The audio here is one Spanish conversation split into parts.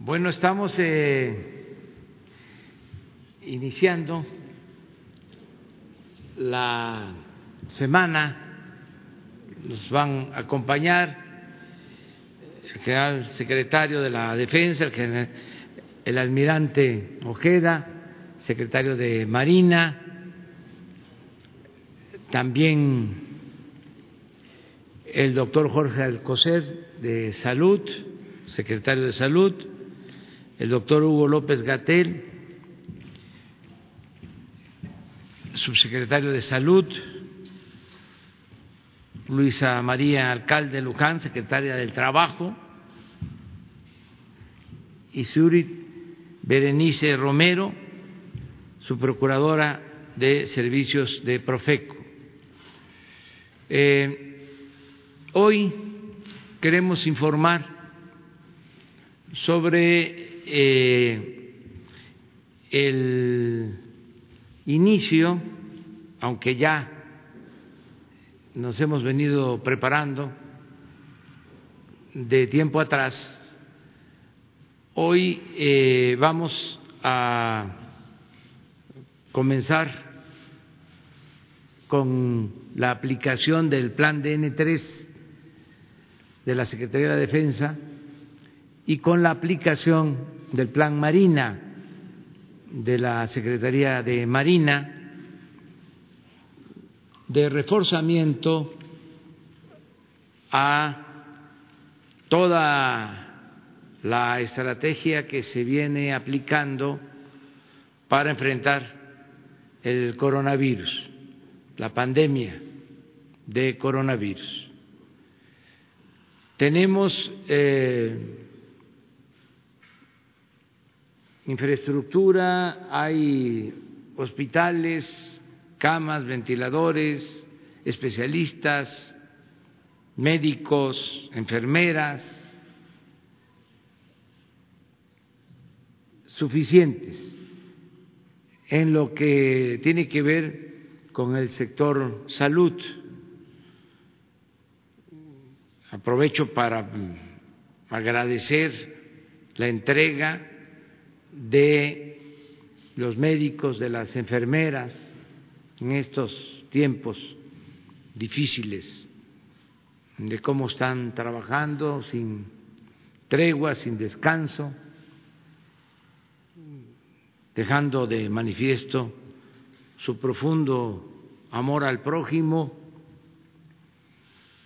Bueno, estamos eh, iniciando la semana, nos van a acompañar el general secretario de la Defensa, el, general, el almirante Ojeda, secretario de Marina, también el doctor Jorge Alcocer de Salud, secretario de Salud, el doctor Hugo López Gatel, subsecretario de Salud, Luisa María Alcalde Luján, secretaria del Trabajo, y Surit Berenice Romero, su procuradora de servicios de Profeco. Eh, hoy queremos informar sobre eh, el inicio, aunque ya nos hemos venido preparando de tiempo atrás, hoy eh, vamos a comenzar con la aplicación del plan DN3 de la Secretaría de Defensa y con la aplicación del plan Marina de la Secretaría de Marina de reforzamiento a toda la estrategia que se viene aplicando para enfrentar el coronavirus, la pandemia de coronavirus. Tenemos eh, infraestructura, hay hospitales, camas, ventiladores, especialistas, médicos, enfermeras, suficientes en lo que tiene que ver con el sector salud. Aprovecho para agradecer la entrega de los médicos, de las enfermeras en estos tiempos difíciles, de cómo están trabajando sin tregua, sin descanso, dejando de manifiesto su profundo amor al prójimo,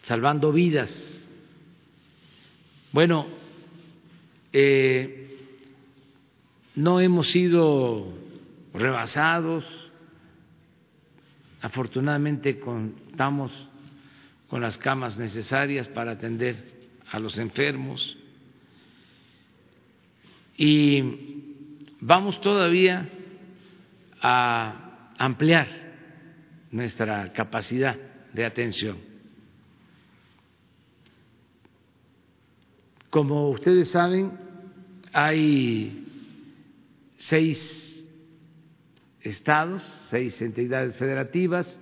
salvando vidas. Bueno, eh, no hemos sido rebasados, afortunadamente contamos con las camas necesarias para atender a los enfermos y vamos todavía a ampliar nuestra capacidad de atención. Como ustedes saben, hay seis estados, seis entidades federativas,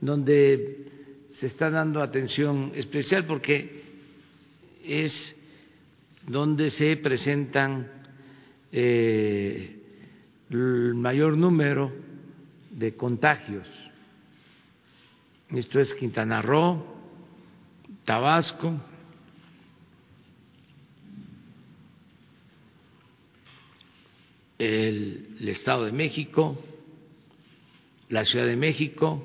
donde se está dando atención especial porque es donde se presentan eh, el mayor número de contagios. Esto es Quintana Roo, Tabasco, el, Estado de México, la Ciudad de México,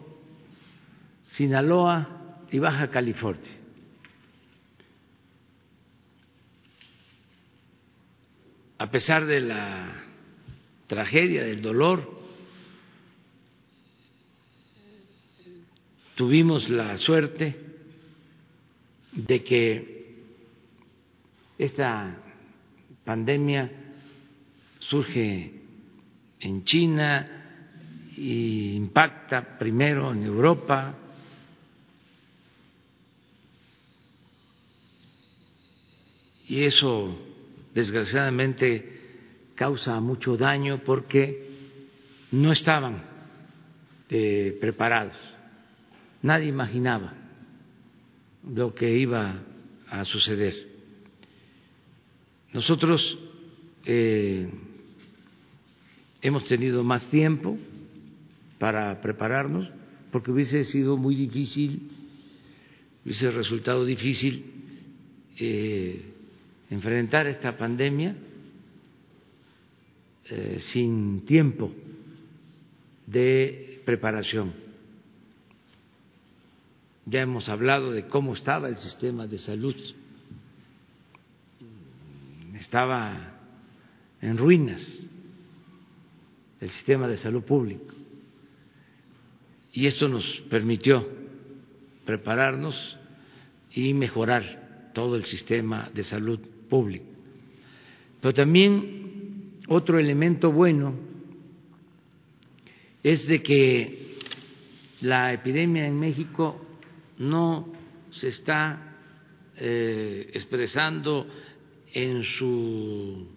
Sinaloa y Baja California. A pesar de la tragedia, del dolor, tuvimos la suerte de que esta pandemia surge en China e impacta primero en Europa, y eso desgraciadamente causa mucho daño porque no estaban eh, preparados, nadie imaginaba lo que iba a suceder. Nosotros eh, hemos tenido más tiempo para prepararnos, porque hubiese sido muy difícil, hubiese resultado difícil eh, enfrentar esta pandemia eh, sin tiempo de preparación. Ya hemos hablado de cómo estaba el sistema de salud. Estaba en ruinas el sistema de salud público. Y esto nos permitió prepararnos y mejorar todo el sistema de salud público. Pero también otro elemento bueno es de que la epidemia en México no se está eh, expresando en su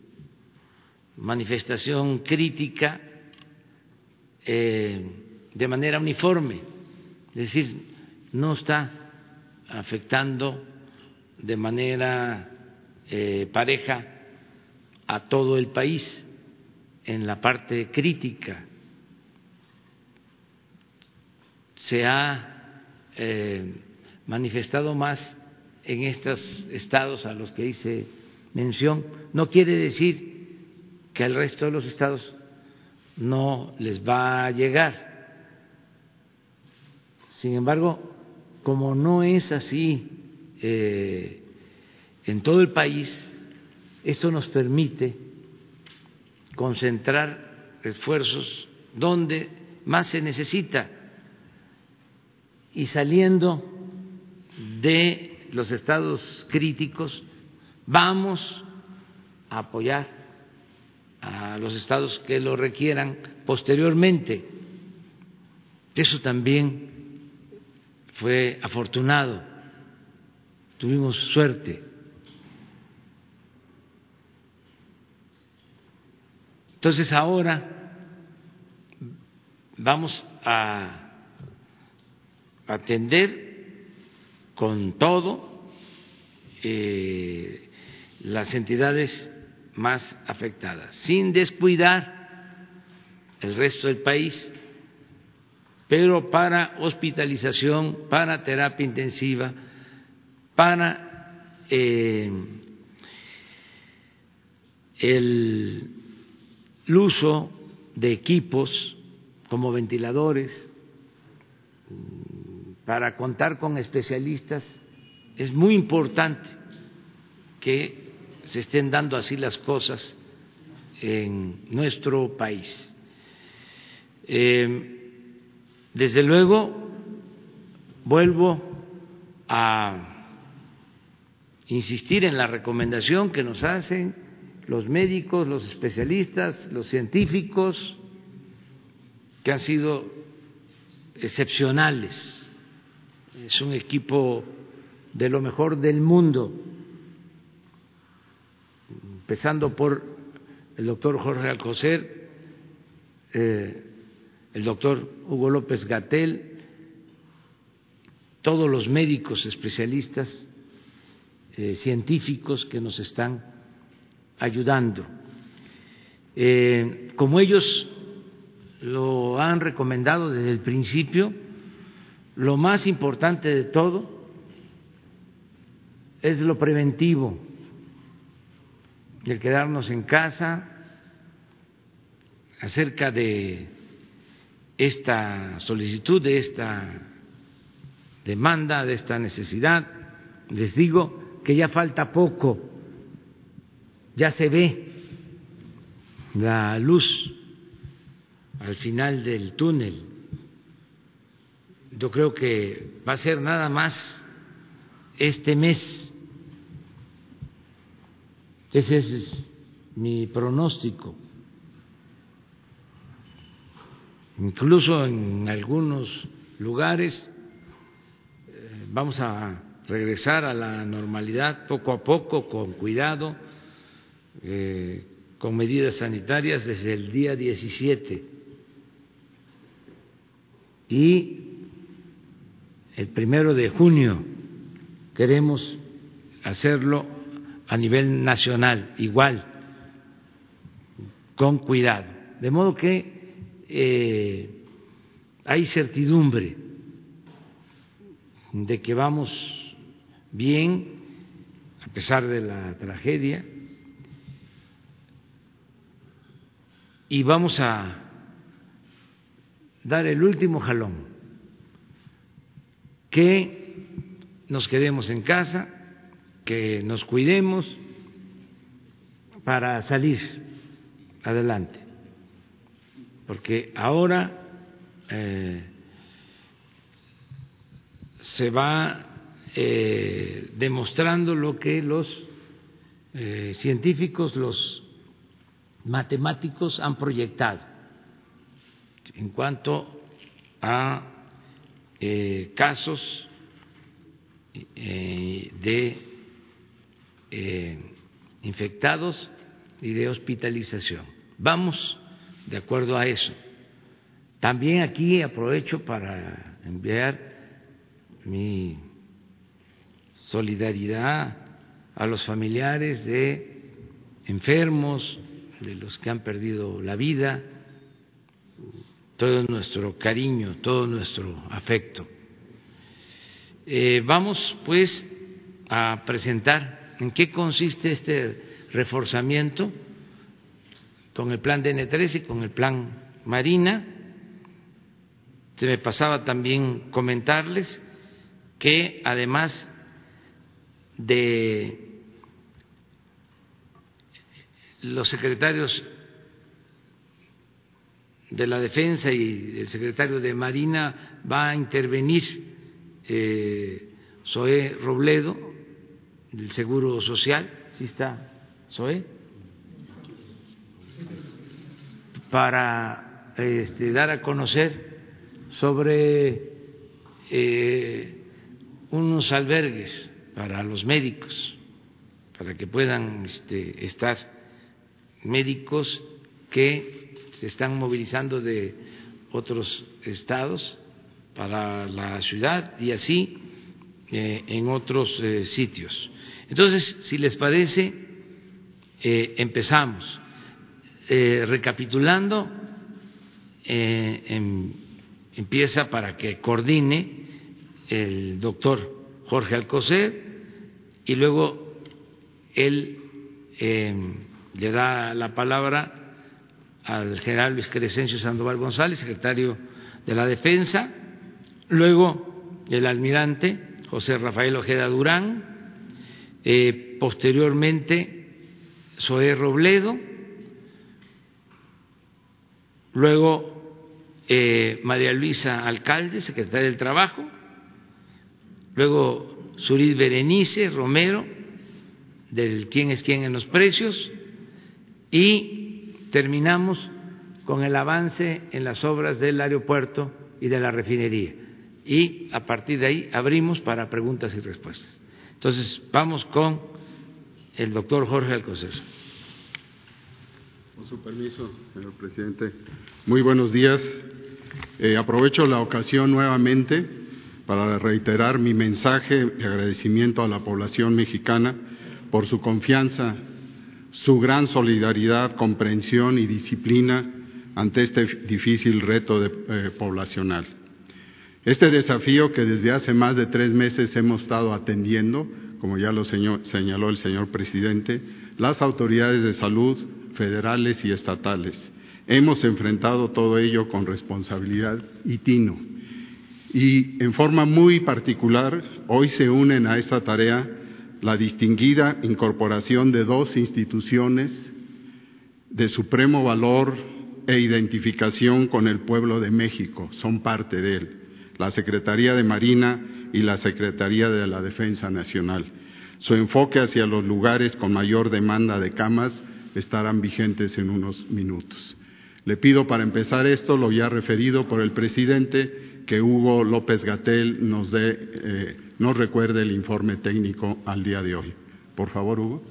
manifestación crítica eh, de manera uniforme, es decir, no está afectando de manera eh, pareja a todo el país en la parte crítica. Se ha eh, manifestado más en estos estados a los que hice mención, no quiere decir que al resto de los estados no les va a llegar. Sin embargo, como no es así eh, en todo el país, esto nos permite concentrar esfuerzos donde más se necesita y saliendo de los estados críticos, vamos a apoyar a los estados que lo requieran posteriormente. Eso también fue afortunado, tuvimos suerte. Entonces ahora vamos a atender con todo eh, las entidades más afectadas, sin descuidar el resto del país, pero para hospitalización, para terapia intensiva, para eh, el uso de equipos como ventiladores, para contar con especialistas, es muy importante que se estén dando así las cosas en nuestro país. Eh, desde luego, vuelvo a insistir en la recomendación que nos hacen los médicos, los especialistas, los científicos, que han sido excepcionales es un equipo de lo mejor del mundo, empezando por el doctor Jorge Alcocer, eh, el doctor Hugo López Gatel, todos los médicos especialistas, eh, científicos que nos están ayudando. Eh, como ellos lo han recomendado desde el principio, lo más importante de todo es lo preventivo, el quedarnos en casa acerca de esta solicitud, de esta demanda, de esta necesidad. Les digo que ya falta poco, ya se ve la luz al final del túnel yo creo que va a ser nada más este mes. Ese es mi pronóstico. Incluso en algunos lugares eh, vamos a regresar a la normalidad poco a poco, con cuidado, eh, con medidas sanitarias desde el día 17. Y el primero de junio queremos hacerlo a nivel nacional, igual, con cuidado. De modo que eh, hay certidumbre de que vamos bien a pesar de la tragedia y vamos a dar el último jalón, que nos quedemos en casa, que nos cuidemos para salir adelante, porque ahora eh, se va eh, demostrando lo que los eh, científicos, los matemáticos han proyectado en cuanto a casos de infectados y de hospitalización. Vamos de acuerdo a eso. También aquí aprovecho para enviar mi solidaridad a los familiares de enfermos, de los que han perdido la vida, todo nuestro cariño, todo nuestro afecto. Eh, vamos pues a presentar en qué consiste este reforzamiento con el plan DN3 y con el plan Marina. Se me pasaba también comentarles que además de los secretarios de la Defensa y el secretario de Marina va a intervenir eh, Zoé Robledo del Seguro Social, ¿sí está Zoé? Para este, dar a conocer sobre eh, unos albergues para los médicos, para que puedan este, estar médicos que se están movilizando de otros estados para la ciudad y así eh, en otros eh, sitios. Entonces, si les parece, eh, empezamos. recapitulando, em, empieza para que coordine el doctor Jorge Alcocer, y luego él em, le da la palabra al general Luis Crescencio Sandoval González, secretario de la Defensa, luego el almirante José Rafael Ojeda Durán, eh, posteriormente Zoé Robledo, luego eh, María Luisa Alcalde, secretaria del Trabajo, luego Surid Berenice Romero, del quién es quién en los precios, y terminamos con el avance en las obras del aeropuerto y de la refinería. Y a partir de ahí abrimos para preguntas y respuestas. Entonces, vamos con el doctor Jorge Alcocer. Con su permiso, señor presidente. Muy buenos días. Eh, aprovecho la ocasión nuevamente para reiterar mi mensaje de agradecimiento a la población mexicana por su confianza, su gran solidaridad, comprensión y disciplina ante este difícil reto eh, poblacional. Este desafío que desde hace más de tres meses hemos estado atendiendo, como ya lo señaló el señor presidente, las autoridades de salud federales y estatales. Hemos enfrentado todo ello con responsabilidad y tino. Y en forma muy particular, hoy se unen a esta tarea la distinguida incorporación de dos instituciones de supremo valor e identificación con el pueblo de México, son parte de él, la Secretaría de Marina y la Secretaría de la Defensa Nacional. Su enfoque hacia los lugares con mayor demanda de camas estarán vigentes en unos minutos. Le pido para empezar esto, lo ya referido por el presidente, que Hugo López Gatel nos, dé, eh, nos recuerde el informe técnico al día de hoy. Por favor, Hugo.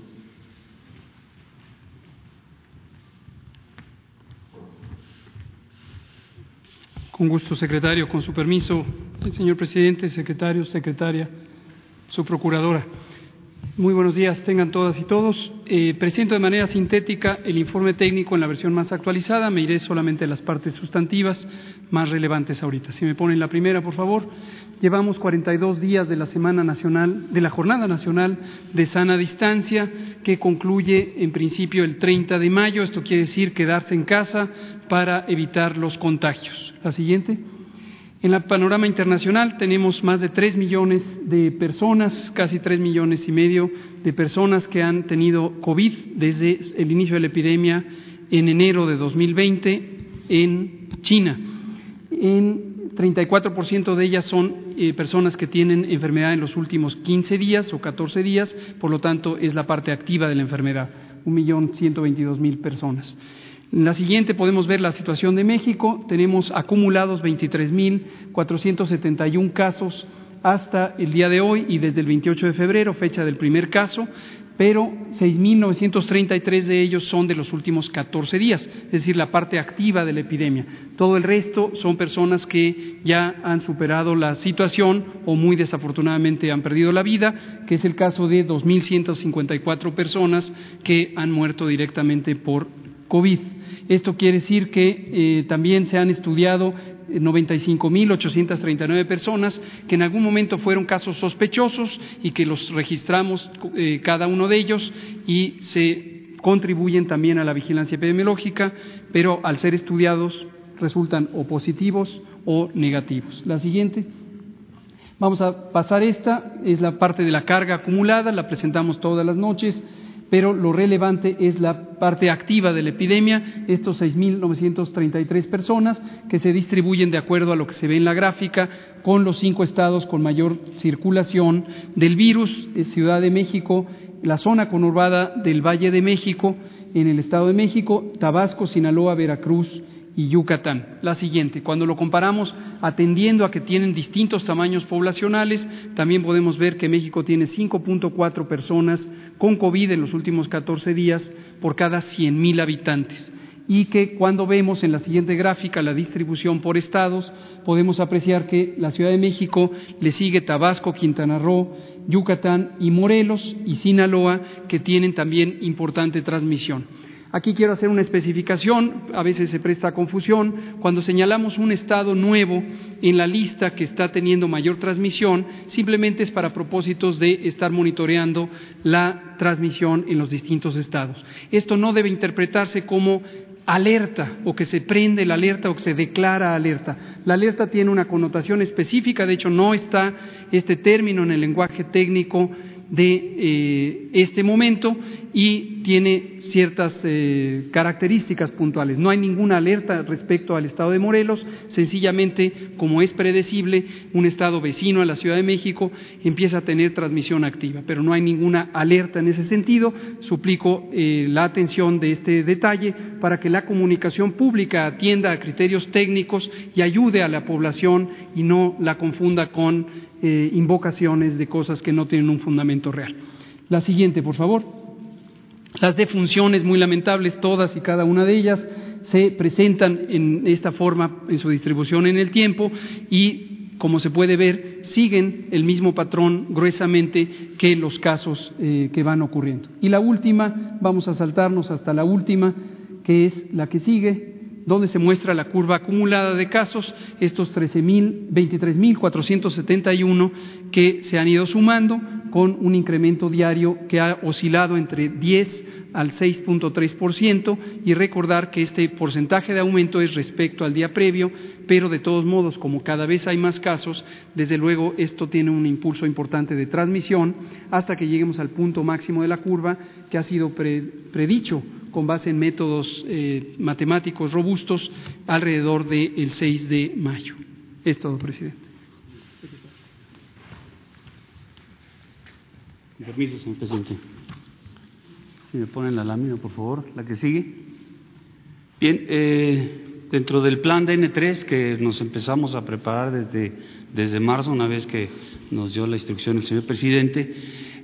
Con gusto, secretario. Con su permiso, señor presidente, secretario, secretaria, su procuradora. Muy buenos días, tengan todas y todos. Eh, presento de manera sintética el informe técnico en la versión más actualizada. Me iré solamente a las partes sustantivas más relevantes ahorita. Si me ponen la primera, por favor. Llevamos 42 días de la Semana Nacional, de la Jornada Nacional de Sana Distancia, que concluye en principio el 30 de mayo. Esto quiere decir quedarse en casa para evitar los contagios. La siguiente. En el panorama internacional tenemos más de tres millones de personas, casi tres millones y medio de personas que han tenido COVID desde el inicio de la epidemia en enero de 2020 en China. En 34% de ellas son eh, personas que tienen enfermedad en los últimos 15 días o 14 días, por lo tanto es la parte activa de la enfermedad, un millón ciento veintidós mil personas. En la siguiente podemos ver la situación de México. Tenemos acumulados 23.471 casos hasta el día de hoy y desde el 28 de febrero, fecha del primer caso, pero 6.933 de ellos son de los últimos 14 días, es decir, la parte activa de la epidemia. Todo el resto son personas que ya han superado la situación o muy desafortunadamente han perdido la vida, que es el caso de 2.154 personas que han muerto directamente por COVID. Esto quiere decir que eh, también se han estudiado 95.839 personas que en algún momento fueron casos sospechosos y que los registramos eh, cada uno de ellos y se contribuyen también a la vigilancia epidemiológica, pero al ser estudiados resultan o positivos o negativos. La siguiente. Vamos a pasar esta, es la parte de la carga acumulada, la presentamos todas las noches pero lo relevante es la parte activa de la epidemia, estos 6.933 personas que se distribuyen de acuerdo a lo que se ve en la gráfica con los cinco estados con mayor circulación del virus, Ciudad de México, la zona conurbada del Valle de México, en el Estado de México, Tabasco, Sinaloa, Veracruz y Yucatán. La siguiente, cuando lo comparamos atendiendo a que tienen distintos tamaños poblacionales, también podemos ver que México tiene 5.4 personas con COVID en los últimos 14 días por cada 100.000 habitantes. Y que cuando vemos en la siguiente gráfica la distribución por estados, podemos apreciar que la Ciudad de México le sigue Tabasco, Quintana Roo, Yucatán y Morelos y Sinaloa, que tienen también importante transmisión. Aquí quiero hacer una especificación, a veces se presta confusión, cuando señalamos un estado nuevo en la lista que está teniendo mayor transmisión, simplemente es para propósitos de estar monitoreando la transmisión en los distintos estados. Esto no debe interpretarse como alerta o que se prende la alerta o que se declara alerta. La alerta tiene una connotación específica, de hecho no está este término en el lenguaje técnico de eh, este momento y tiene ciertas eh, características puntuales. No hay ninguna alerta respecto al Estado de Morelos, sencillamente, como es predecible, un Estado vecino a la Ciudad de México empieza a tener transmisión activa, pero no hay ninguna alerta en ese sentido. Suplico eh, la atención de este detalle para que la comunicación pública atienda a criterios técnicos y ayude a la población y no la confunda con eh, invocaciones de cosas que no tienen un fundamento real. La siguiente, por favor. Las defunciones, muy lamentables, todas y cada una de ellas, se presentan en esta forma en su distribución en el tiempo y, como se puede ver, siguen el mismo patrón gruesamente que los casos eh, que van ocurriendo. Y la última, vamos a saltarnos hasta la última, que es la que sigue, donde se muestra la curva acumulada de casos, estos 23.471 que se han ido sumando con un incremento diario que ha oscilado entre 10 al 6.3% y recordar que este porcentaje de aumento es respecto al día previo, pero de todos modos, como cada vez hay más casos, desde luego esto tiene un impulso importante de transmisión hasta que lleguemos al punto máximo de la curva que ha sido predicho con base en métodos eh, matemáticos robustos alrededor del 6 de mayo. Es todo, presidente. Permiso, señor presidente. Si me ponen la lámina, por favor, la que sigue. Bien, eh, dentro del plan DN3 que nos empezamos a preparar desde, desde marzo, una vez que nos dio la instrucción el señor presidente,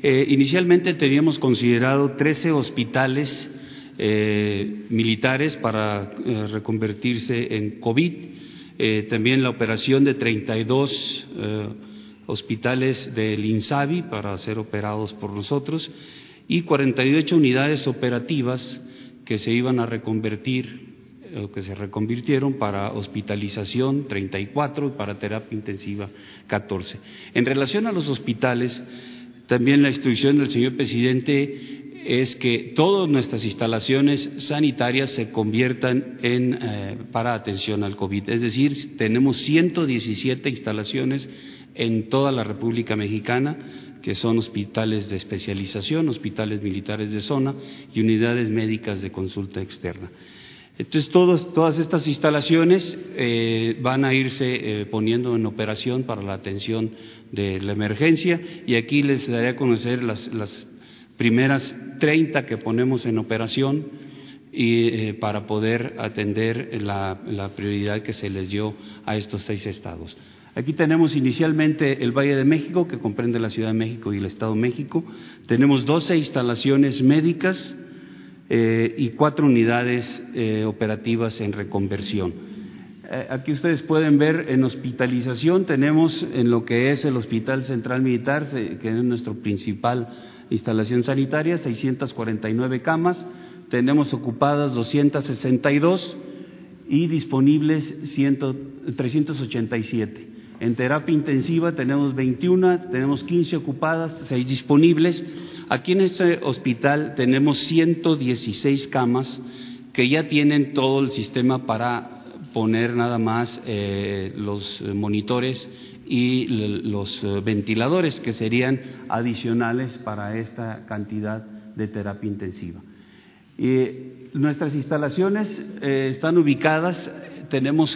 eh, inicialmente teníamos considerado 13 hospitales eh, militares para reconvertirse en COVID, también la operación de 32 hospitales del INSABI para ser operados por nosotros y 48 unidades operativas que se iban a reconvertir eh, o que se reconvirtieron para hospitalización 34 y para terapia intensiva 14. En relación a los hospitales, también la instrucción del señor presidente es que todas nuestras instalaciones sanitarias se conviertan en eh, para atención al COVID. Es decir, tenemos 117 instalaciones en toda la República Mexicana que son hospitales de especialización, hospitales militares de zona y unidades médicas de consulta externa. Entonces, todas estas instalaciones eh, van a irse eh, poniendo en operación para la atención de la emergencia y aquí les daré a conocer las, primeras 30 que ponemos en operación y, eh, para poder atender la, la prioridad que se les dio a estos seis estados. Aquí tenemos inicialmente el Valle de México, que comprende la Ciudad de México y el Estado de México. Tenemos 12 instalaciones médicas eh, y cuatro unidades eh, operativas en reconversión. Eh, aquí ustedes pueden ver en hospitalización, tenemos en lo que es el Hospital Central Militar, que es nuestra principal instalación sanitaria, 649 camas, tenemos ocupadas 262 y disponibles 387. En terapia intensiva tenemos 21, tenemos 15 ocupadas, 6 disponibles. Aquí en este hospital tenemos 116 camas que ya tienen todo el sistema para poner nada más eh, los monitores y los eh, ventiladores que serían adicionales para esta cantidad de terapia intensiva. Nuestras instalaciones eh, están ubicadas, tenemos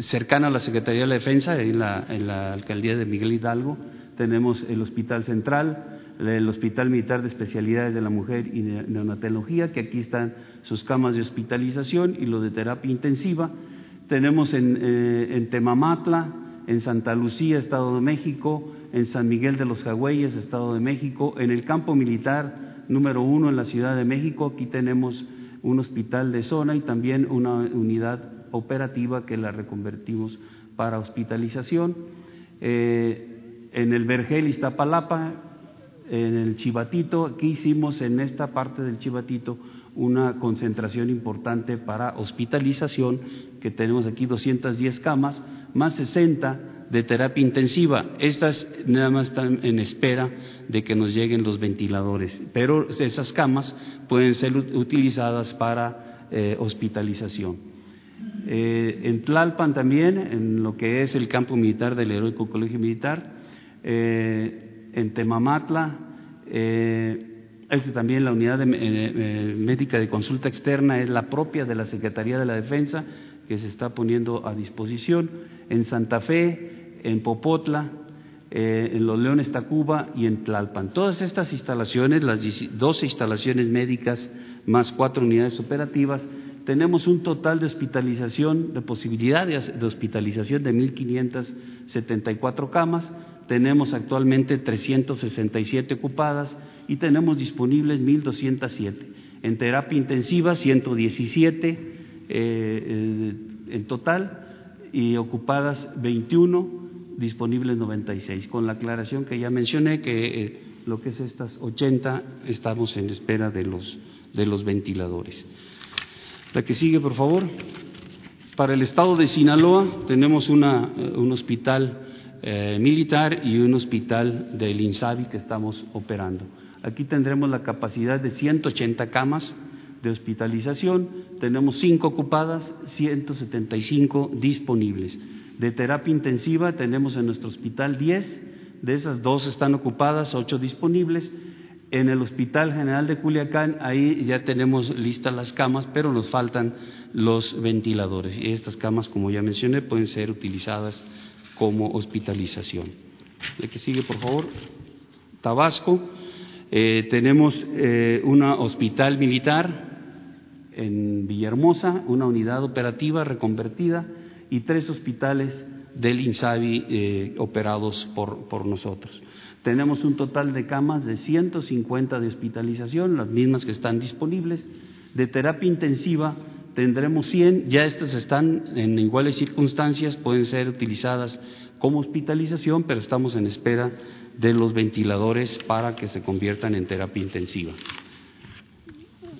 cercana a la Secretaría de la Defensa, en la, alcaldía de Miguel Hidalgo, tenemos el Hospital Central, el Hospital Militar de Especialidades de la Mujer y Neonatología, que aquí están sus camas de hospitalización y lo de terapia intensiva. Tenemos en, eh, Temamatla, en Santa Lucía, Estado de México, en San Miguel de los Jagüeyes, Estado de México, en el campo militar número uno en la Ciudad de México, aquí tenemos un hospital de zona y también una unidad operativa que la reconvertimos para hospitalización. Eh, en el Vergel Iztapalapa, en el Chivatito, aquí hicimos en esta parte del Chivatito una concentración importante para hospitalización, que tenemos aquí 210 camas, más 60 de terapia intensiva. Estas nada más están en espera de que nos lleguen los ventiladores, pero esas camas pueden ser utilizadas para eh, hospitalización. Eh, en Tlalpan también, en lo que es el campo militar del Heroico Colegio Militar, eh, en Temamatla, eh, este también la unidad médica de consulta externa es la propia de la Secretaría de la Defensa que se está poniendo a disposición, en Santa Fe, en Popotla, en Los Leones Tacuba y en Tlalpan. Todas estas instalaciones, las 12 instalaciones médicas más cuatro unidades operativas, tenemos un total de hospitalización, de posibilidades de hospitalización de 1.574 camas, tenemos actualmente 367 ocupadas y tenemos disponibles 1.207. En terapia intensiva, 117 eh, eh, en total y ocupadas 21, disponibles 96, con la aclaración que ya mencioné que eh, lo que es estas 80 estamos en espera de los, de los ventiladores. La que sigue, por favor. Para el estado de Sinaloa tenemos eh, un hospital eh, militar y un hospital del INSABI que estamos operando. Aquí tendremos la capacidad de 180 camas de hospitalización, tenemos 5 ocupadas, 175 disponibles. De terapia intensiva tenemos en nuestro hospital 10, de esas dos están ocupadas, 8 disponibles en el Hospital General de Culiacán, ahí ya tenemos listas las camas, pero nos faltan los ventiladores. Y estas camas, como ya mencioné, pueden ser utilizadas como hospitalización. La que sigue, por favor. Tabasco. Eh, tenemos eh, un hospital militar en Villahermosa, una unidad operativa reconvertida y tres hospitales del INSABI eh, operados por nosotros. Tenemos un total de camas de 150 de hospitalización, las mismas que están disponibles. De terapia intensiva tendremos 100, ya estas están en iguales circunstancias, pueden ser utilizadas como hospitalización, pero estamos en espera de los ventiladores para que se conviertan en terapia intensiva.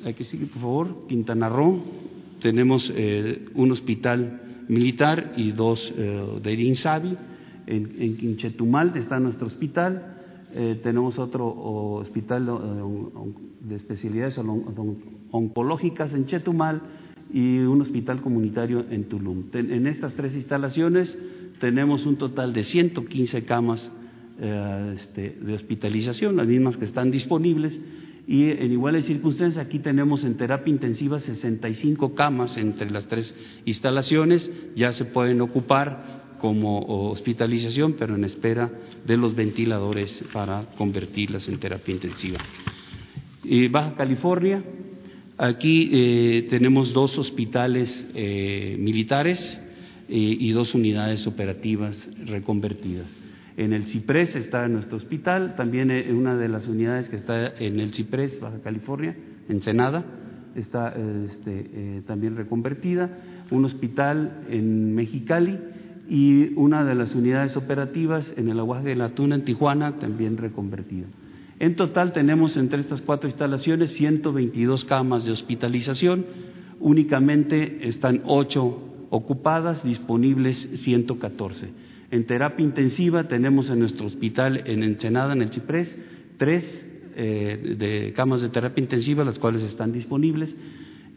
Aquí sigue, por favor, Quintana Roo, tenemos eh, un hospital militar y dos eh, de INSABI. En, en Quinchetumal está nuestro hospital. Eh, tenemos otro hospital de especialidades oncológicas en Chetumal y un hospital comunitario en Tulum. en estas tres instalaciones tenemos un total de 115 camas este, de hospitalización, las mismas que están disponibles y en iguales circunstancias aquí tenemos en terapia intensiva 65 camas entre las tres instalaciones, ya se pueden ocupar como hospitalización, pero en espera de los ventiladores para convertirlas en terapia intensiva. Baja California, aquí eh, tenemos dos hospitales eh, militares eh, y dos unidades operativas reconvertidas. En el Ciprés está nuestro hospital, también una de las unidades que está en el Ciprés, Baja California, en Senada, está este, también reconvertida, un hospital en Mexicali y una de las unidades operativas en el aguaje de la Tuna, en Tijuana, también reconvertida. En total tenemos entre estas cuatro instalaciones 122 camas de hospitalización, únicamente están ocho ocupadas, disponibles 114. En terapia intensiva tenemos en nuestro hospital en Ensenada, en el Ciprés, tres eh, de camas de terapia intensiva, las cuales están disponibles.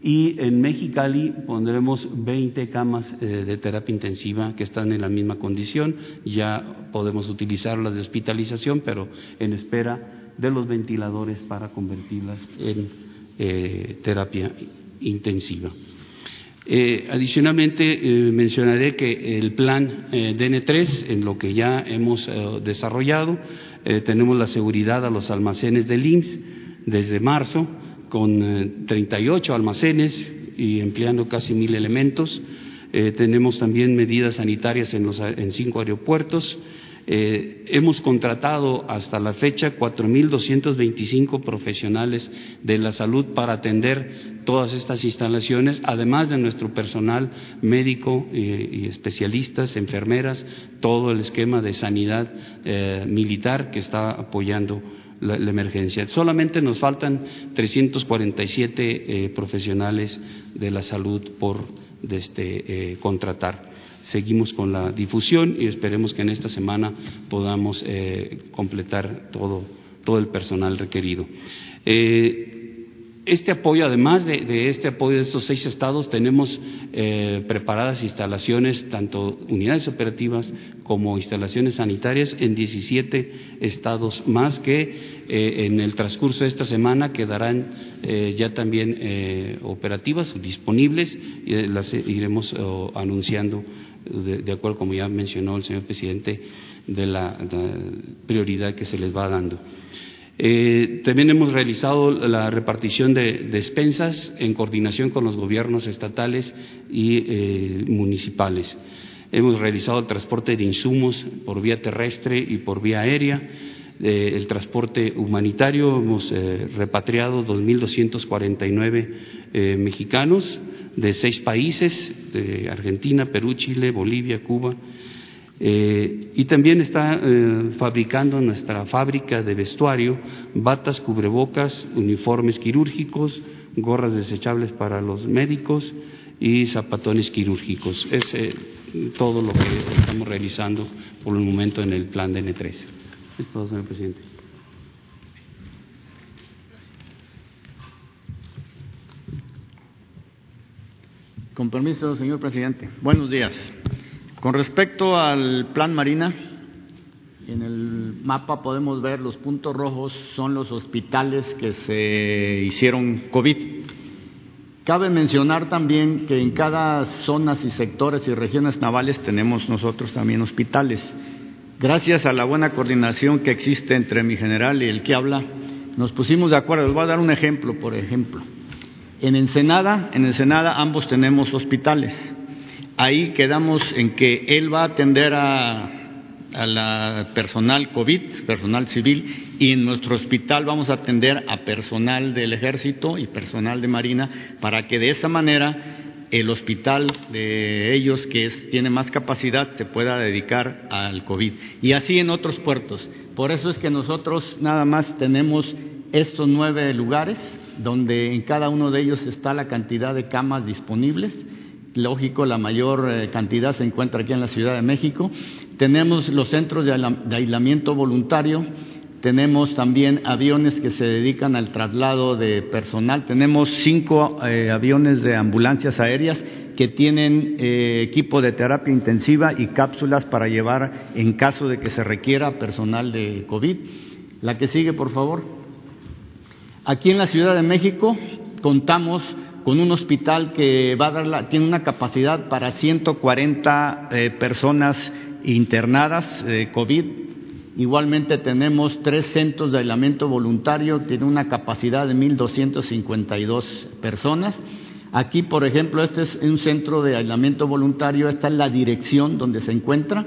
Y en Mexicali pondremos 20 camas eh, de terapia intensiva que están en la misma condición. Ya podemos utilizarlas de hospitalización, pero en espera de los ventiladores para convertirlas en eh, terapia intensiva. Eh, adicionalmente, mencionaré que el plan eh, DN3, en lo que ya hemos desarrollado, tenemos la seguridad a los almacenes del IMSS desde marzo, con 38 almacenes y empleando casi mil elementos. tenemos también medidas sanitarias en, los, cinco aeropuertos eh, hemos contratado hasta la fecha 4.225 profesionales de la salud para atender todas estas instalaciones, además de nuestro personal médico y especialistas, enfermeras, todo el esquema de sanidad eh, militar que está apoyando la, emergencia. Solamente nos faltan 347 eh, profesionales de la salud por este, contratar seguimos con la difusión y esperemos que en esta semana podamos eh, completar todo, todo, el personal requerido. Eh, este apoyo, además de, este apoyo de estos seis estados, tenemos eh, preparadas instalaciones, tanto unidades operativas como instalaciones sanitarias en 17 estados más que en el transcurso de esta semana quedarán ya también operativas, disponibles, y las iremos anunciando de, acuerdo, como ya mencionó el señor presidente, de la, prioridad que se les va dando. Eh, también hemos realizado la repartición de despensas en coordinación con los gobiernos estatales y eh, municipales. Hemos realizado el transporte de insumos por vía terrestre y por vía aérea. Eh, el transporte humanitario hemos repatriado 2.249 mexicanos de seis países, Argentina, Perú, Chile, Bolivia, Cuba. Eh, y también está eh, fabricando nuestra fábrica de vestuario batas, cubrebocas, uniformes quirúrgicos, gorras desechables para los médicos y zapatones quirúrgicos. Es eh, todo lo que estamos realizando por el momento en el plan de N3. Es todo, señor presidente. Con permiso, señor presidente. Buenos días. Con respecto al plan Marina, en el mapa podemos ver los puntos rojos son los hospitales que se hicieron COVID. Cabe mencionar también que en cada zonas y sectores y regiones navales tenemos nosotros también hospitales. Gracias a la buena coordinación que existe entre mi general y el que habla, nos pusimos de acuerdo. Les voy a dar un ejemplo, por ejemplo. En Ensenada, en Ensenada ambos tenemos hospitales. Ahí quedamos en que él va a atender a, la personal COVID, personal civil, y en nuestro hospital vamos a atender a personal del ejército y personal de marina para que de esa manera el hospital de ellos, que tiene más capacidad, se pueda dedicar al COVID. Y así en otros puertos. Por eso es que nosotros nada más tenemos estos nueve lugares, donde en cada uno de ellos está la cantidad de camas disponibles. Lógico, la mayor eh, cantidad se encuentra aquí en la Ciudad de México. Tenemos los centros de aislamiento voluntario, tenemos también aviones que se dedican al traslado de personal. Tenemos cinco eh, aviones de ambulancias aéreas que tienen eh, equipo de terapia intensiva y cápsulas para llevar en caso de que se requiera personal de COVID. La que sigue, por favor. Aquí en la Ciudad de México contamos con un hospital que va a dar la, tiene una capacidad para 140 eh, personas internadas de COVID Igualmente tenemos tres centros de aislamiento voluntario, tiene una capacidad de 1.252 personas. Aquí, por ejemplo, este es un centro de aislamiento voluntario, esta es la dirección donde se encuentra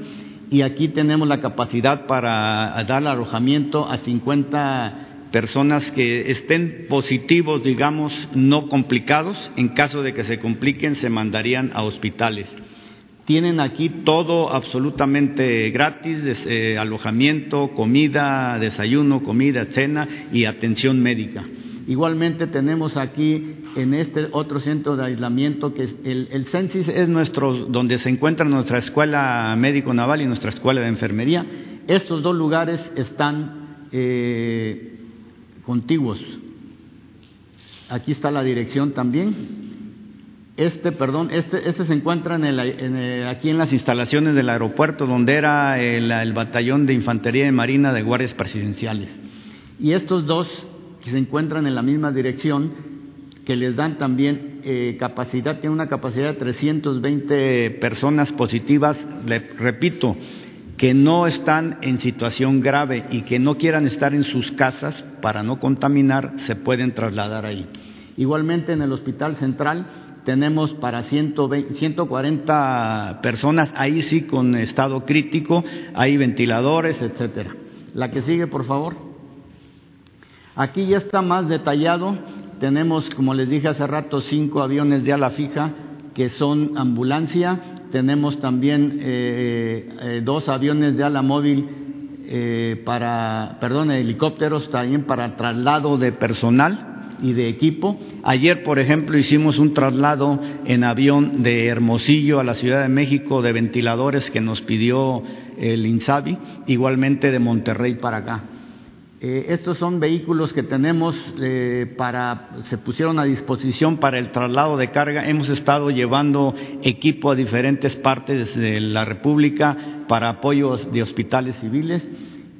y aquí tenemos la capacidad para dar alojamiento a 50 personas que estén positivos, digamos, no complicados. En caso de que se compliquen, se mandarían a hospitales. Tienen aquí todo absolutamente gratis, eh, alojamiento, comida, desayuno, comida, cena y atención médica. Igualmente tenemos aquí en este otro centro de aislamiento que es el, el CENSIS es nuestro donde se encuentra nuestra escuela médico naval y nuestra escuela de enfermería. Estos dos lugares están eh, contiguos. Aquí está la dirección también este, perdón, este, este se encuentra en aquí en las instalaciones del aeropuerto, donde era el, batallón de infantería de marina de guardias presidenciales. Y estos dos que se encuentran en la misma dirección, que les dan también eh, capacidad, tienen una capacidad de 320 personas positivas, le, repito, que no están en situación grave y que no quieran estar en sus casas para no contaminar, se pueden trasladar ahí. Igualmente en el Hospital Central tenemos para 120, 140 personas, ahí sí con estado crítico, hay ventiladores, etcétera. La que sigue, por favor. Aquí ya está más detallado. Tenemos, como les dije hace rato, cinco aviones de ala fija que son ambulancia. Tenemos también eh, eh, dos aviones de ala móvil eh, para, perdón, helicópteros también para traslado de personal y de equipo. Ayer, por ejemplo, hicimos un traslado en avión de Hermosillo a la Ciudad de México de ventiladores que nos pidió el INSABI, igualmente de Monterrey para acá. Eh, estos son vehículos que tenemos eh, para, se pusieron a disposición para el traslado de carga. Hemos estado llevando equipo a diferentes partes de la República para apoyos de hospitales civiles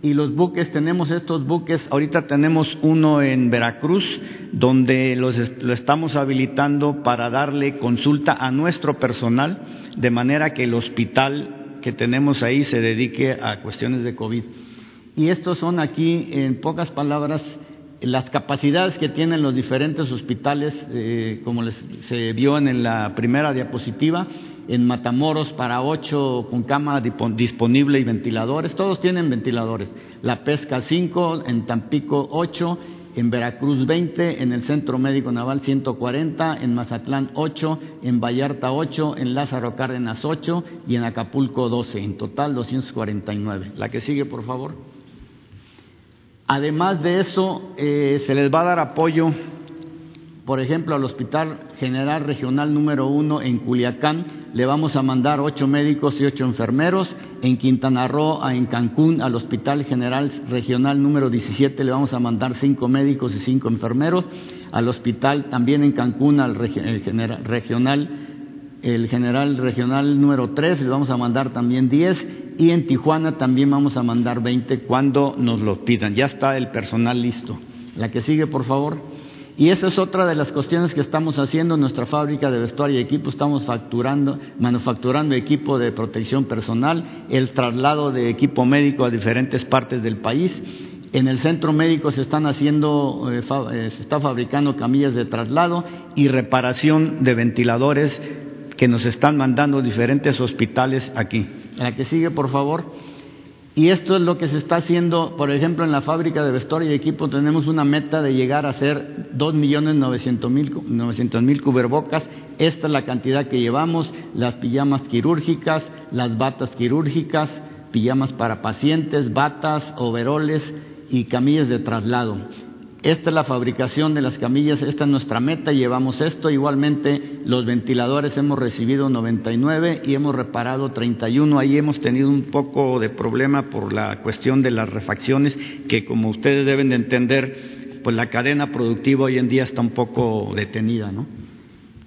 y los buques, tenemos estos buques, ahorita tenemos uno en Veracruz, donde lo estamos habilitando para darle consulta a nuestro personal, de manera que el hospital que tenemos ahí se dedique a cuestiones de COVID. Y estos son aquí, en pocas palabras, las capacidades que tienen los diferentes hospitales, eh, como les, se vio en la primera diapositiva, en Matamoros para ocho con cama disponible y ventiladores, todos tienen ventiladores. La Pesca cinco, en Tampico ocho, en Veracruz veinte, en el Centro Médico Naval ciento cuarenta, en Mazatlán ocho, en Vallarta ocho, en Lázaro Cárdenas ocho y en Acapulco doce, en total doscientos cuarenta y nueve. La que sigue, por favor. Además de eso, eh, se les va a dar apoyo por ejemplo, al Hospital General Regional número uno en Culiacán le vamos a mandar ocho médicos y ocho enfermeros. En Quintana Roo, en Cancún, al Hospital General Regional número 17 le vamos a mandar cinco médicos y cinco enfermeros. Al hospital también en Cancún, al general, regional, el General Regional número 3 le vamos a mandar también diez. Y en Tijuana también vamos a mandar veinte cuando nos lo pidan. Ya está el personal listo. La que sigue, por favor. Y esa es otra de las cuestiones que estamos haciendo en nuestra fábrica de vestuario y equipo. Estamos facturando, manufacturando equipo de protección personal, el traslado de equipo médico a diferentes partes del país. En el centro médico se están haciendo, eh, eh, se está fabricando camillas de traslado y reparación de ventiladores que nos están mandando diferentes hospitales aquí. La que sigue, por favor. Y esto es lo que se está haciendo, por ejemplo, en la fábrica de vestuario y equipo tenemos una meta de llegar a hacer 2.900.000 mil cubrebocas. Esta es la cantidad que llevamos, las pijamas quirúrgicas, las batas quirúrgicas, pijamas para pacientes, batas, overoles y camillas de traslado. Esta es la fabricación de las camillas, esta es nuestra meta, llevamos esto. Igualmente, los ventiladores hemos recibido 99 y hemos reparado 31. Ahí hemos tenido un poco de problema por la cuestión de las refacciones, que como ustedes deben de entender, pues la cadena productiva hoy en día está un poco detenida, ¿no?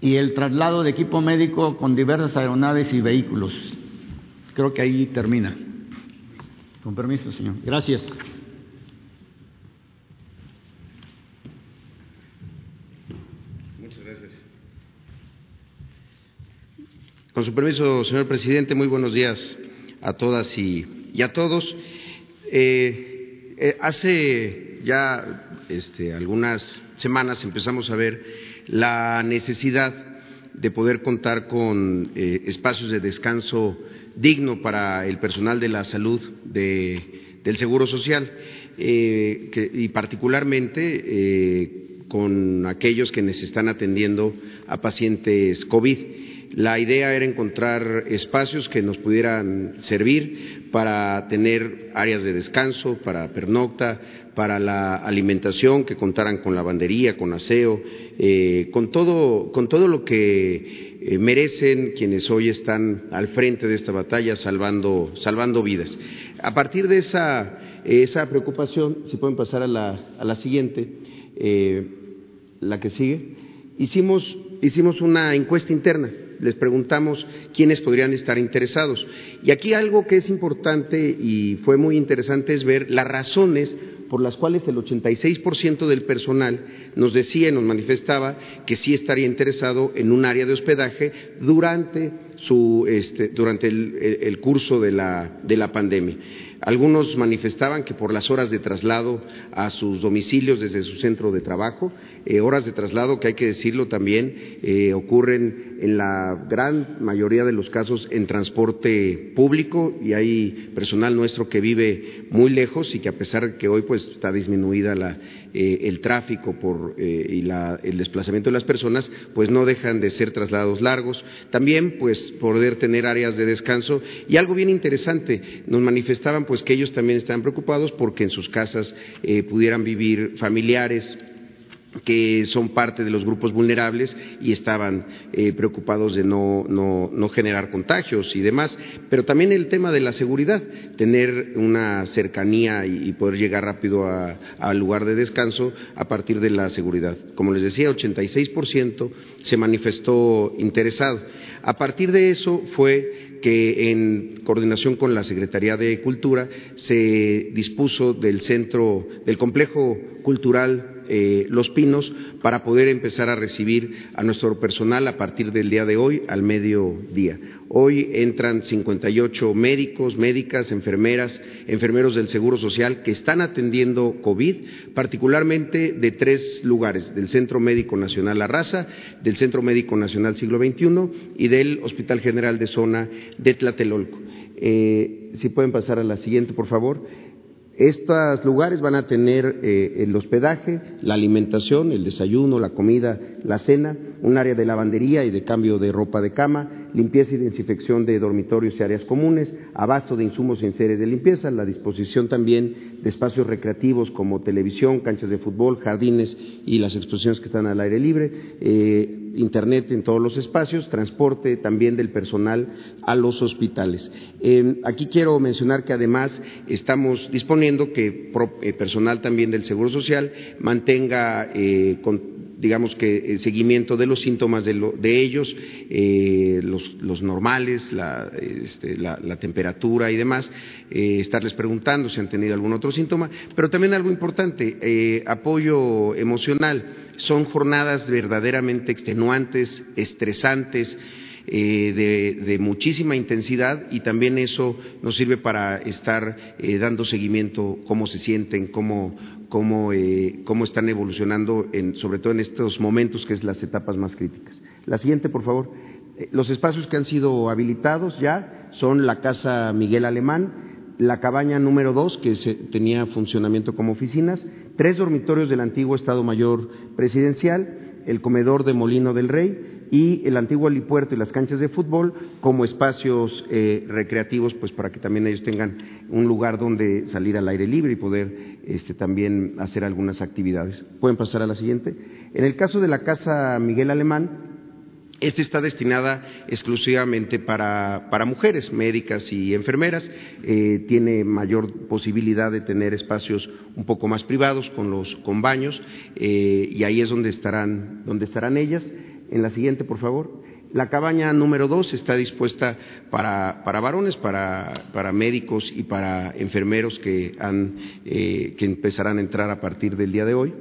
Y el traslado de equipo médico con diversas aeronaves y vehículos. Creo que ahí termina. Con permiso, señor. Gracias. Con su permiso, señor presidente, muy buenos días a todas y, a todos. Eh, eh, hace ya este, algunas semanas empezamos a ver la necesidad de poder contar con eh, espacios de descanso digno para el personal de la salud del Seguro Social y particularmente con aquellos que nos están atendiendo a pacientes COVID. La idea era encontrar espacios que nos pudieran servir para tener áreas de descanso, para pernocta, para la alimentación, que contaran con lavandería, con aseo, eh, con, todo, con todo lo que eh, merecen quienes hoy están al frente de esta batalla salvando, salvando vidas. A partir de esa, esa preocupación, si pueden pasar a la, a la siguiente, eh, la que sigue, hicimos, hicimos una encuesta interna les preguntamos quiénes podrían estar interesados. Y aquí algo que es importante y fue muy interesante es ver las razones por las cuales el 86% del personal nos decía y nos manifestaba que sí estaría interesado en un área de hospedaje durante, su, este, durante el, curso de la, de la pandemia. Algunos manifestaban que por las horas de traslado a sus domicilios desde su centro de trabajo, eh, horas de traslado que hay que decirlo también eh, ocurren en la gran mayoría de los casos en transporte público y hay personal nuestro que vive muy lejos y que a pesar de que hoy pues está disminuida la, eh, el tráfico por, y la, el desplazamiento de las personas, pues no dejan de ser traslados largos. También pues poder tener áreas de descanso y algo bien interesante, nos manifestaban pues que ellos también estaban preocupados porque en sus casas eh, pudieran vivir familiares que son parte de los grupos vulnerables y estaban eh, preocupados de no, no, generar contagios y demás, pero también el tema de la seguridad, tener una cercanía y, poder llegar rápido al lugar de descanso a partir de la seguridad. Como les decía, 86% se manifestó interesado. A partir de eso fue que en coordinación con la Secretaría de Cultura se dispuso del centro, del complejo cultural eh, Los Pinos para poder empezar a recibir a nuestro personal a partir del día de hoy al mediodía. Hoy entran 58 médicos, médicas, enfermeras, enfermeros del Seguro Social que están atendiendo COVID, particularmente de tres lugares, del Centro Médico Nacional La Raza, del Centro Médico Nacional Siglo XXI y del Hospital General de Zona de Tlatelolco. Eh, si pueden pasar a la siguiente, por favor. Estos lugares van a tener eh, el hospedaje, la alimentación, el desayuno, la comida, la cena, un área de lavandería y de cambio de ropa de cama, limpieza y desinfección de dormitorios y áreas comunes, abasto de insumos en series de limpieza, la disposición también de espacios recreativos como televisión, canchas de fútbol, jardines y las exposiciones que están al aire libre. Eh, Internet en todos los espacios, transporte también del personal a los hospitales. Eh, aquí quiero mencionar que además estamos disponiendo que eh, personal también del Seguro Social mantenga eh, digamos que el seguimiento de los síntomas de, ellos, los, normales, este, la, la, temperatura y demás, estarles preguntando si han tenido algún otro síntoma, pero también algo importante, apoyo emocional. Son jornadas verdaderamente extenuantes, estresantes, eh, de, muchísima intensidad y también eso nos sirve para estar eh, dando seguimiento, cómo se sienten, cómo, cómo, eh, cómo están evolucionando, en, sobre todo en estos momentos que es las etapas más críticas. La siguiente, por favor. Los espacios que han sido habilitados ya son la Casa Miguel Alemán, la cabaña número dos, que tenía funcionamiento como oficinas, tres dormitorios del antiguo Estado Mayor Presidencial, el comedor de Molino del Rey y el antiguo helipuerto y las canchas de fútbol como espacios eh, recreativos, pues para que también ellos tengan un lugar donde salir al aire libre y poder este, también hacer algunas actividades. Pueden pasar a la siguiente. En el caso de la Casa Miguel Alemán, esta está destinada exclusivamente para, mujeres, médicas y enfermeras. Eh, tiene mayor posibilidad de tener espacios un poco más privados con los con baños eh, y ahí es donde estarán, donde estarán ellas. En la siguiente, por favor. La cabaña número dos está dispuesta para, para varones, para, para, médicos y para enfermeros que, han, eh, que empezarán a entrar a partir del día de hoy.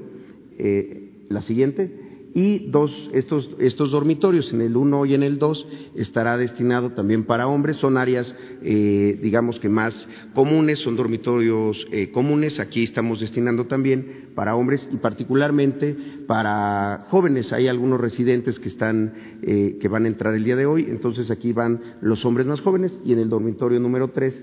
la siguiente y dos, estos, estos dormitorios, en el 1 y en el 2, estará destinado también para hombres, son áreas, eh, digamos que más comunes, son dormitorios eh, comunes, aquí estamos destinando también para hombres y particularmente para jóvenes. Hay algunos residentes que están, eh, que van a entrar el día de hoy, entonces aquí van los hombres más jóvenes y en el dormitorio número 3,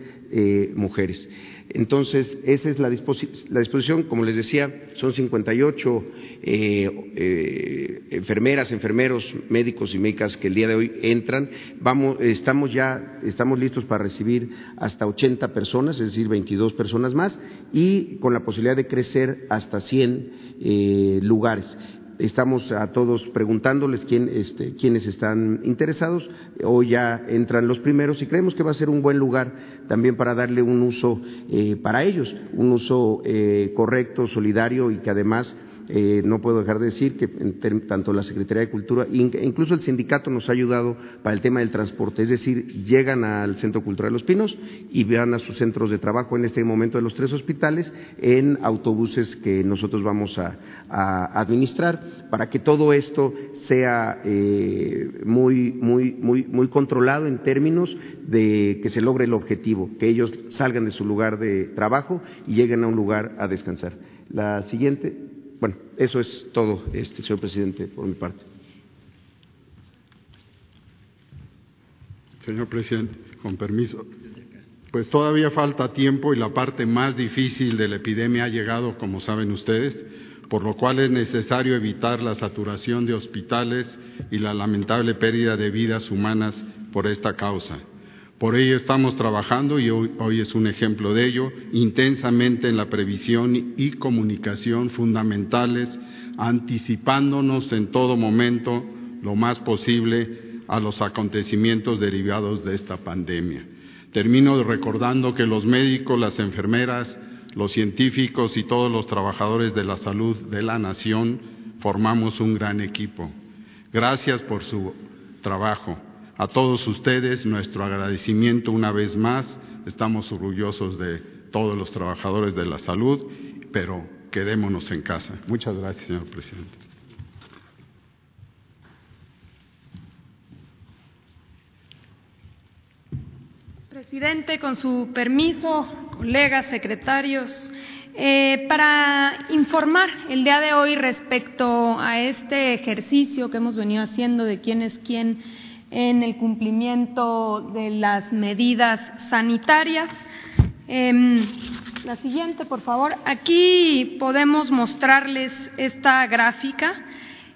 mujeres. Entonces, esa es la, disposición, como les decía, son 58 eh, eh, enfermeras, enfermeros, médicos y médicas que el día de hoy entran. Vamos, estamos ya, estamos listos para recibir hasta 80 personas, es decir, 22 personas más, y con la posibilidad de crecer hasta 100 eh, lugares. Estamos a todos preguntándoles quién, este, quiénes están interesados. Hoy ya entran los primeros y creemos que va a ser un buen lugar también para darle un uso eh, para ellos, un uso eh, correcto, solidario y que además eh, no puedo dejar de decir que tanto la Secretaría de Cultura incluso el sindicato nos ha ayudado para el tema del transporte, es decir, llegan al Centro Cultural de Los Pinos y van a sus centros de trabajo en este momento de los tres hospitales en autobuses que nosotros vamos a, administrar para que todo esto sea eh, muy, muy, muy, muy controlado en términos de que se logre el objetivo, que ellos salgan de su lugar de trabajo y lleguen a un lugar a descansar. La siguiente. Bueno, eso es todo, este, señor presidente, por mi parte. Señor presidente, con permiso. Pues todavía falta tiempo y la parte más difícil de la epidemia ha llegado, como saben ustedes, por lo cual es necesario evitar la saturación de hospitales y la lamentable pérdida de vidas humanas por esta causa. Por ello estamos trabajando, y hoy, es un ejemplo de ello, intensamente en la previsión y comunicación fundamentales, anticipándonos en todo momento lo más posible a los acontecimientos derivados de esta pandemia. Termino recordando que los médicos, las enfermeras, los científicos y todos los trabajadores de la salud de la nación formamos un gran equipo. Gracias por su trabajo. A todos ustedes nuestro agradecimiento una vez más. Estamos orgullosos de todos los trabajadores de la salud, pero quedémonos en casa. Muchas gracias, señor presidente. Presidente, con su permiso, colegas, secretarios, eh, para informar el día de hoy respecto a este ejercicio que hemos venido haciendo de quién es quién en el cumplimiento de las medidas sanitarias. Em, la siguiente, por favor. Aquí podemos mostrarles esta gráfica.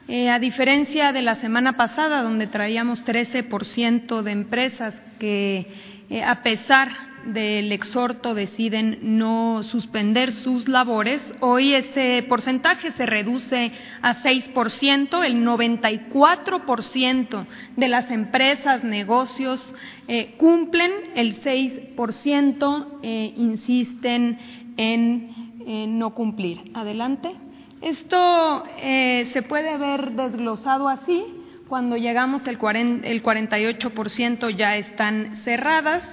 Eh, a diferencia de la semana pasada, donde traíamos 13% de empresas que, eh, a pesar del exhorto deciden no suspender sus labores. Hoy ese porcentaje se reduce a 6%, el 94% de las empresas, negocios eh, cumplen, el 6% eh, insisten en no cumplir. Adelante. Esto eh, se puede ver desglosado así. Cuando llegamos el, el 48% ya están cerradas,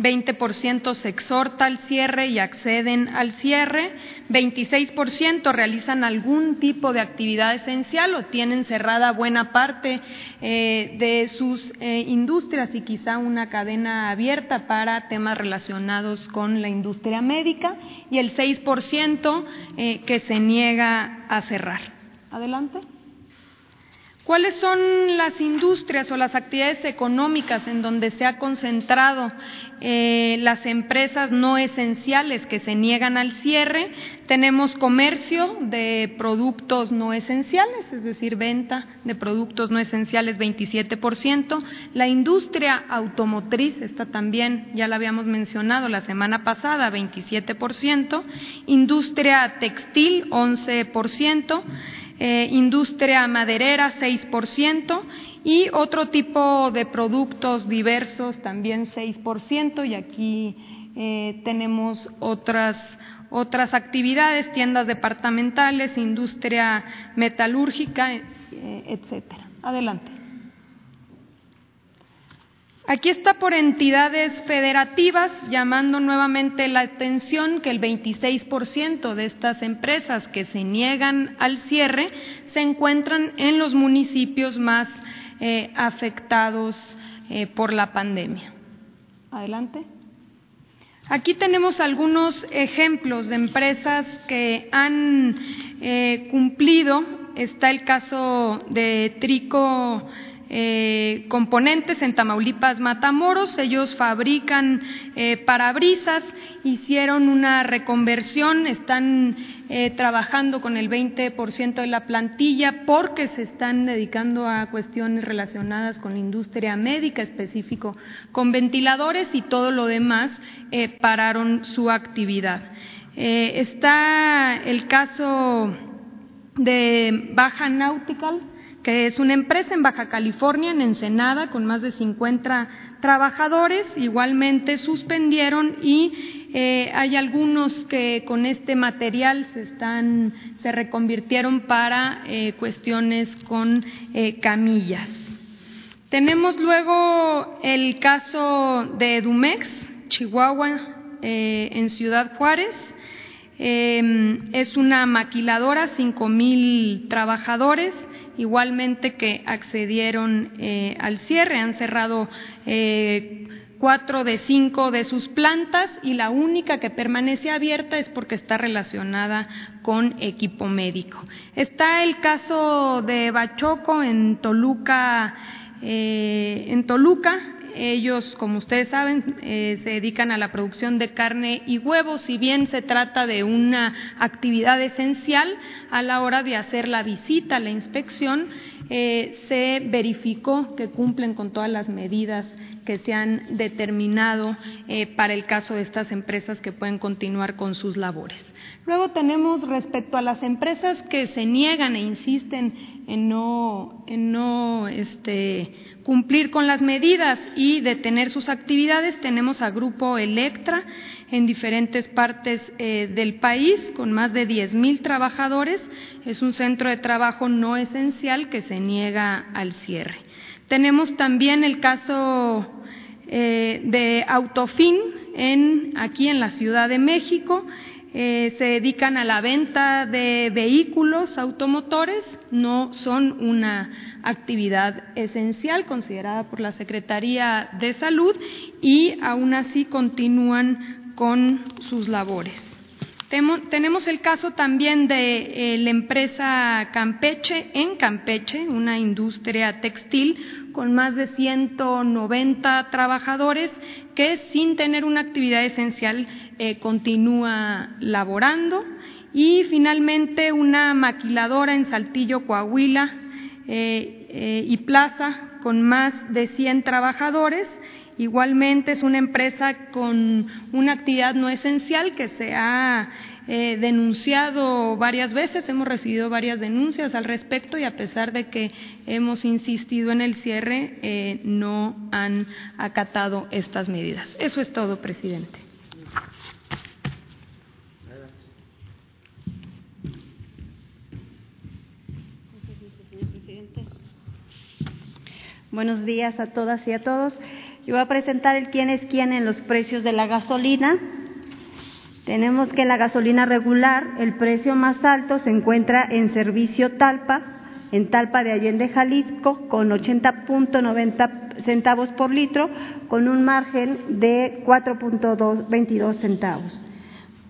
20% se exhorta al cierre y acceden al cierre, 26% realizan algún tipo de actividad esencial o tienen cerrada buena parte eh, de sus eh, industrias y quizá una cadena abierta para temas relacionados con la industria médica y el 6% eh, que se niega a cerrar. Adelante. ¿Cuáles son las industrias o las actividades económicas en donde se ha concentrado eh, las empresas no esenciales que se niegan al cierre? Tenemos comercio de productos no esenciales, es decir, venta de productos no esenciales 27%. La industria automotriz, esta también ya la habíamos mencionado la semana pasada, 27%. Industria textil, 11%. Eh, industria maderera 6% y otro tipo de productos diversos también 6% y aquí eh, tenemos otras otras actividades, tiendas departamentales, industria metalúrgica, eh, etcétera. Adelante. Aquí está por entidades federativas llamando nuevamente la atención que el 26% de estas empresas que se niegan al cierre se encuentran en los municipios más eh, afectados eh, por la pandemia. Adelante. Aquí tenemos algunos ejemplos de empresas que han eh, cumplido. Está el caso de Trico eh, componentes en Tamaulipas Matamoros. Ellos fabrican eh, parabrisas, hicieron una reconversión, están eh, trabajando con el 20% de la plantilla porque se están dedicando a cuestiones relacionadas con la industria médica, específico con ventiladores y todo lo demás pararon su actividad. está el caso de Baja Nautical, que es una empresa en Baja California, en Ensenada, con más de 50 trabajadores. Igualmente suspendieron y eh, hay algunos que con este material se están, se reconvirtieron para eh, cuestiones con eh, camillas. Tenemos luego el caso de Dumex, Chihuahua, en Ciudad Juárez. es una maquiladora, cinco mil trabajadores igualmente que accedieron eh, al cierre. Han cerrado eh, cuatro de cinco de sus plantas y la única que permanece abierta es porque está relacionada con equipo médico. Está el caso de Bachoco en Toluca, eh, en Toluca, ellos, como ustedes saben, eh, se dedican a la producción de carne y huevos, si bien se trata de una actividad esencial a la hora de hacer la visita, la inspección, eh, se verificó que cumplen con todas las medidas que se han determinado eh, para el caso de estas empresas que pueden continuar con sus labores. Luego tenemos respecto a las empresas que se niegan e insisten en no, en no este, cumplir con las medidas y detener sus actividades, tenemos a Grupo Electra en diferentes partes eh, del país con más de 10 mil trabajadores. Es un centro de trabajo no esencial que se niega al cierre. Tenemos también el caso eh, de Autofin en, aquí en la Ciudad de México. Eh, se dedican a la venta de vehículos automotores, no son una actividad esencial considerada por la Secretaría de Salud y aún así continúan con sus labores. Tenemos el caso también de eh, la empresa Campeche, en Campeche, una industria textil con más de 190 trabajadores que sin tener una actividad esencial eh, continúa laborando. Y finalmente una maquiladora en Saltillo, Coahuila eh, y Plaza con más de 100 trabajadores Igualmente es una empresa con una actividad no esencial que se ha eh, denunciado varias veces, hemos recibido varias denuncias al respecto y a pesar de que hemos insistido en el cierre, eh, no han acatado estas medidas. Eso es todo, presidente. Buenos días a todas y a todos. Yo voy a presentar el quién es quién en los precios de la gasolina. Tenemos que la gasolina regular, el precio más alto se encuentra en servicio Talpa, en Talpa de Allende, Jalisco, con 80.90 centavos por litro, con un margen de 4.22 centavos.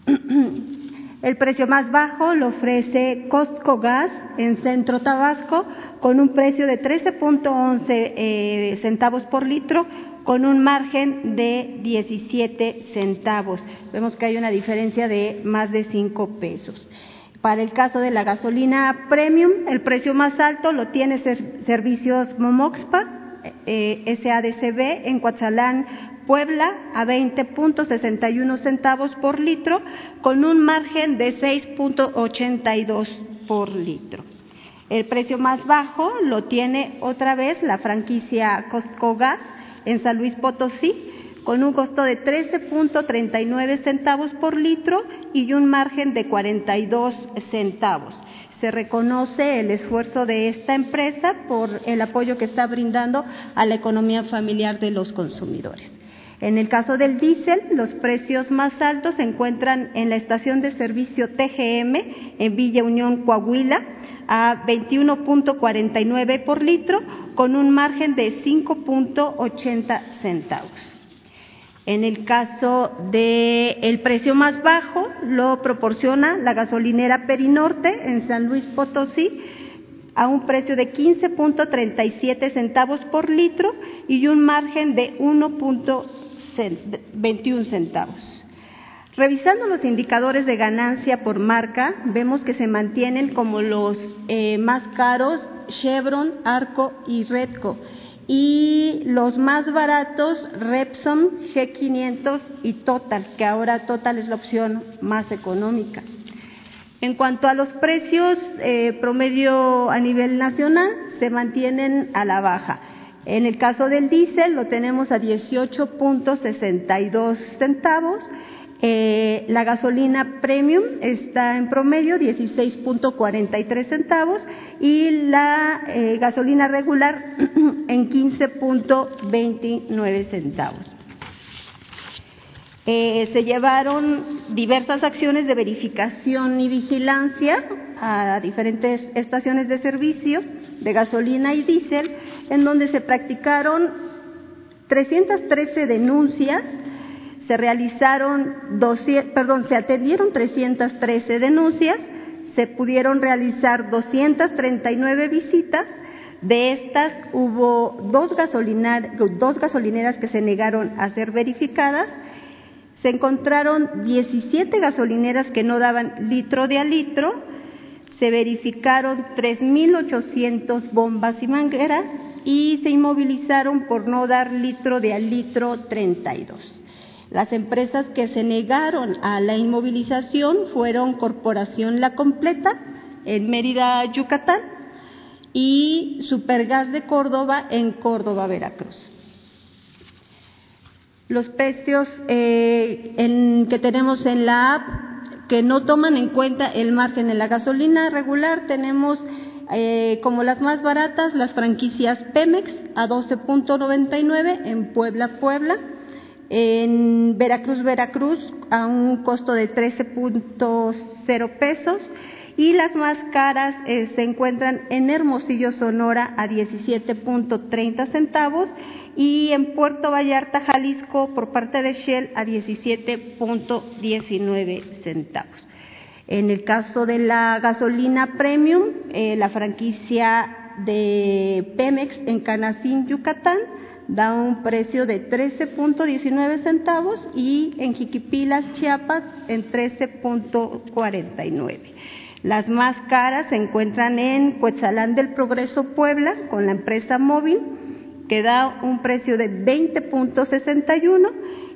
El precio más bajo lo ofrece Costco Gas en Centro Tabasco con un precio de 13.11 eh, centavos por litro con un margen de 17 centavos. Vemos que hay una diferencia de más de 5 pesos. Para el caso de la gasolina premium, el precio más alto lo tiene Servicios Momoxpa, eh, SADCB, en Coatzalán, Puebla, a 20.61 centavos por litro, con un margen de 6.82 por litro. El precio más bajo lo tiene otra vez la franquicia Costco Gas en San Luis Potosí, con un costo de 13.39 centavos por litro y un margen de 42 centavos. Se reconoce el esfuerzo de esta empresa por el apoyo que está brindando a la economía familiar de los consumidores. En el caso del diésel, los precios más altos se encuentran en la estación de servicio TGM en Villa Unión, Coahuila, a 21.49 por litro, con un margen de 5.80 centavos. En el caso del el precio más bajo, lo proporciona la gasolinera Perinorte en San Luis Potosí a un precio de 15.37 centavos por litro y un margen de 1.21 centavos. Revisando los indicadores de ganancia por marca, vemos que se mantienen como los eh, más caros Chevron, Arco y Redco y los más baratos Repsol, G500 y Total, que ahora Total es la opción más económica. En cuanto a los precios eh, promedio a nivel nacional, se mantienen a la baja. En el caso del diésel lo tenemos a 18.62 centavos eh, la gasolina premium está en promedio 16.43 centavos y la eh, gasolina regular en 15.29 centavos. Eh, se llevaron diversas acciones de verificación y vigilancia a diferentes estaciones de servicio de gasolina y diésel, en donde se practicaron 313 denuncias se realizaron, 200, perdón, se atendieron 313 denuncias, se pudieron realizar 239 visitas, de estas hubo dos, dos gasolineras que se negaron a ser verificadas, se encontraron 17 gasolineras que no daban litro de a litro, se verificaron 3.800 bombas y mangueras y se inmovilizaron por no dar litro de a litro 32. Las empresas que se negaron a la inmovilización fueron Corporación La Completa en Mérida, Yucatán y Supergas de Córdoba en Córdoba, Veracruz. Los precios eh, que tenemos en la app que no toman en cuenta el margen en la gasolina regular tenemos eh, como las más baratas las franquicias Pemex a 12.99 en Puebla, Puebla en Veracruz, Veracruz, a un costo de 13.0 pesos. Y las más caras eh, se encuentran en Hermosillo, Sonora, a 17.30 centavos. Y en Puerto Vallarta, Jalisco, por parte de Shell, a 17.19 centavos. En el caso de la gasolina premium, eh, la franquicia de Pemex en Canacín, Yucatán, da un precio de 13.19 centavos y en Jiquipilas, Chiapas, en 13.49. Las más caras se encuentran en Cuetzalán del Progreso, Puebla, con la empresa móvil, que da un precio de 20.61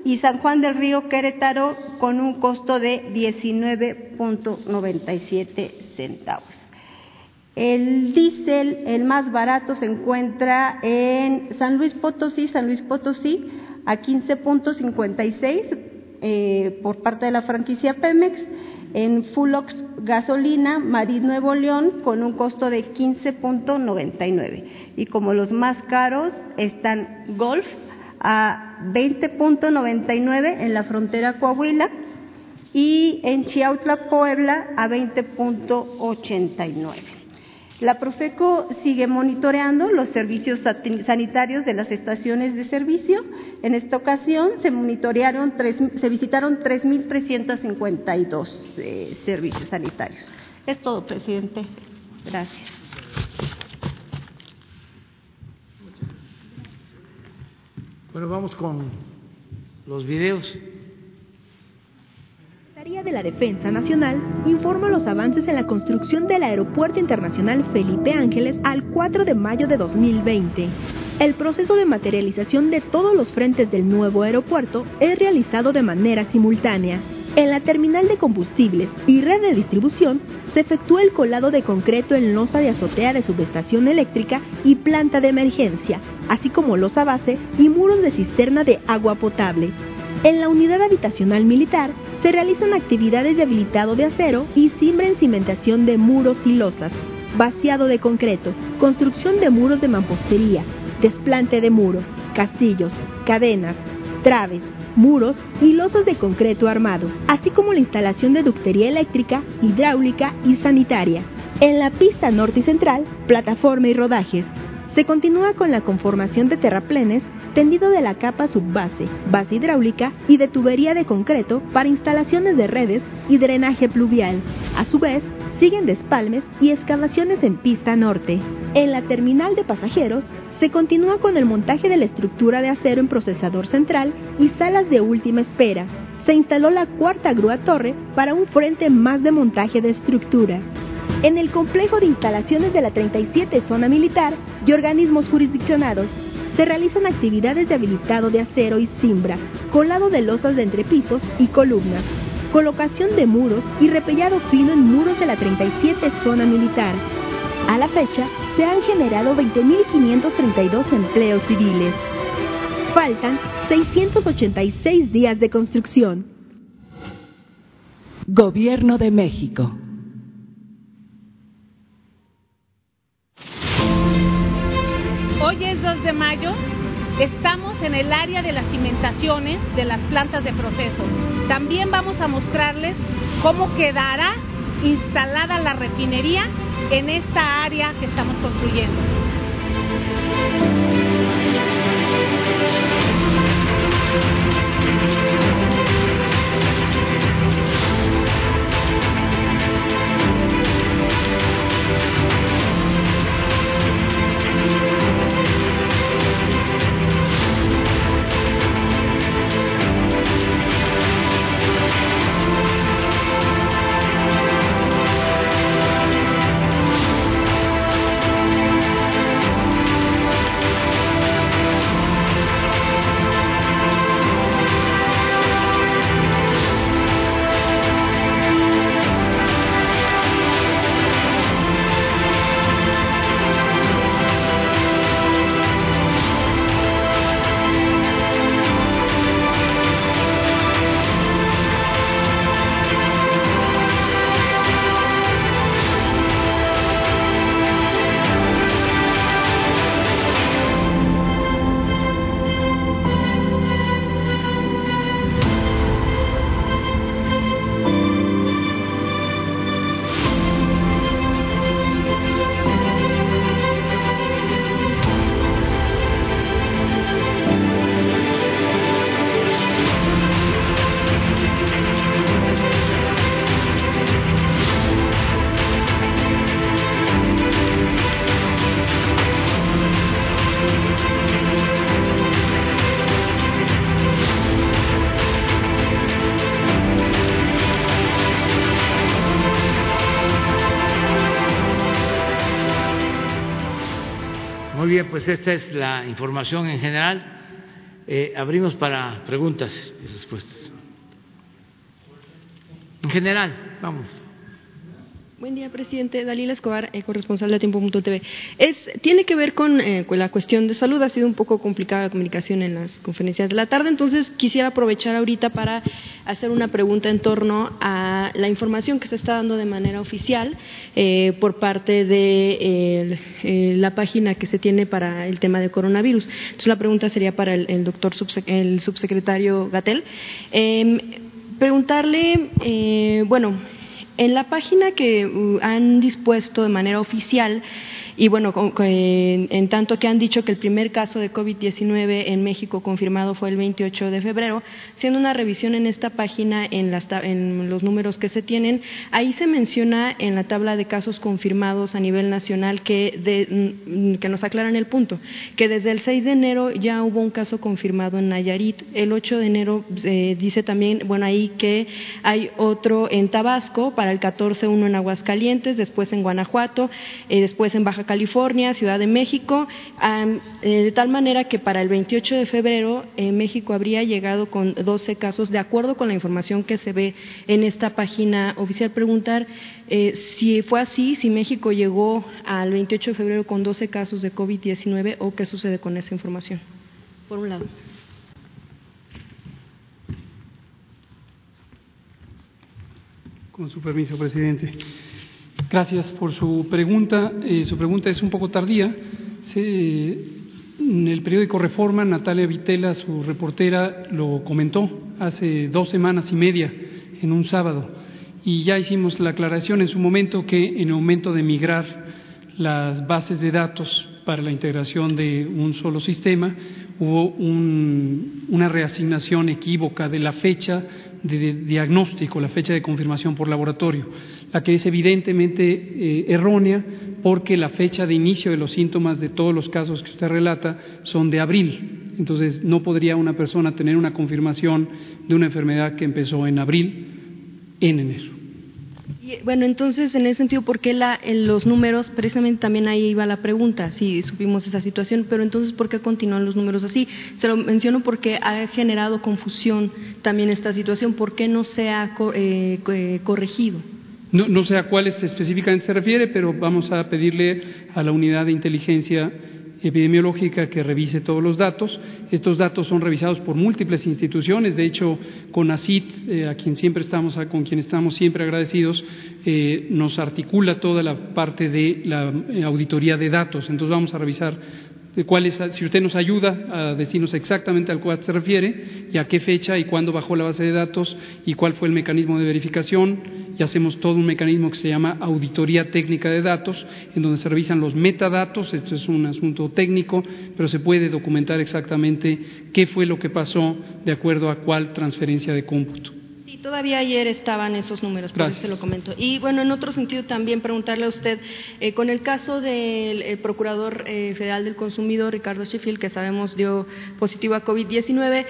y San Juan del Río Querétaro con un costo de 19.97 centavos. El diésel, el más barato, se encuentra en San Luis Potosí, San Luis Potosí, a 15.56 eh, por parte de la franquicia Pemex, en Fulox Gasolina, Marín Nuevo León, con un costo de 15.99. Y como los más caros están Golf a 20.99 en la frontera Coahuila y en Chiautla, Puebla, a 20.89. La Profeco sigue monitoreando los servicios sanitarios de las estaciones de servicio. En esta ocasión se monitorearon, se visitaron 3.352 eh, servicios sanitarios. Es todo, presidente. Gracias. Bueno, vamos con los videos. Secretaría de la Defensa Nacional informa los avances en la construcción del Aeropuerto Internacional Felipe Ángeles al 4 de mayo de 2020. El proceso de materialización de todos los frentes del nuevo aeropuerto es realizado de manera simultánea. En la terminal de combustibles y red de distribución se efectúa el colado de concreto en losa de azotea de subestación eléctrica y planta de emergencia, así como losa base y muros de cisterna de agua potable. En la unidad habitacional militar se realizan actividades de habilitado de acero y siembra en cimentación de muros y losas, vaciado de concreto, construcción de muros de mampostería, desplante de muro, castillos, cadenas, traves, muros y losas de concreto armado, así como la instalación de ductería eléctrica, hidráulica y sanitaria. En la pista norte y central, plataforma y rodajes. Se continúa con la conformación de terraplenes, tendido de la capa subbase, base hidráulica y de tubería de concreto para instalaciones de redes y drenaje pluvial. A su vez, siguen despalmes y excavaciones en pista norte. En la terminal de pasajeros, se continúa con el montaje de la estructura de acero en procesador central y salas de última espera. Se instaló la cuarta grúa torre para un frente más de montaje de estructura. En el complejo de instalaciones de la 37 Zona Militar y organismos jurisdiccionados, se realizan actividades de habilitado de acero y cimbra, colado de losas de entrepisos y columnas, colocación de muros y repellado fino en muros de la 37 Zona Militar. A la fecha, se han generado 20.532 empleos civiles. Faltan 686 días de construcción. Gobierno de México. Hoy es 2 de mayo. Estamos en el área de las cimentaciones de las plantas de proceso. También vamos a mostrarles cómo quedará instalada la refinería en esta área que estamos construyendo. Esta es la información en general. Eh, abrimos para preguntas y respuestas. En general, vamos. Buen día, presidente. Dalila Escobar, eh, corresponsal de Tiempo.tv. Tiene que ver con, eh, con, la cuestión de salud. Ha sido un poco complicada la comunicación en las conferencias de la tarde, entonces quisiera aprovechar ahorita para hacer una pregunta en torno a la información que se está dando de manera oficial eh, por parte de la página que se tiene para el tema de coronavirus. Entonces, la pregunta sería para el, doctor el subsecretario Gatel. Em, preguntarle, bueno, En la página que uh, han dispuesto de manera oficial, y bueno, en, tanto que han dicho que el primer caso de COVID-19 en México confirmado fue el 28 de febrero, siendo una revisión en esta página en, los números que se tienen, ahí se menciona en la tabla de casos confirmados a nivel nacional que, mm, que nos aclaran el punto, que desde el 6 de enero ya hubo un caso confirmado en Nayarit, el 8 de enero eh, dice también, bueno, ahí que hay otro en Tabasco, para el 14 uno en Aguascalientes, después en Guanajuato, eh, después en Baja California, Ciudad de México, eh, de tal manera que para el 28 de febrero eh, México habría llegado con 12 casos, de acuerdo con la información que se ve en esta página oficial. Preguntar eh, si fue así, si México llegó al 28 de febrero con 12 casos de COVID-19 o qué sucede con esa información, por un lado. Con su permiso, presidente. Gracias por su pregunta. Eh, su pregunta es un poco tardía. en el periódico Reforma, Natalia Vitela, su reportera, lo comentó hace dos semanas y media, en un sábado. Y ya hicimos la aclaración en su momento que en el momento de migrar las bases de datos para la integración de un solo sistema, hubo una reasignación equívoca de la fecha de diagnóstico, la fecha de confirmación por laboratorio la que es evidentemente eh, errónea porque la fecha de inicio de los síntomas de todos los casos que usted relata son de abril. Entonces, no podría una persona tener una confirmación de una enfermedad que empezó en abril en enero. bueno, entonces, en ese sentido, ¿por qué la, en los números, precisamente también ahí iba la pregunta, si supimos esa situación, pero entonces, ¿por qué continúan los números así? Se lo menciono porque ha generado confusión también esta situación, ¿por qué no se ha eh, eh, corregido? No, sé a cuáles específicamente se refiere, pero vamos a pedirle a la unidad de inteligencia epidemiológica que revise todos los datos. Estos datos son revisados por múltiples instituciones. De hecho, con ACIT, eh, a quien siempre estamos, con quien estamos siempre agradecidos, eh, nos articula toda la parte de la eh, auditoría de datos. Entonces vamos a revisar si usted nos ayuda a decirnos exactamente al cual se refiere y a qué fecha y cuándo bajó la base de datos y cuál fue el mecanismo de verificación, y hacemos todo un mecanismo que se llama auditoría técnica de datos, en donde se revisan los metadatos, esto es un asunto técnico, pero se puede documentar exactamente qué fue lo que pasó de acuerdo a cuál transferencia de cómputo. Todavía ayer estaban esos números, por eso se lo comento. Y bueno, en otro sentido también preguntarle a usted, eh, con el caso del eh, Procurador eh, Federal del Consumidor, Ricardo Sheffield, que sabemos dio positivo a COVID-19,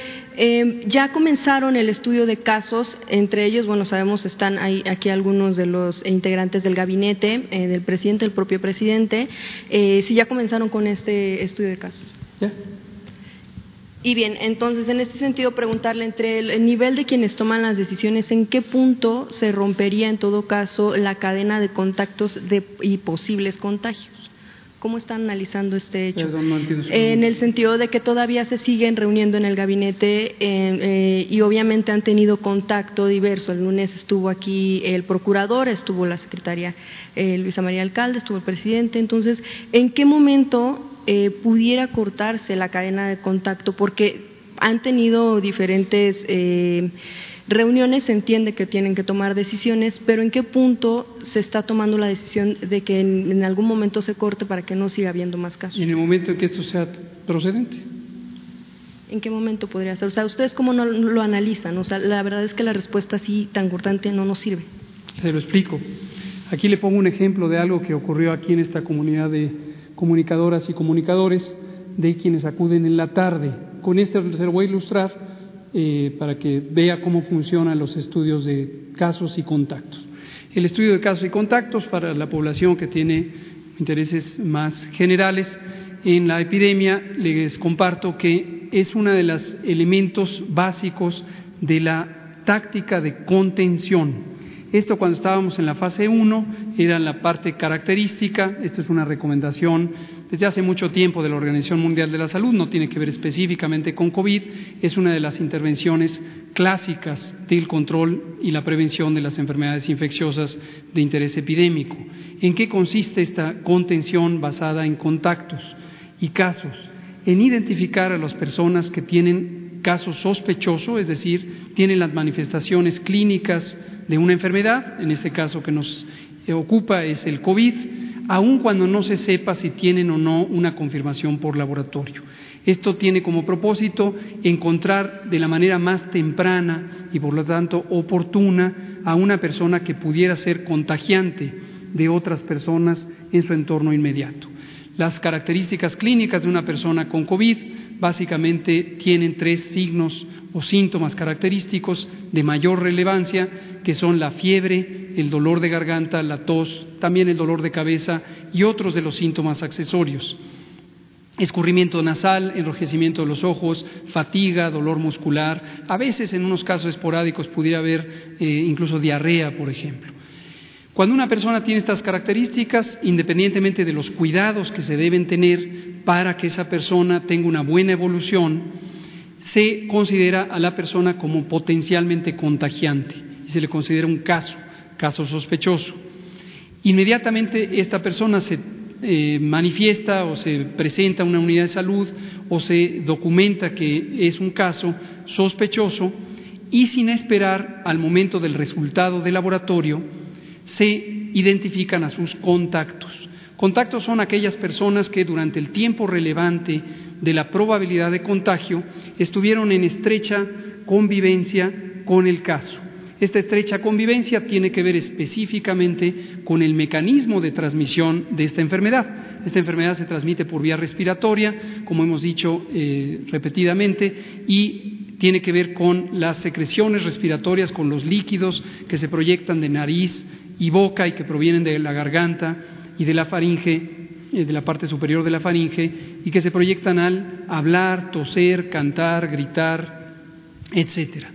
ya comenzaron el estudio de casos, entre ellos, bueno, sabemos están ahí, aquí algunos de los integrantes del gabinete, del presidente, el propio presidente, si ya comenzaron con este estudio de casos. Y bien, entonces en este sentido preguntarle entre el, nivel de quienes toman las decisiones, ¿en qué punto se rompería en todo caso la cadena de contactos de, y posibles contagios? ¿Cómo están analizando este hecho? en el sentido de que todavía se siguen reuniendo en el gabinete eh, y obviamente han tenido contacto diverso. El lunes estuvo aquí el procurador, estuvo la secretaria eh, Luisa María Alcalde, estuvo el presidente. Entonces, ¿en qué momento eh, pudiera cortarse la cadena de contacto porque han tenido diferentes eh, reuniones, se entiende que tienen que tomar decisiones, pero ¿en qué punto se está tomando la decisión de que en, algún momento se corte para que no siga habiendo más casos? ¿Y en el momento en que esto sea procedente? ¿En qué momento podría ser? O sea, ¿ustedes cómo no lo analizan? O sea, la verdad es que la respuesta así tan cortante no nos sirve. Se lo explico. Aquí le pongo un ejemplo de algo que ocurrió aquí en esta comunidad de comunicadoras y comunicadores de quienes acuden en la tarde. Con esto se lo voy a ilustrar eh, para que vea cómo funcionan los estudios de casos y contactos. El estudio de casos y contactos para la población que tiene intereses más generales en la epidemia, les comparto que es uno de los elementos básicos de la táctica de contención esto cuando estábamos en la fase 1 era la parte característica, esto es una recomendación desde hace mucho tiempo de la Organización Mundial de la Salud, no tiene que ver específicamente con COVID, es una de las intervenciones clásicas del control y la prevención de las enfermedades infecciosas de interés epidémico. ¿En qué consiste esta contención basada en contactos y casos? En identificar a las personas que tienen caso sospechoso, es decir, tiene las manifestaciones clínicas de una enfermedad, en este caso que nos ocupa es el COVID, aun cuando no se sepa si tienen o no una confirmación por laboratorio. Esto tiene como propósito encontrar de la manera más temprana y por lo tanto oportuna a una persona que pudiera ser contagiante de otras personas en su entorno inmediato. Las características clínicas de una persona con COVID básicamente tienen tres signos o síntomas característicos de mayor relevancia, que son la fiebre, el dolor de garganta, la tos, también el dolor de cabeza y otros de los síntomas accesorios. Escurrimiento nasal, enrojecimiento de los ojos, fatiga, dolor muscular. A veces, en unos casos esporádicos, pudiera haber eh, incluso diarrea, por ejemplo. Cuando una persona tiene estas características, independientemente de los cuidados que se deben tener para que esa persona tenga una buena evolución, se considera a la persona como potencialmente contagiante y se le considera un caso, caso sospechoso. Inmediatamente esta persona se eh, manifiesta o se presenta a una unidad de salud o se documenta que es un caso sospechoso y sin esperar al momento del resultado del laboratorio se identifican a sus contactos. Contactos son aquellas personas que durante el tiempo relevante de la probabilidad de contagio estuvieron en estrecha convivencia con el caso. Esta estrecha convivencia tiene que ver específicamente con el mecanismo de transmisión de esta enfermedad. Esta enfermedad se transmite por vía respiratoria, como hemos dicho eh, repetidamente, y tiene que ver con las secreciones respiratorias, con los líquidos que se proyectan de nariz y boca y que provienen de la garganta y de la faringe, eh, de la parte superior de la faringe, y que se proyectan al hablar, toser, cantar, gritar, etcétera.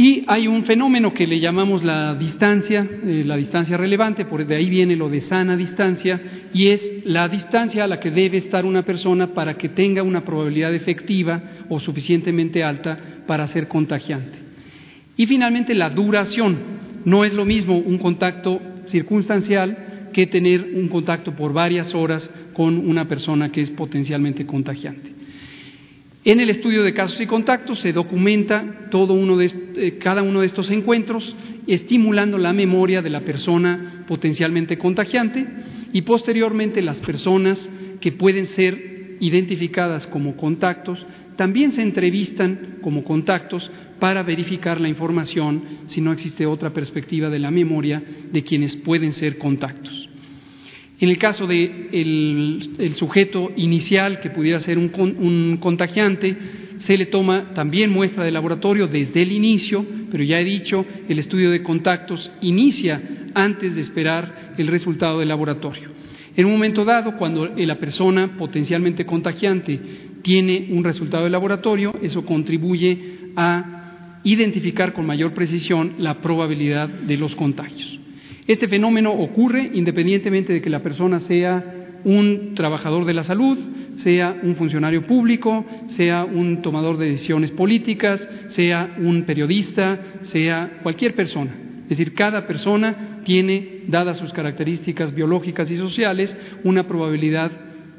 Y hay un fenómeno que le llamamos la distancia, eh, la distancia relevante, por de ahí viene lo de sana distancia, y es la distancia a la que debe estar una persona para que tenga una probabilidad efectiva o suficientemente alta para ser contagiante. Y finalmente la duración. No es lo mismo un contacto circunstancial que tener un contacto por varias horas con una persona que es potencialmente contagiante. En el estudio de casos y contactos se documenta todo uno de, eh, cada uno de estos encuentros, estimulando la memoria de la persona potencialmente contagiante y posteriormente las personas que pueden ser identificadas como contactos también se entrevistan como contactos para verificar la información si no existe otra perspectiva de la memoria de quienes pueden ser contactos. En el caso del de sujeto inicial, que pudiera ser un, un, contagiante, se le toma también muestra de laboratorio desde el inicio, pero ya he dicho, el estudio de contactos inicia antes de esperar el resultado del laboratorio. En un momento dado, cuando la persona potencialmente contagiante tiene un resultado de laboratorio, eso contribuye a identificar con mayor precisión la probabilidad de los contagios. Este fenómeno ocurre independientemente de que la persona sea un trabajador de la salud, sea un funcionario público, sea un tomador de decisiones políticas, sea un periodista, sea cualquier persona. Es decir, cada persona tiene, dadas sus características biológicas y sociales, una probabilidad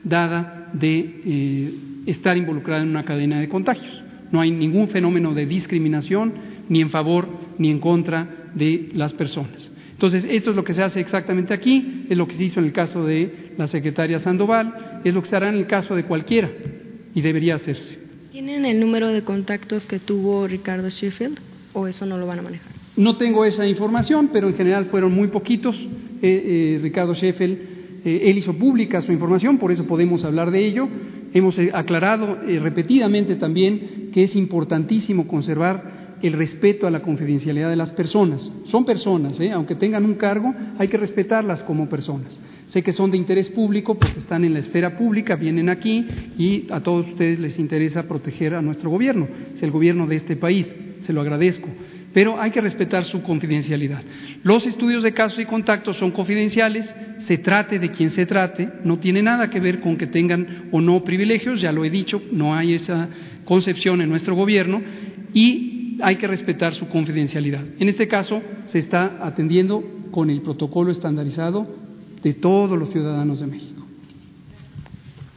dada de eh, estar involucrada en una cadena de contagios. No hay ningún fenómeno de discriminación ni en favor ni en contra de las personas. Entonces, esto es lo que se hace exactamente aquí, es lo que se hizo en el caso de la secretaria Sandoval, es lo que se hará en el caso de cualquiera y debería hacerse. ¿Tienen el número de contactos que tuvo Ricardo Sheffield o eso no lo van a manejar? No tengo esa información, pero en general fueron muy poquitos. Eh, eh, Ricardo Sheffield, eh, él hizo pública su información, por eso podemos hablar de ello. Hemos eh, aclarado eh, repetidamente también que es importantísimo conservar el respeto a la confidencialidad de las personas. Son personas, ¿eh? aunque tengan un cargo, hay que respetarlas como personas. Sé que son de interés público porque están en la esfera pública, vienen aquí y a todos ustedes les interesa proteger a nuestro gobierno, es el gobierno de este país, se lo agradezco. Pero hay que respetar su confidencialidad. Los estudios de casos y contactos son confidenciales, se trate de quien se trate, no tiene nada que ver con que tengan o no privilegios, ya lo he dicho, no hay esa concepción en nuestro gobierno y hay que respetar su confidencialidad. En este caso, se está atendiendo con el protocolo estandarizado de todos los ciudadanos de México.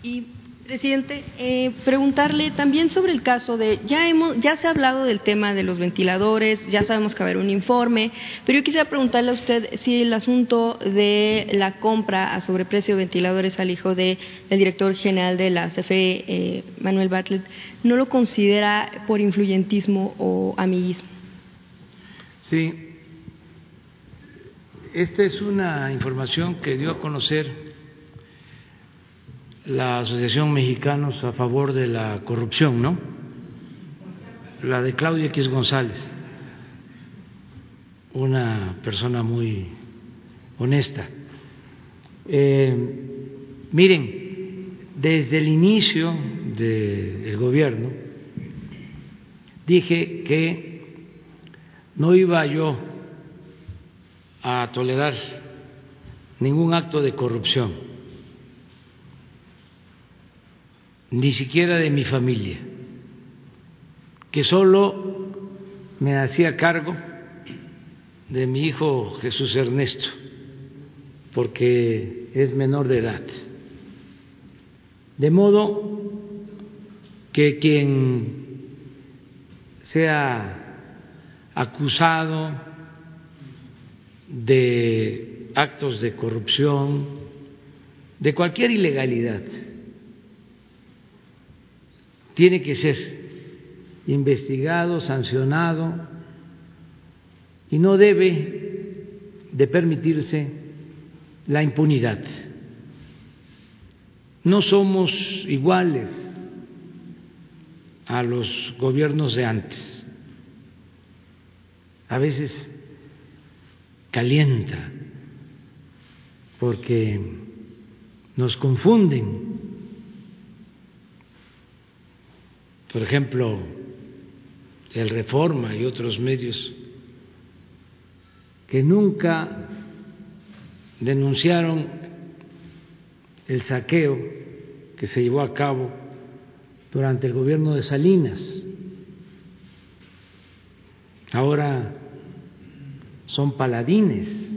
Y Presidente, eh, preguntarle también sobre el caso de, ya, hemos, ya se ha hablado del tema de los ventiladores, ya sabemos que va a haber un informe, pero yo quisiera preguntarle a usted si el asunto de la compra a sobreprecio de ventiladores al hijo del director general de la CFE, eh, Manuel Bartlett, no lo considera por influyentismo o amiguismo. Sí, esta es una información que dio a conocer la Asociación Mexicanos a favor de la corrupción, ¿no? La de Claudia X González, una persona muy honesta. Eh, miren, desde el inicio del gobierno dije que no iba yo a tolerar ningún acto de corrupción ni siquiera de mi familia, que solo me hacía cargo de mi hijo Jesús Ernesto, porque es menor de edad. De modo que quien sea acusado de actos de corrupción, de cualquier ilegalidad, tiene que ser investigado, sancionado y no debe de permitirse la impunidad. No somos iguales a los gobiernos de antes. A veces calienta porque nos confunden por ejemplo, el Reforma y otros medios que nunca denunciaron el saqueo que se llevó a cabo durante el gobierno de Salinas. Ahora son paladines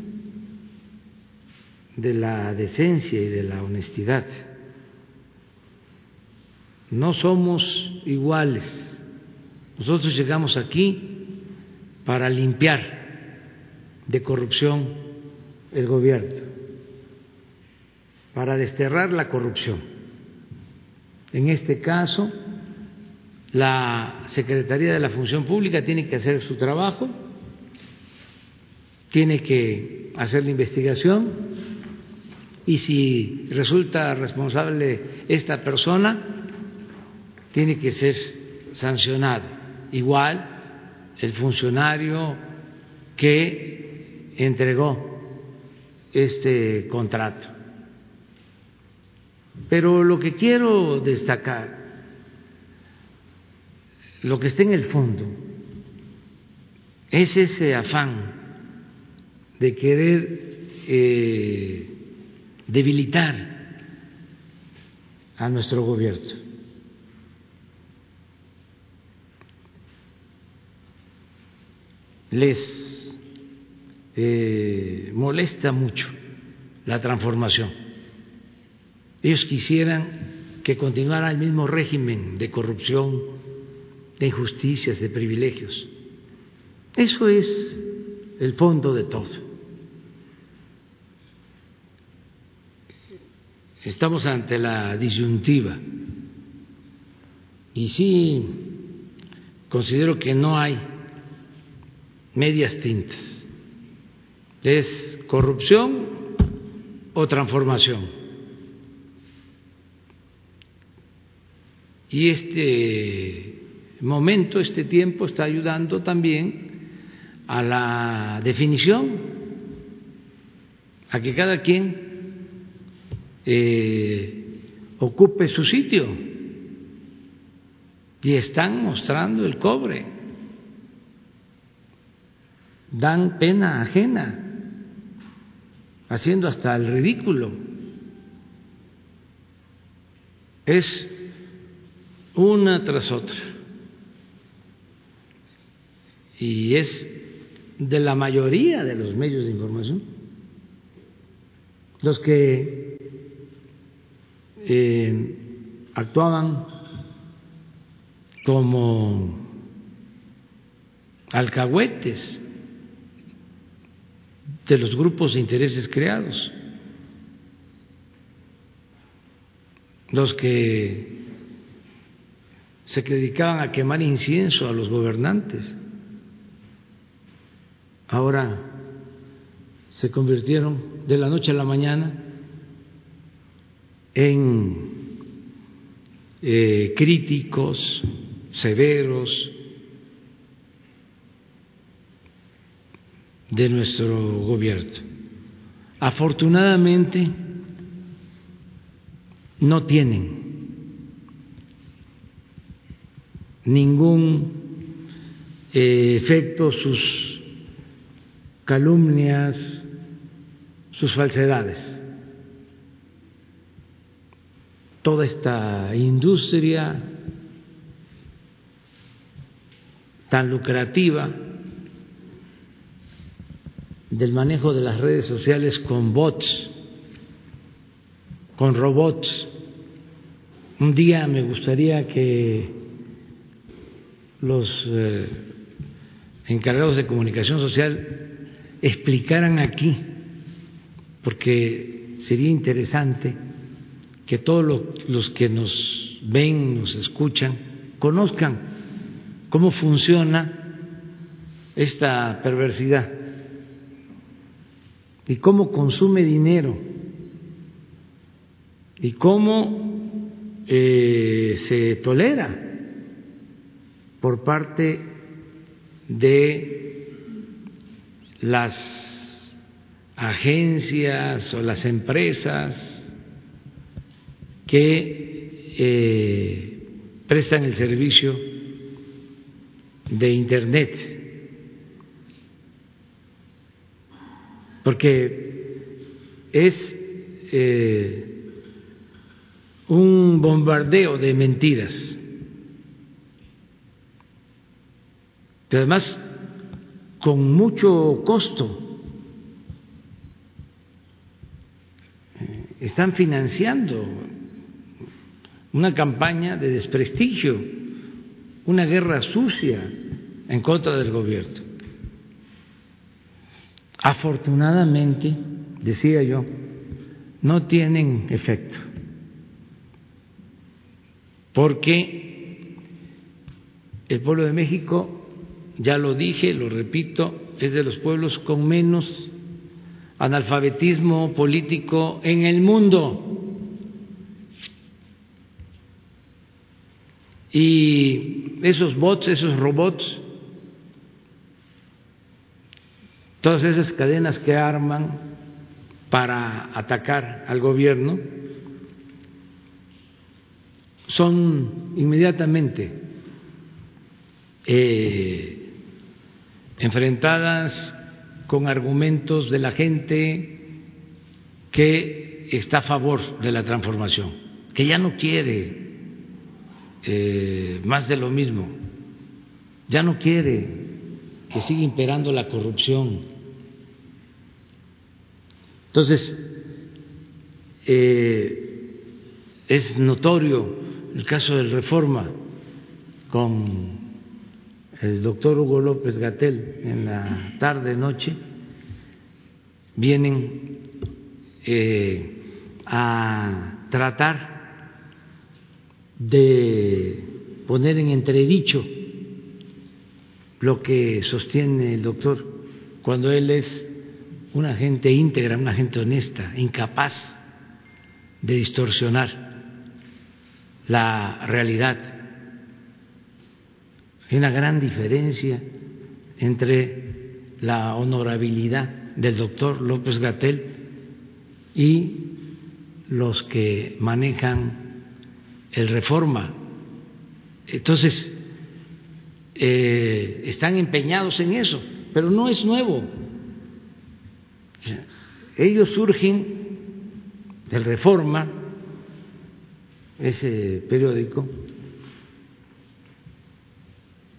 de la decencia y de la honestidad. No somos iguales. Nosotros llegamos aquí para limpiar de corrupción el gobierno, para desterrar la corrupción. En este caso, la Secretaría de la Función Pública tiene que hacer su trabajo, tiene que hacer la investigación y si resulta responsable esta persona, tiene que ser sancionado. Igual el funcionario que entregó este contrato. Pero lo que quiero destacar, lo que está en el fondo, es ese afán de querer eh, debilitar a nuestro gobierno. Les eh, molesta mucho la transformación. Ellos quisieran que continuara el mismo régimen de corrupción, de injusticias, de privilegios. Eso es el fondo de todo. Estamos ante la disyuntiva y sí considero que no hay medias tintas. Es corrupción o transformación. Y este momento, este tiempo está ayudando también a la definición, a que cada quien eh, ocupe su sitio. Y están mostrando el cobre dan pena ajena, haciendo hasta el ridículo. Es una tras otra. Y es de la mayoría de los medios de información los que eh, actuaban como alcahuetes de los grupos de intereses creados, los que se dedicaban a quemar incienso a los gobernantes, ahora se convirtieron de la noche a la mañana en eh, críticos severos de nuestro gobierno. Afortunadamente no tienen ningún eh, efecto sus calumnias, sus falsedades. Toda esta industria tan lucrativa del manejo de las redes sociales con bots, con robots. Un día me gustaría que los eh, encargados de comunicación social explicaran aquí, porque sería interesante que todos los que nos ven, nos escuchan, conozcan cómo funciona esta perversidad y cómo consume dinero y cómo eh, se tolera por parte de las agencias o las empresas que eh, prestan el servicio de Internet porque es eh, un bombardeo de mentiras. además, con mucho costo, eh, están financiando una campaña de desprestigio, una guerra sucia en contra del gobierno. Afortunadamente, decía yo, no tienen efecto, porque el pueblo de México, ya lo dije, lo repito, es de los pueblos con menos analfabetismo político en el mundo. Y esos bots, esos robots, todas esas cadenas que arman para atacar al gobierno son inmediatamente eh, enfrentadas con argumentos de la gente que está a favor de la transformación, que ya no quiere eh, más de lo mismo, ya no quiere que siga imperando la corrupción, entonces, eh, es notorio el caso del Reforma con el doctor Hugo López Gatel en la tarde noche vienen eh, a tratar de poner en entredicho lo que sostiene el doctor cuando él es una gente íntegra, una gente honesta, incapaz de distorsionar la realidad. Hay una gran diferencia entre la honorabilidad del doctor López Gatel y los que manejan el reforma. Entonces, eh, están empeñados en eso, pero no es nuevo. Ellos surgen del Reforma, ese periódico,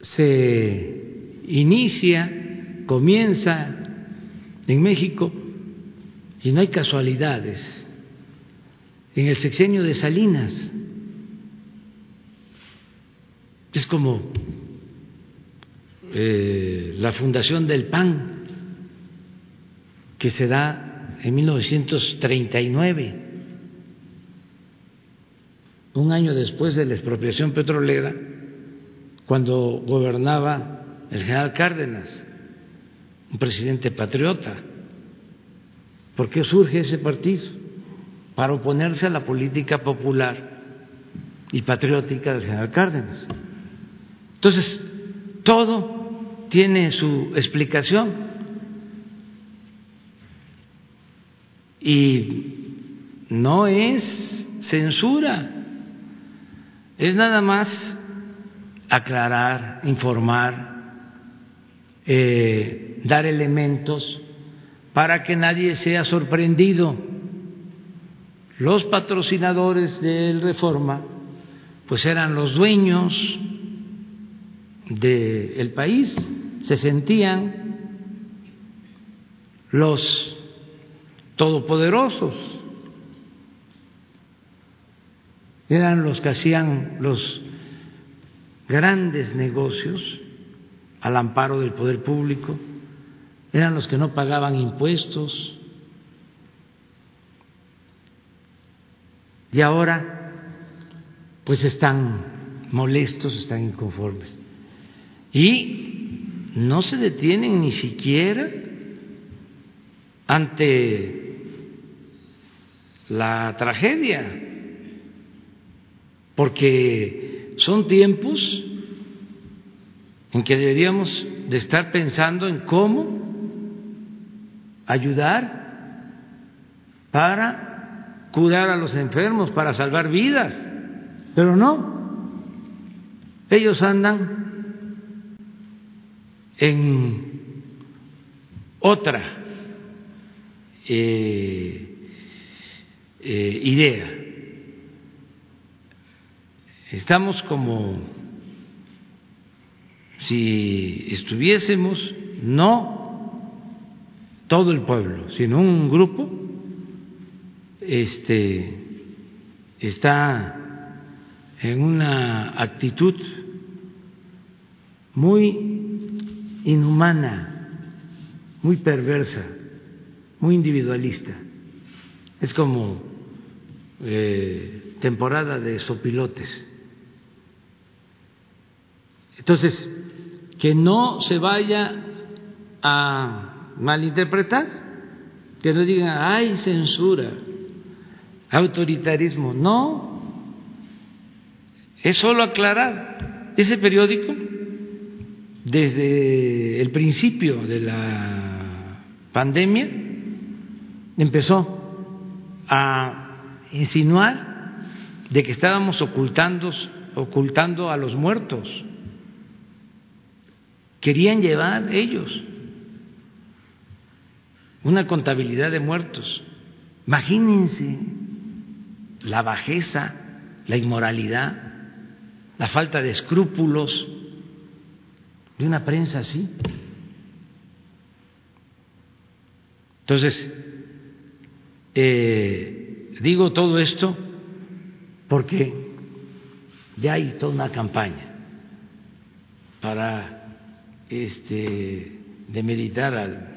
se inicia, comienza en México y no hay casualidades. En el sexenio de Salinas, Es como eh, la fundación del PAN, que se da en 1939, un año después de la expropiación petrolera, cuando gobernaba el general Cárdenas, un presidente patriota. ¿Por qué surge ese partido? Para oponerse a la política popular y patriótica del general Cárdenas. Entonces, todo tiene su explicación. Y no es censura, es nada más aclarar, informar, eh, dar elementos para que nadie sea sorprendido. Los patrocinadores del Reforma, pues eran los dueños del país, se sentían los todopoderosos, eran los que hacían los grandes negocios al amparo del poder público, eran los que no pagaban impuestos. Y ahora, pues están molestos, están inconformes. Y no se detienen ni siquiera ante la tragedia, porque son tiempos en que deberíamos de estar pensando en cómo ayudar para curar a los enfermos, para salvar vidas, pero no, ellos andan en otra eh, eh, idea. Estamos como si estuviésemos no todo el pueblo, sino un grupo, este, está en una actitud muy inhumana, muy perversa, muy individualista. Es como eh, temporada de sopilotes. Entonces, que no se vaya a malinterpretar, que no digan, hay censura, autoritarismo. No, es solo aclarar. Ese periódico, desde el principio de la pandemia, empezó a insinuar de que estábamos ocultando, ocultando a los muertos querían llevar ellos una contabilidad de muertos. Imagínense la bajeza, la inmoralidad, la falta de escrúpulos de una prensa así. Entonces, eh, digo todo esto porque ya hay toda una campaña para este, de meditar al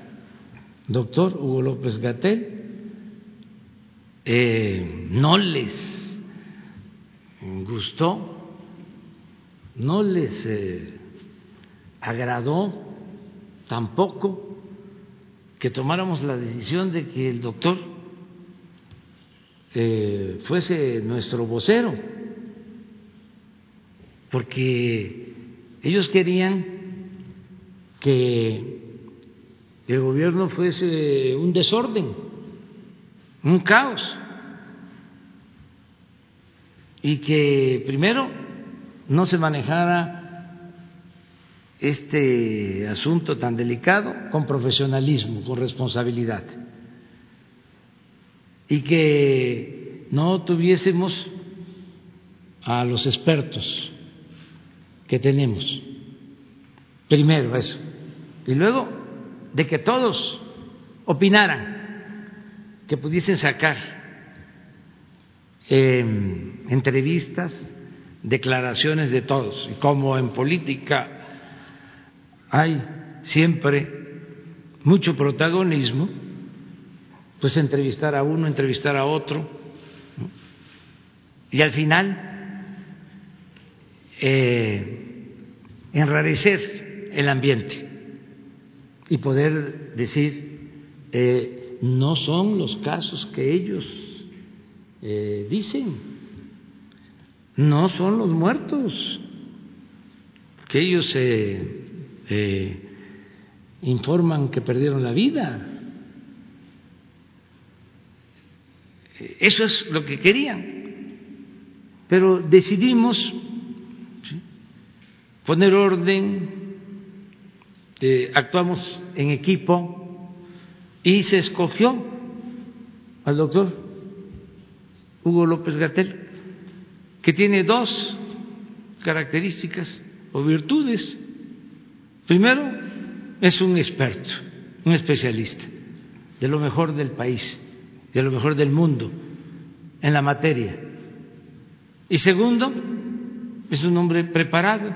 doctor Hugo López Gatel, eh, no les gustó, no les eh, agradó tampoco que tomáramos la decisión de que el doctor eh, fuese nuestro vocero, porque ellos querían que el gobierno fuese un desorden, un caos, y que primero no se manejara este asunto tan delicado con profesionalismo, con responsabilidad, y que no tuviésemos a los expertos que tenemos. Primero eso y luego de que todos opinaran, que pudiesen sacar em, entrevistas declaraciones de todos. Y como en política hay siempre mucho protagonismo, pues entrevistar a uno, entrevistar a otro, y al final eh, enrarecer el ambiente y poder decir, eh, no son los casos que ellos eh, dicen, no son los muertos, que ellos se informan que perdieron la vida. Eso es lo que querían. Pero decidimos poner orden, actuamos en equipo y se escogió al doctor Hugo López Gatel, que tiene dos características o virtudes. Primero, es un experto, un especialista de lo mejor del país, de lo mejor del mundo en la materia. Y segundo, es un hombre preparado,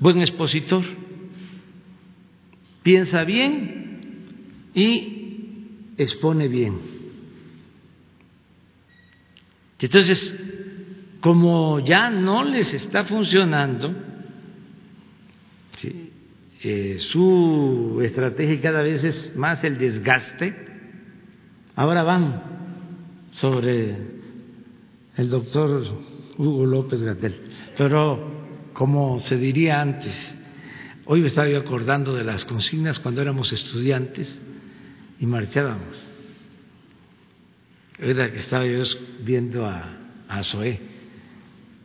buen expositor, piensa bien y expone bien. Entonces, como ya no les está funcionando eh, su estrategia cada vez es más el desgaste, ahora van sobre el doctor Hugo López Gatel. Pero, como se diría antes, hoy me estaba yo acordando de las consignas cuando éramos estudiantes y marchábamos. Era que estaba yo viendo a, a Zoé,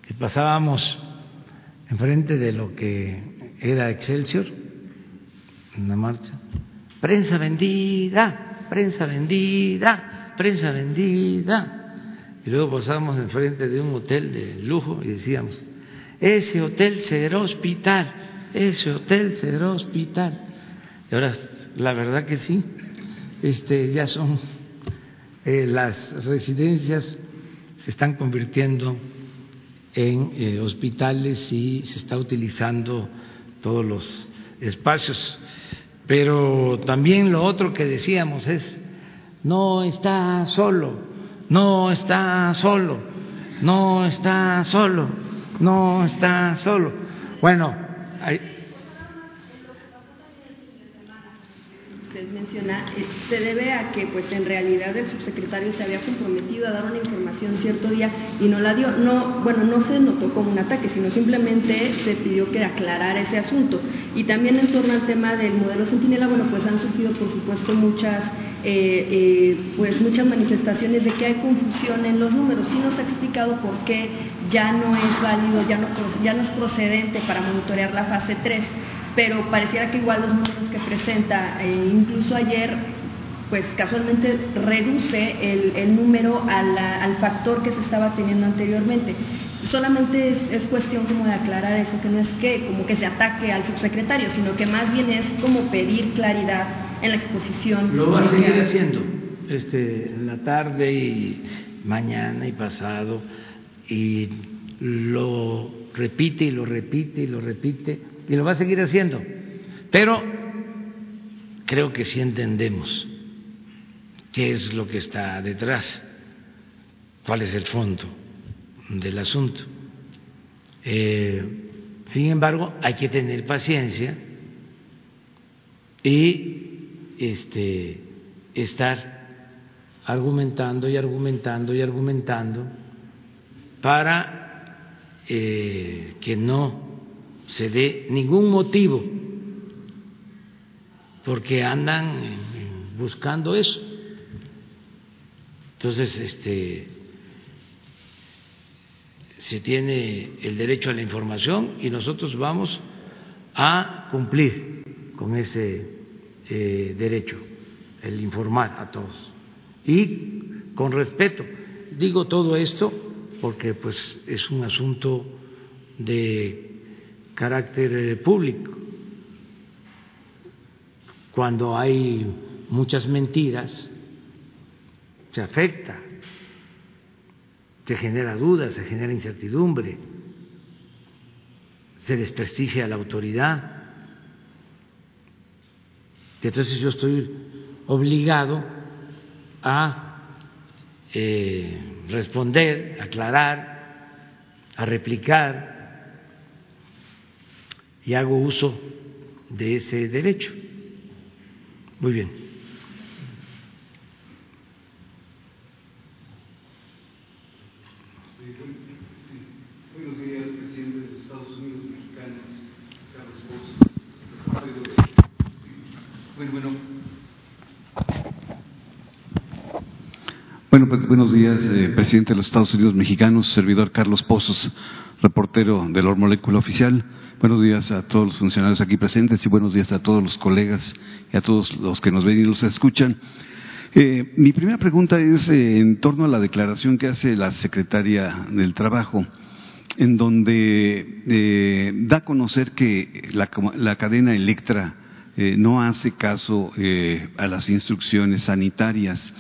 que pasábamos enfrente de lo que era Excelsior, en la marcha. Prensa vendida, prensa vendida, prensa vendida y luego pasábamos enfrente de un hotel de lujo y decíamos, ese hotel será hospital, ese hotel será hospital. Y ahora, la verdad que sí, este, ya son eh, las residencias se están convirtiendo en eh, hospitales y se está utilizando todos los espacios. Pero también lo otro que decíamos es, no está solo, no está solo, no está solo, no está solo. Bueno, hay... usted menciona eh, se debe a que pues en realidad el subsecretario se había comprometido a dar una información cierto día y no la dio. No bueno no se notó como un ataque sino simplemente se pidió que aclarara ese asunto. Y también en torno al tema del modelo Centinela bueno pues han surgido por supuesto muchas eh, eh, pues muchas manifestaciones de que hay confusión en los números. Sí nos ha explicado por qué ya no es válido, ya no, ya no es procedente para monitorear la fase 3, pero pareciera que igual los números que presenta, eh, incluso ayer, pues casualmente reduce el, el número al factor que se estaba teniendo anteriormente solamente es, es, cuestión como de aclarar eso, que no es que como que se ataque al subsecretario, sino que más bien es como pedir claridad en la exposición. Lo va a seguir haciendo este, en la tarde y mañana y pasado y lo repite y lo repite y lo repite y lo va a seguir haciendo. Pero creo que sí entendemos qué es lo que está detrás, cuál es el fondo del asunto. Eh, sin embargo, hay que tener paciencia y este, estar argumentando y argumentando y argumentando para eh, que no se dé ningún motivo, porque andan buscando eso. Entonces, este, se tiene el derecho a la información y nosotros vamos a cumplir con ese eh, derecho, el informar a todos. Y con respeto, digo todo esto porque pues es un asunto de carácter eh, público. Cuando hay muchas mentiras, se afecta se genera duda, se genera incertidumbre, se desprestigia a la autoridad. Entonces yo estoy obligado a eh, responder, aclarar, a replicar y hago uso de ese derecho. Muy bien. Buenos días, presidente de los Estados Unidos mexicanos, Carlos. Bueno, bueno. Bueno, pues buenos días, eh, presidente de los Estados Unidos mexicanos, servidor Carlos Pozos, reportero del Or Molécula Oficial. Buenos días a todos los funcionarios aquí presentes y buenos días a todos los colegas y a todos los que nos ven y nos escuchan. Eh, mi primera pregunta es eh, en torno a la declaración que hace la secretaria del Trabajo, en donde eh, da a conocer que la, la cadena Electra no hace caso a las instrucciones sanitarias.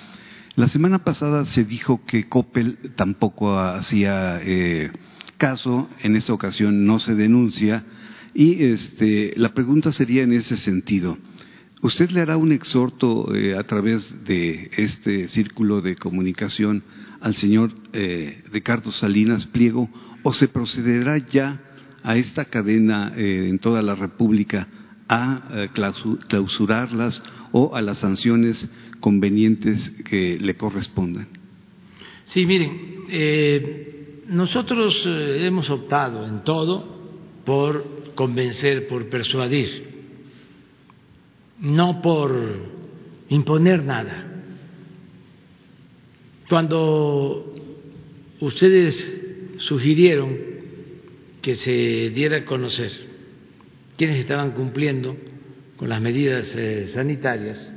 La semana pasada se dijo que Coppel tampoco hacía eh, caso, en esta ocasión no se denuncia, y este, la pregunta sería en ese sentido. ¿Usted le hará un exhorto eh, a través de este círculo de comunicación al señor eh, Ricardo Salinas Pliego o se procederá ya a esta cadena eh, en toda la República a clausu- clausurarlas o a las sanciones convenientes que le correspondan? Sí, miren, eh, nosotros eh, hemos optado en todo por convencer, por persuadir, no por imponer nada. Cuando ustedes sugirieron que se diera a conocer quienes estaban cumpliendo con las medidas eh, sanitarias,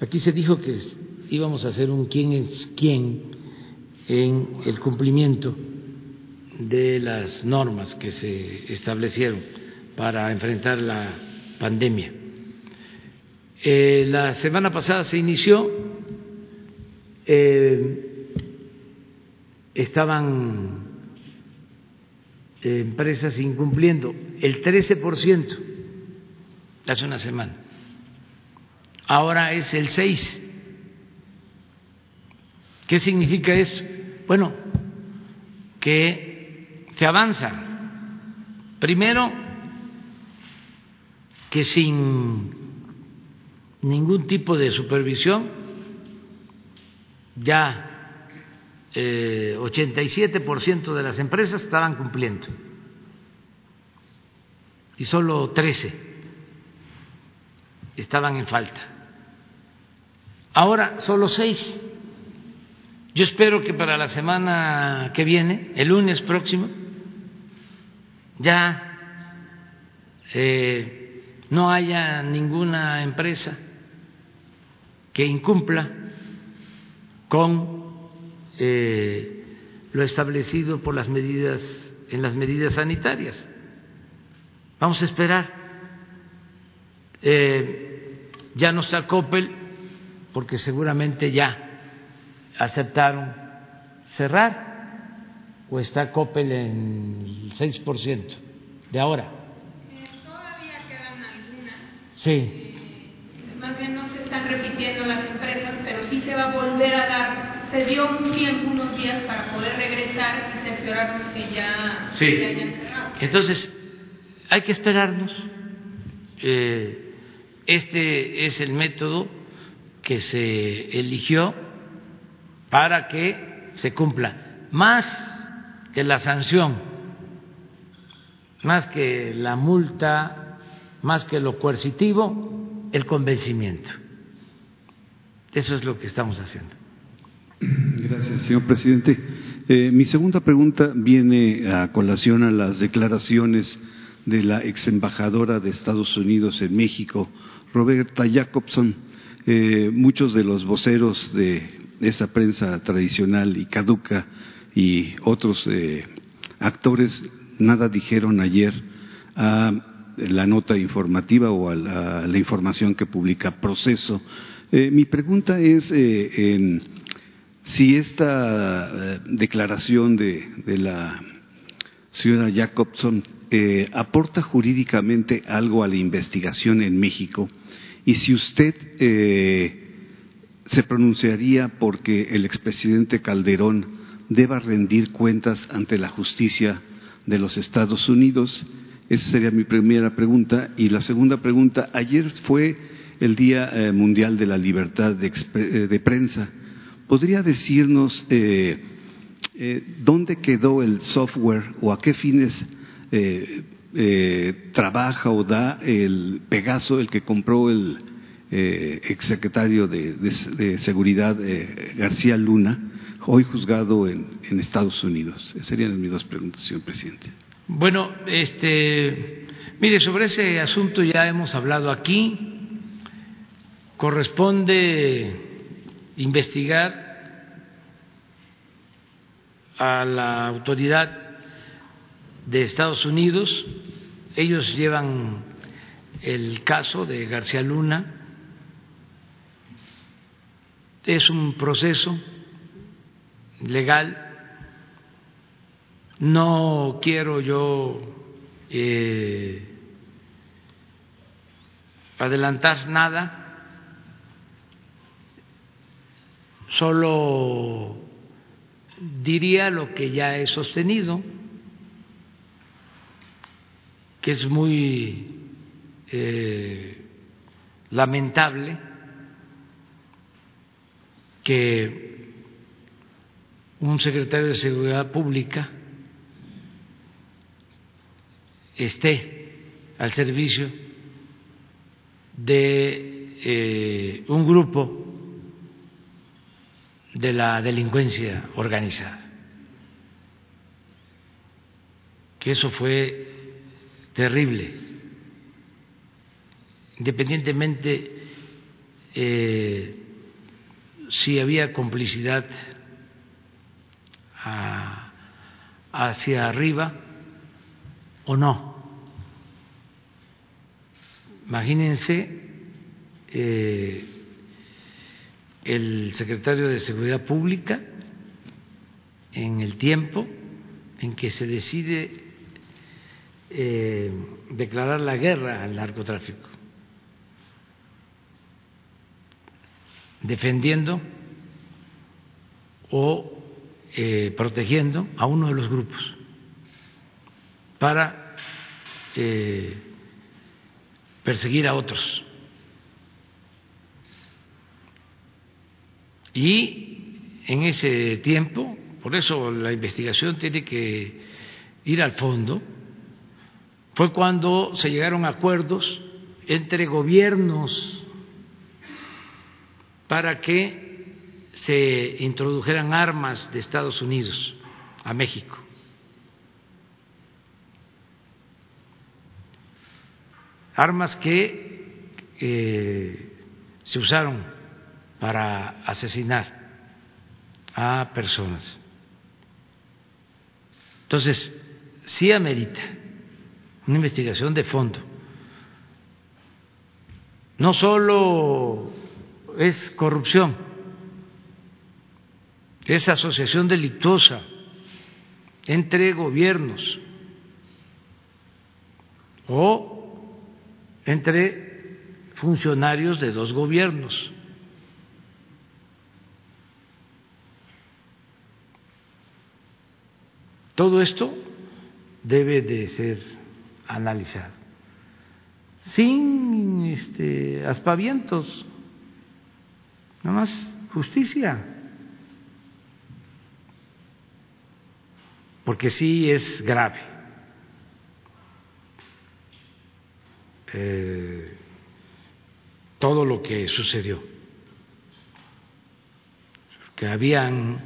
aquí se dijo que íbamos a hacer un quién es quién en el cumplimiento de las normas que se establecieron para enfrentar la pandemia. Eh, la semana pasada se inició, eh, estaban eh, empresas incumpliendo el 13% hace una semana, ahora es el 6%. ¿Qué significa eso? Bueno, que se avanza. Primero, que sin ningún tipo de supervisión, ya eh, 87% de las empresas estaban cumpliendo y solo 13 estaban en falta. Ahora solo 6. Yo espero que para la semana que viene, el lunes próximo, ya eh, no haya ninguna empresa que incumpla con eh, lo establecido por las medidas en las medidas sanitarias. Vamos a esperar. Eh, ya no está Coppel porque seguramente ya aceptaron cerrar o está Coppel en el 6% de ahora. Todavía quedan algunas. Sí, Más bien no se están repitiendo las empresas, pero sí se va a volver a dar. Se dio un tiempo, unos días para poder regresar y cerciorarnos que ya Sí. que hayan cerrado. entonces hay que esperarnos. Eh, este es el método que se eligió para que se cumpla. Más que la sanción, más que la multa, más que lo coercitivo, el convencimiento. Eso es lo que estamos haciendo. Gracias, señor presidente. Eh, mi segunda pregunta viene a colación a las declaraciones de la ex embajadora de Estados Unidos en México, Roberta Jacobson. Eh, muchos de los voceros de esa prensa tradicional y caduca y otros eh, actores nada dijeron ayer a la nota informativa o a la, información que publica Proceso. Eh, mi pregunta es, en, si esta declaración de, la señora Jacobson aporta jurídicamente algo a la investigación en México y si usted eh, se pronunciaría porque el expresidente Calderón deba rendir cuentas ante la justicia de los Estados Unidos. Esa sería mi primera pregunta. Y la segunda pregunta, ayer fue el Día eh, Mundial de la Libertad de, eh, Prensa. ¿Podría decirnos eh, eh, dónde quedó el software o a qué fines eh, trabaja o da el Pegaso, el que compró el exsecretario de, Seguridad García Luna, hoy juzgado en, Estados Unidos? Serían mis dos preguntas, señor presidente. Bueno, este, mire, sobre ese asunto ya hemos hablado aquí. Corresponde investigar a la autoridad de Estados Unidos. Ellos llevan el caso de García Luna. Es un proceso legal. No quiero yo eh, adelantar nada, solo diría lo que ya he sostenido, que es muy eh, lamentable que un secretario de Seguridad Pública esté al servicio de eh, un grupo de la delincuencia organizada. Que eso fue terrible, independientemente eh, si había complicidad hacia arriba o no. Imagínense eh, el secretario de Seguridad Pública en el tiempo en que se decide eh, declarar la guerra al narcotráfico, defendiendo o eh, protegiendo a uno de los grupos para eh, perseguir a otros. Y en ese tiempo, por eso la investigación tiene que ir al fondo, fue cuando se llegaron a acuerdos entre gobiernos para que se introdujeran armas de Estados Unidos a México. Armas que eh, se usaron para asesinar a personas. Entonces, sí amerita una investigación de fondo. No solo es corrupción, es asociación delictuosa entre gobiernos o entre funcionarios de dos gobiernos. Todo esto debe de ser analizado sin este, aspavientos, nada más justicia. Porque sí es grave. Eh, todo lo que sucedió. Que habían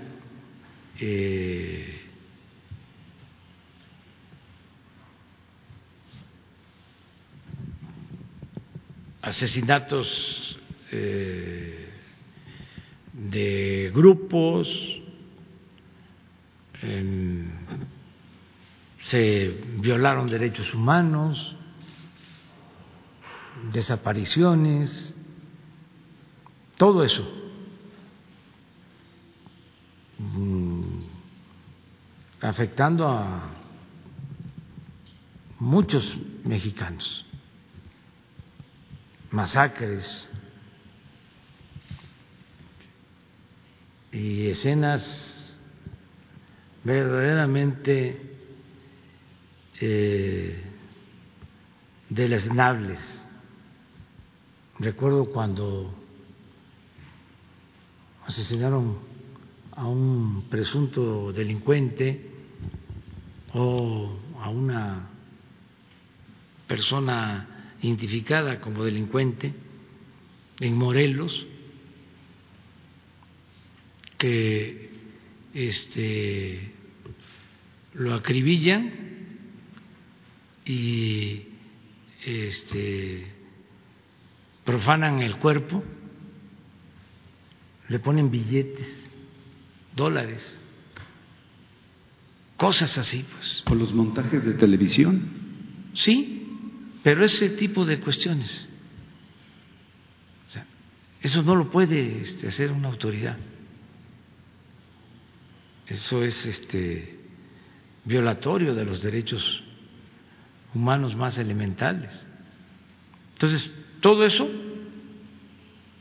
eh, asesinatos eh, de grupos, en, se violaron derechos humanos, desapariciones, todo eso. afectando a muchos mexicanos, masacres y escenas verdaderamente eh, deleznables. Recuerdo cuando asesinaron a un presunto delincuente o a una persona identificada como delincuente en Morelos que este lo acribillan y este profanan el cuerpo, le ponen billetes, dólares, cosas así, pues. ¿Por los montajes de televisión? Sí, pero ese tipo de cuestiones, o sea, eso no lo puede este, hacer una autoridad. Eso es este, violatorio de los derechos humanos más elementales. Entonces, todo eso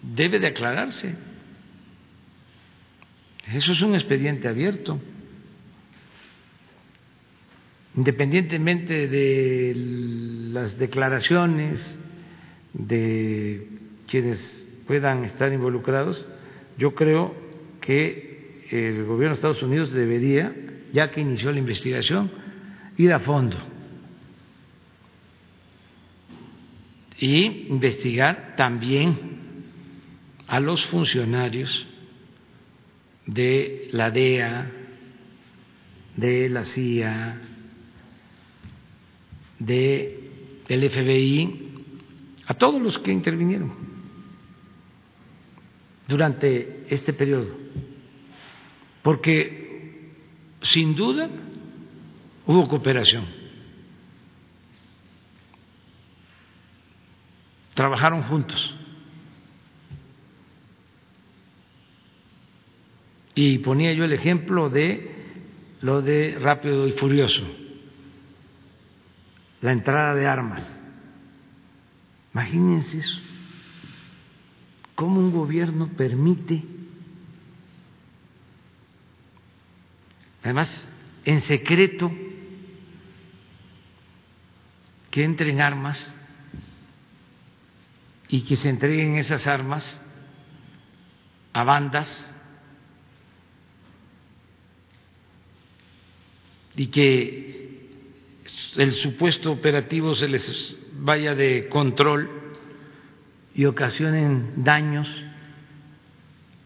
debe de aclararse. Eso es un expediente abierto. Independientemente de las declaraciones de quienes puedan estar involucrados, yo creo que el gobierno de Estados Unidos debería, ya que inició la investigación, ir a fondo y investigar también a los funcionarios de la DEA, de la CIA, de el FBI, a todos los que intervinieron durante este periodo, porque sin duda hubo cooperación. trabajaron juntos. Y ponía yo el ejemplo de lo de rápido y furioso, la entrada de armas. Imagínense eso, cómo un gobierno permite, además en secreto, que entren armas y que se entreguen esas armas a bandas y que el supuesto operativo se les vaya de control y ocasionen daños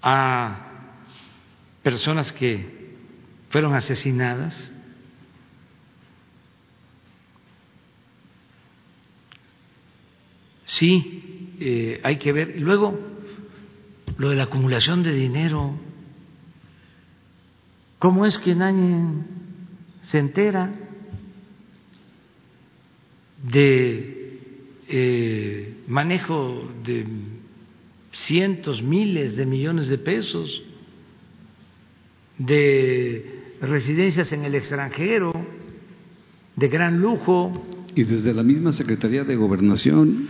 a personas que fueron asesinadas. Sí, eh, hay que ver. Luego, lo de la acumulación de dinero. ¿Cómo es que nadie se entera de eh, manejo de cientos, miles de millones de pesos, de residencias en el extranjero, de gran lujo? Y desde la misma Secretaría de Gobernación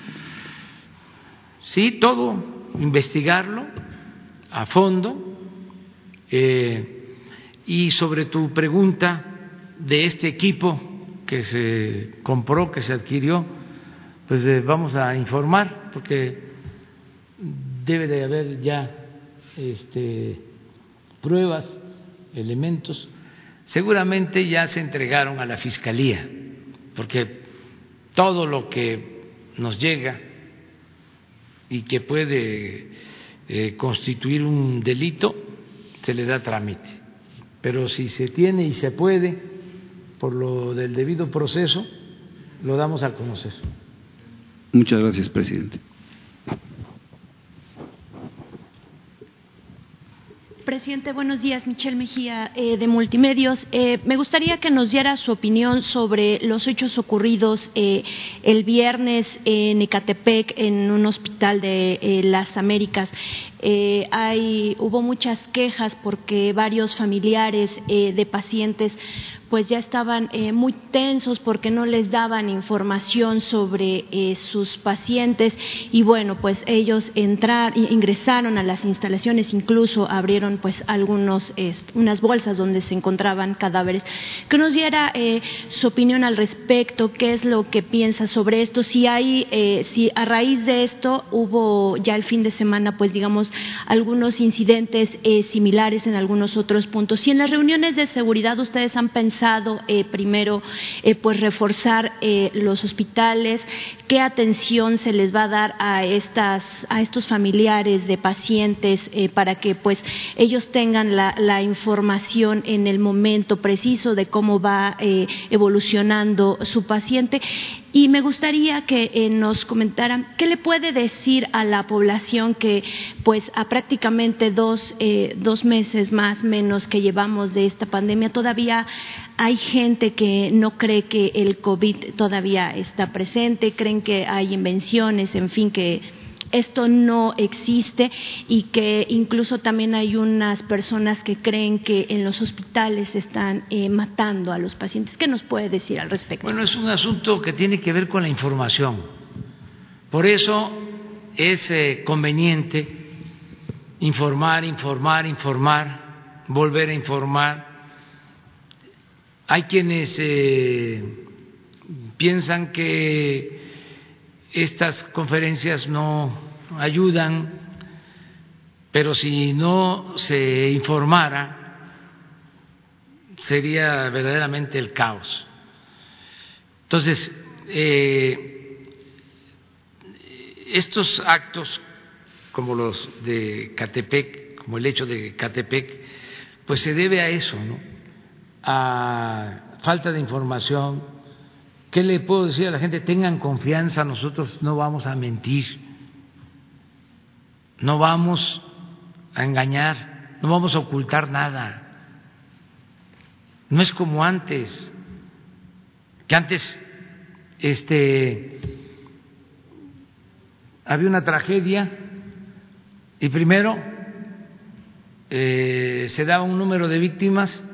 Sí, todo, investigarlo a fondo. Eh, y sobre tu pregunta de este equipo que se compró, que se adquirió, pues eh, vamos a informar porque debe de haber ya este, pruebas, elementos. Seguramente ya se entregaron a la Fiscalía, porque todo lo que nos llega y que puede eh, constituir un delito, se le da trámite. Pero si se tiene y se puede, por lo del debido proceso, lo damos a conocer. Muchas gracias, presidente. Presidente, buenos días. Michelle Mejía, eh, de Multimedios. Eh, me gustaría que nos diera su opinión sobre los hechos ocurridos eh, el viernes en Ecatepec, en un hospital de las Américas. hay, hubo muchas quejas porque varios familiares de pacientes pues ya estaban eh, muy tensos porque no les daban información sobre eh, sus pacientes y bueno, pues ellos entrar, ingresaron a las instalaciones, incluso abrieron pues algunos, unas bolsas donde se encontraban cadáveres. Que nos diera eh, su opinión al respecto, qué es lo que piensa sobre esto, si hay, si a raíz de esto hubo ya el fin de semana, pues digamos, algunos incidentes similares en algunos otros puntos. Si en las reuniones de seguridad ustedes han pensado eh, primero eh, pues reforzar eh, los hospitales, qué atención se les va a dar a estas a estos familiares de pacientes para que pues ellos tengan la, la, información en el momento preciso de cómo va evolucionando su paciente y me gustaría que eh, nos comentaran qué le puede decir a la población que, pues, a prácticamente dos, eh, dos meses más menos que llevamos de esta pandemia, todavía hay gente que no cree que el COVID todavía está presente, creen que hay invenciones, en fin, que esto no existe y que incluso también hay unas personas que creen que en los hospitales están eh, matando a los pacientes. ¿Qué nos puede decir al respecto? Bueno, es un asunto que tiene que ver con la información. Por eso es eh, conveniente informar, informar, informar, volver a informar. Hay quienes eh, piensan que estas conferencias no ayudan, pero si no se informara, sería verdaderamente el caos. Entonces, eh, estos actos, como los de Catepec, como el hecho de Catepec, pues se debe a eso, ¿no? A falta de información, ¿Qué le puedo decir a la gente? Tengan confianza, nosotros no vamos a mentir, no vamos a engañar, no vamos a ocultar nada. No es como antes, que antes este, había una tragedia y primero eh, se daba un número de víctimas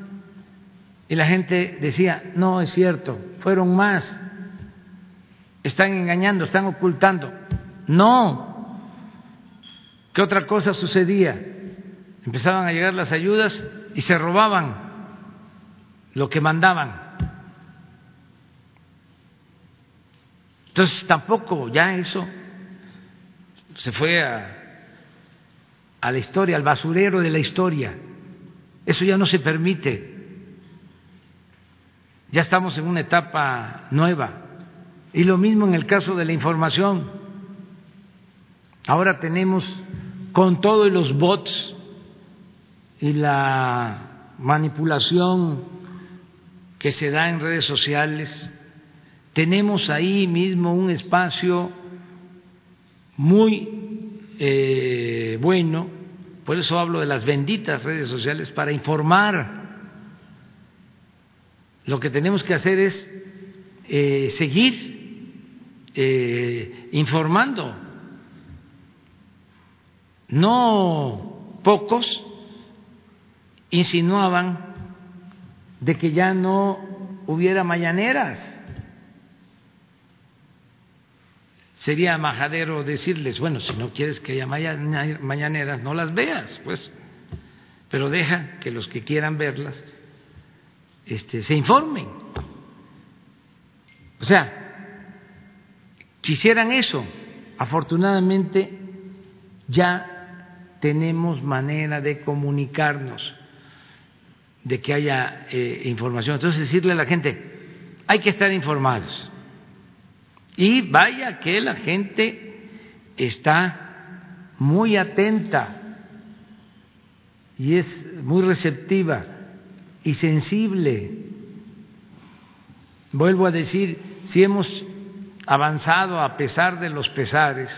y la gente decía, no es cierto, fueron más, están engañando, están ocultando. No, ¿qué otra cosa sucedía? Empezaban a llegar las ayudas y se robaban lo que mandaban. Entonces tampoco ya eso se fue a, a la historia, al basurero de la historia. Eso ya no se permite. Ya estamos en una etapa nueva. Y lo mismo en el caso de la información. Ahora tenemos con todos los bots y la manipulación que se da en redes sociales, tenemos ahí mismo un espacio muy eh, bueno, por eso hablo de las benditas redes sociales, para informar lo que tenemos que hacer es eh, seguir eh, informando. No pocos insinuaban de que ya no hubiera mañaneras. Sería majadero decirles, bueno, si no quieres que haya mañaneras, no las veas, pues, pero deja que los que quieran verlas este, se informen. O sea, quisieran eso. Afortunadamente ya tenemos manera de comunicarnos, de que haya eh, información. Entonces decirle a la gente, hay que estar informados. Y vaya que la gente está muy atenta y es muy receptiva y sensible. Vuelvo a decir, si hemos avanzado a pesar de los pesares,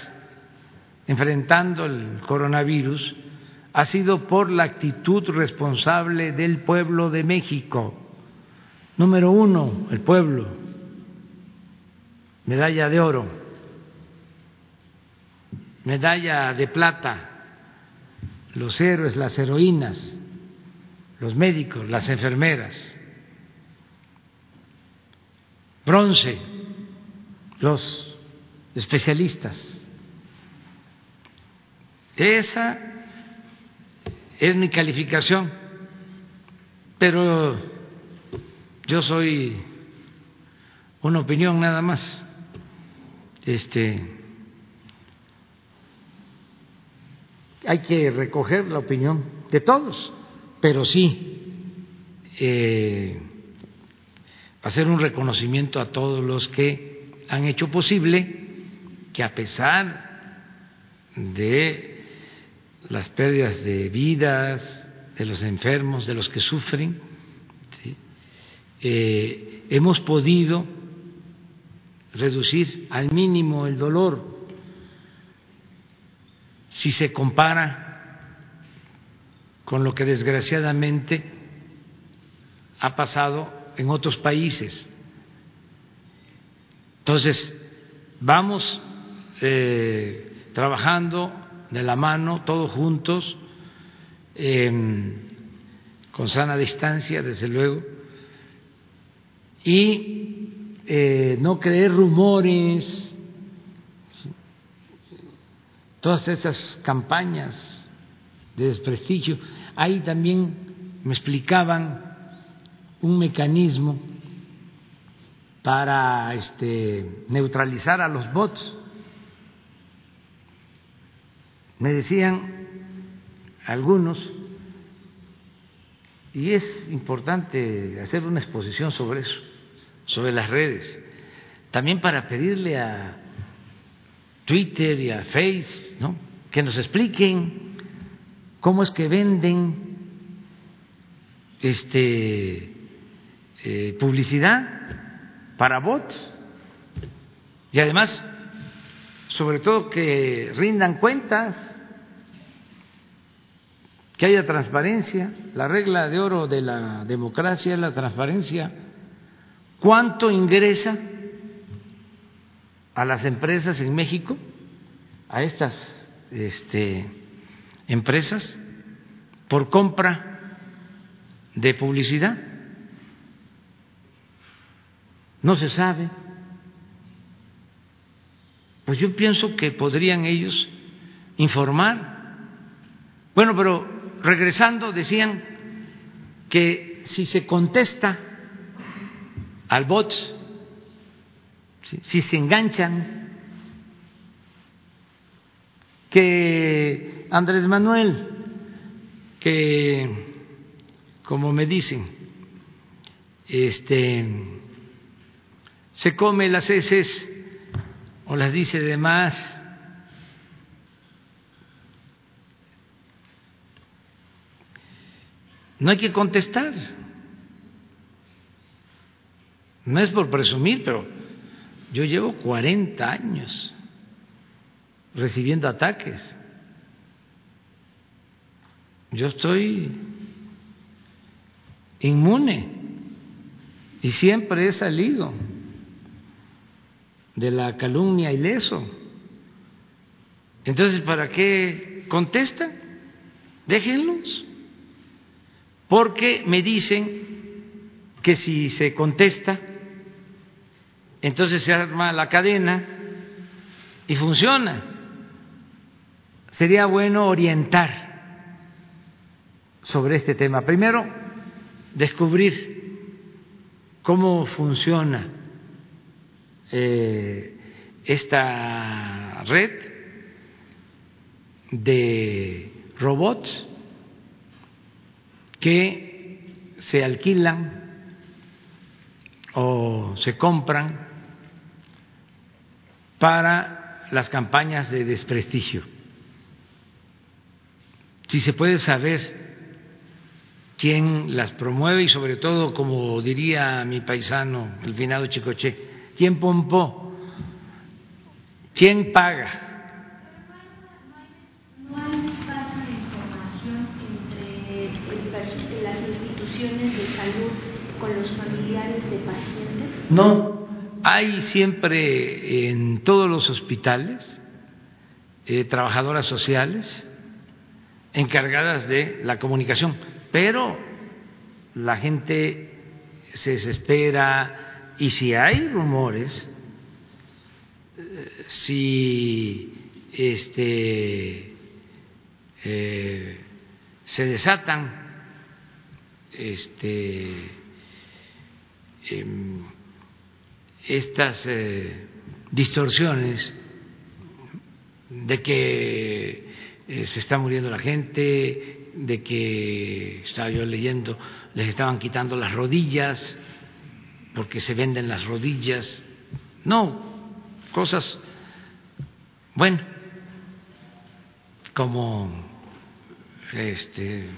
enfrentando el coronavirus, ha sido por la actitud responsable del pueblo de México. Número uno, el pueblo. Medalla de oro. Medalla de plata. Los héroes, las heroínas, los médicos, las enfermeras. Bronce, los especialistas. Esa es mi calificación, pero yo soy una opinión nada más. Este hay que recoger la opinión de todos, pero sí eh, hacer un reconocimiento a todos los que han hecho posible que a pesar de las pérdidas de vidas, de los enfermos, de los que sufren, eh, hemos podido reducir al mínimo el dolor si se compara con lo que desgraciadamente ha pasado en otros países. Entonces, vamos eh, trabajando de la mano, todos juntos, con sana distancia, desde luego, y eh, no creer rumores, todas esas campañas de desprestigio. Ahí también me explicaban un mecanismo para este, neutralizar a los bots. Me decían algunos, y es importante hacer una exposición sobre eso, sobre las redes, también para pedirle a Twitter y a Face ¿no? que nos expliquen cómo es que venden este, eh, publicidad para bots y además, sobre todo, que rindan cuentas, que haya transparencia. La regla de oro de la democracia es la transparencia. ¿Cuánto ingresa a las empresas en México, a estas este, empresas, por compra de publicidad? No se sabe. Pues yo pienso que podrían ellos informar. Bueno, pero regresando decían que si se contesta al bot, si se enganchan, que Andrés Manuel, que como me dicen, este se come las heces o las dice de más. No hay que contestar. No es por presumir, pero yo llevo 40 años recibiendo ataques. Yo estoy inmune y siempre he salido de la calumnia ileso. Entonces, ¿para qué contestan? Déjenlos. Porque me dicen que si se contesta, entonces se arma la cadena y funciona. Sería bueno orientar sobre este tema. Primero, descubrir cómo funciona eh, esta red de robots que se alquilan o se compran para las campañas de desprestigio. Si se puede saber quién las promueve y sobre todo, como diría mi paisano, el finado Chicoche, ¿Quién pompó? ¿Quién paga? No hay espacio de información con los familiares de pacientes? No, hay siempre en todos los hospitales eh, trabajadoras sociales encargadas de la comunicación, pero la gente se desespera y si hay rumores, eh, si este, eh, se desatan este, em, estas eh, distorsiones de que eh, se está muriendo la gente, de que, estaba yo leyendo, les estaban quitando las rodillas porque se venden las rodillas. No, cosas, bueno, como este,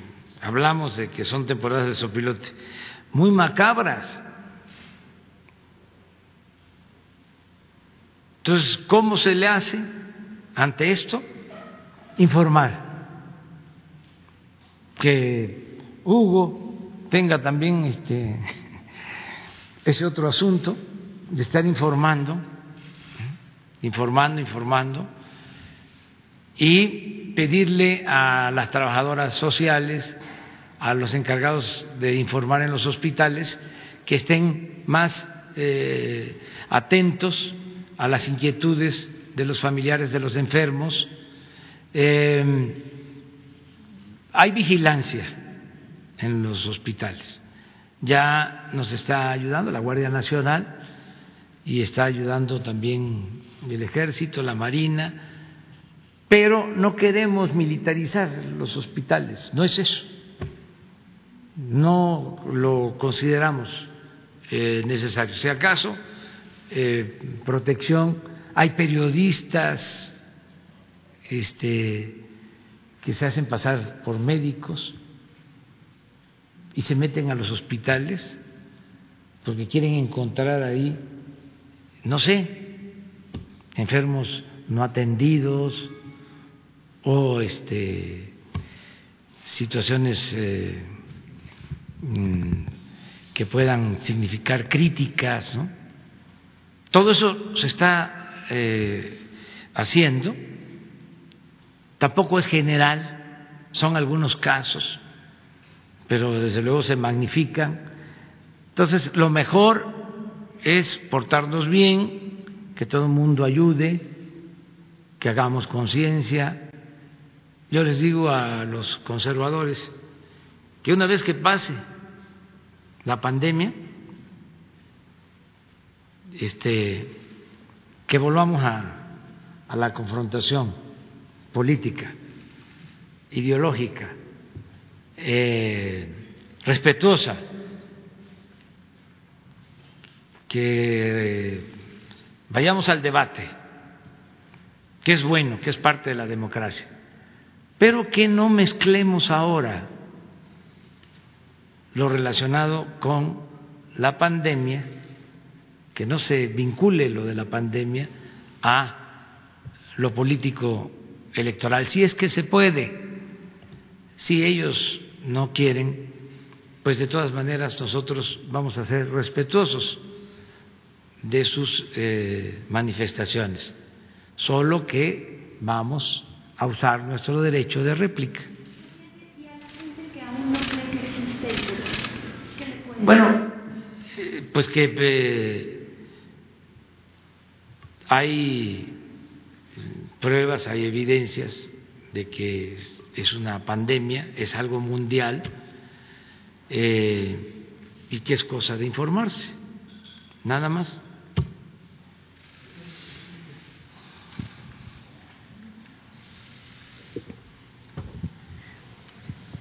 hablamos de que son temporadas de sopilote, muy macabras. Entonces, ¿cómo se le hace ante esto? Informar. Que Hugo tenga también este, ese otro asunto de estar informando, informando, informando, y pedirle a las trabajadoras sociales, a los encargados de informar en los hospitales, que estén más eh, atentos a las inquietudes de los familiares de los enfermos. Eh, hay vigilancia en los hospitales. Ya nos está ayudando la Guardia Nacional y está ayudando también el Ejército, la Marina, pero no queremos militarizar los hospitales, no es eso, no lo consideramos eh, necesario. Si acaso, eh, protección, hay periodistas este, que se hacen pasar por médicos y se meten a los hospitales porque quieren encontrar ahí, no sé, enfermos no atendidos, o este, situaciones eh, mm, que puedan significar críticas. ¿no? Todo eso se está eh, haciendo, tampoco es general, son algunos casos, pero desde luego se magnifican. Entonces, lo mejor es portarnos bien, que todo el mundo ayude, que hagamos conciencia, yo les digo a los conservadores que una vez que pase la pandemia, este, que volvamos a, la confrontación política, ideológica, eh, respetuosa, que vayamos al debate, que es bueno, que es parte de la democracia pero que no mezclemos ahora lo relacionado con la pandemia, que no se vincule lo de la pandemia a lo político electoral, si es que se puede. Si ellos no quieren, pues de todas maneras nosotros vamos a ser respetuosos de sus eh, manifestaciones, solo que vamos a usar nuestro derecho de réplica. Bueno, eh, pues que eh, hay pruebas, hay evidencias de que es una pandemia, es algo mundial eh, y que es cosa de informarse, nada más.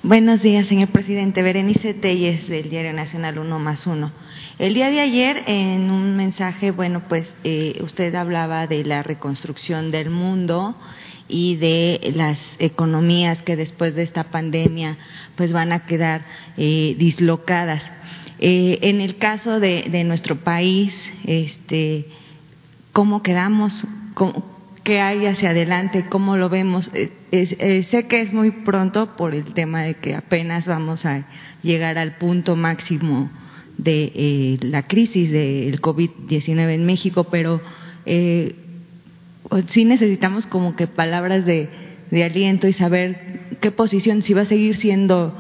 Buenos días, señor presidente. Berenice Telles, del Diario Nacional Uno más Uno. El día de ayer, en un mensaje, bueno, pues eh, usted hablaba de la reconstrucción del mundo y de las economías que después de esta pandemia pues van a quedar eh, dislocadas. Eh, en el caso de, de, nuestro país, este, ¿cómo quedamos? ¿Cómo, qué hay hacia adelante, cómo lo vemos. Eh, eh, sé que es muy pronto por el tema de que apenas vamos a llegar al punto máximo de eh, la crisis del COVID-19 en México, pero eh, sí necesitamos como que palabras de, aliento y saber qué posición, si va a seguir siendo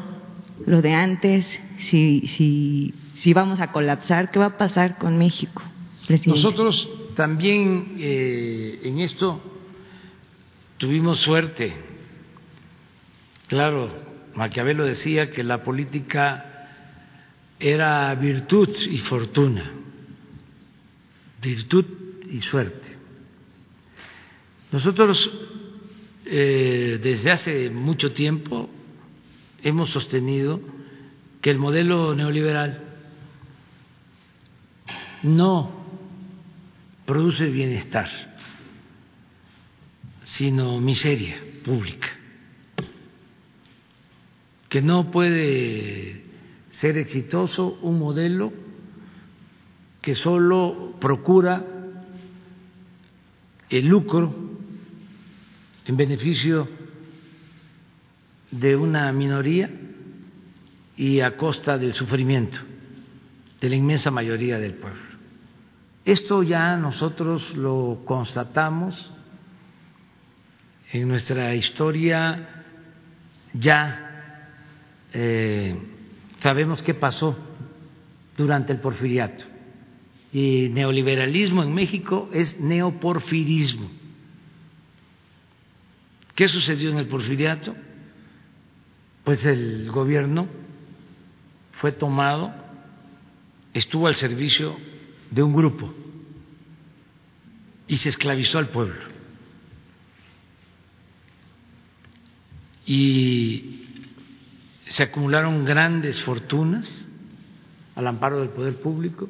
lo de antes, si, si, si vamos a colapsar, qué va a pasar con México. Presidente? Nosotros también eh, en esto tuvimos suerte. Claro, Maquiavelo decía que la política era virtud y fortuna, virtud y suerte. Nosotros eh, desde hace mucho tiempo hemos sostenido que el modelo neoliberal no produce bienestar, sino miseria pública, que no puede ser exitoso un modelo que solo procura el lucro en beneficio de una minoría y a costa del sufrimiento de la inmensa mayoría del pueblo. Esto ya nosotros lo constatamos en nuestra historia, ya eh, sabemos qué pasó durante el porfiriato. Y neoliberalismo en México es neoporfirismo. ¿Qué sucedió en el porfiriato? Pues el gobierno fue tomado, estuvo al servicio de un grupo y se esclavizó al pueblo. Y se acumularon grandes fortunas al amparo del poder público,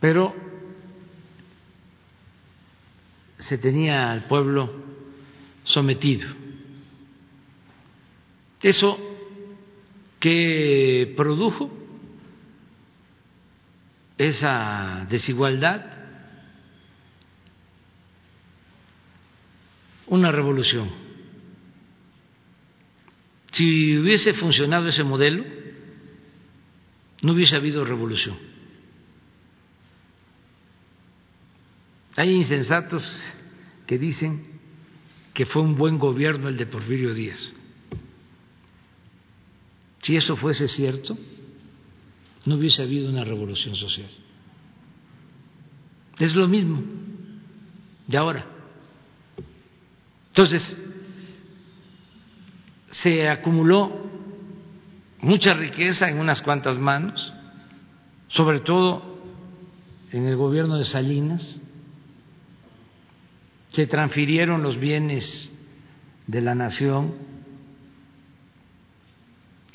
pero se tenía al pueblo sometido. Eso que produjo esa desigualdad, una revolución. Si hubiese funcionado ese modelo, no hubiese habido revolución. Hay insensatos que dicen que fue un buen gobierno el de Porfirio Díaz. Si eso fuese cierto, no hubiese habido una revolución social. Es lo mismo de ahora. Entonces, se acumuló mucha riqueza en unas cuantas manos, sobre todo en el gobierno de Salinas, se transfirieron los bienes de la nación,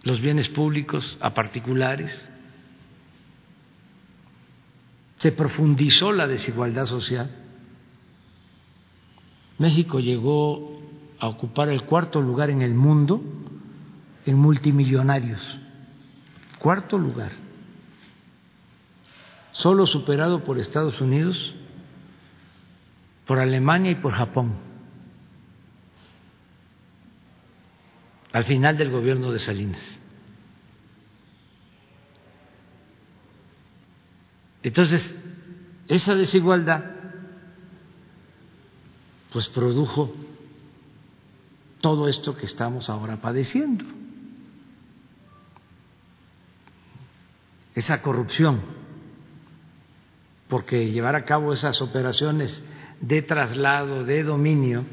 los bienes públicos a particulares, se profundizó la desigualdad social. México llegó a ocupar el cuarto lugar en el mundo en multimillonarios, cuarto lugar, solo superado por Estados Unidos por Alemania y por Japón, al final del gobierno de Salinas. Entonces, esa desigualdad pues produjo todo esto que estamos ahora padeciendo. Esa corrupción, porque llevar a cabo esas operaciones de traslado, de dominio,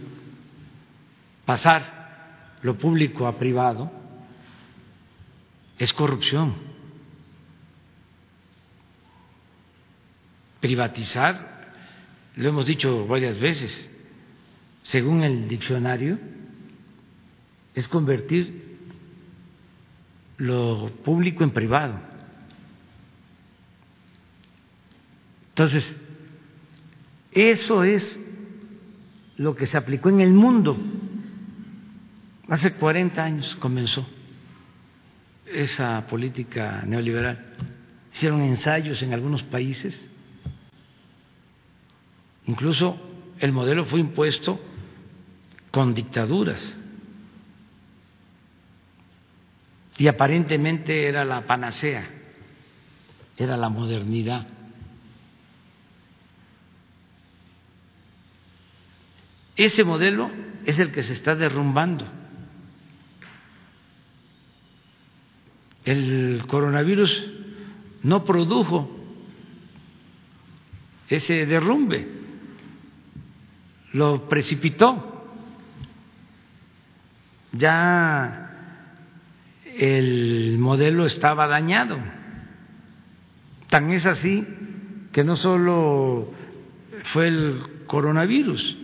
pasar lo público a privado, es corrupción. Privatizar, lo hemos dicho varias veces, según el diccionario, es convertir lo público en privado. Entonces, eso es lo que se aplicó en el mundo. Hace 40 años comenzó esa política neoliberal. Hicieron ensayos en algunos países. Incluso el modelo fue impuesto con dictaduras. y aparentemente era la panacea, era la modernidad. Ese modelo es el que se está derrumbando. El coronavirus no produjo ese derrumbe, lo precipitó. Ya el modelo estaba dañado. Tan es así que no solo fue el coronavirus,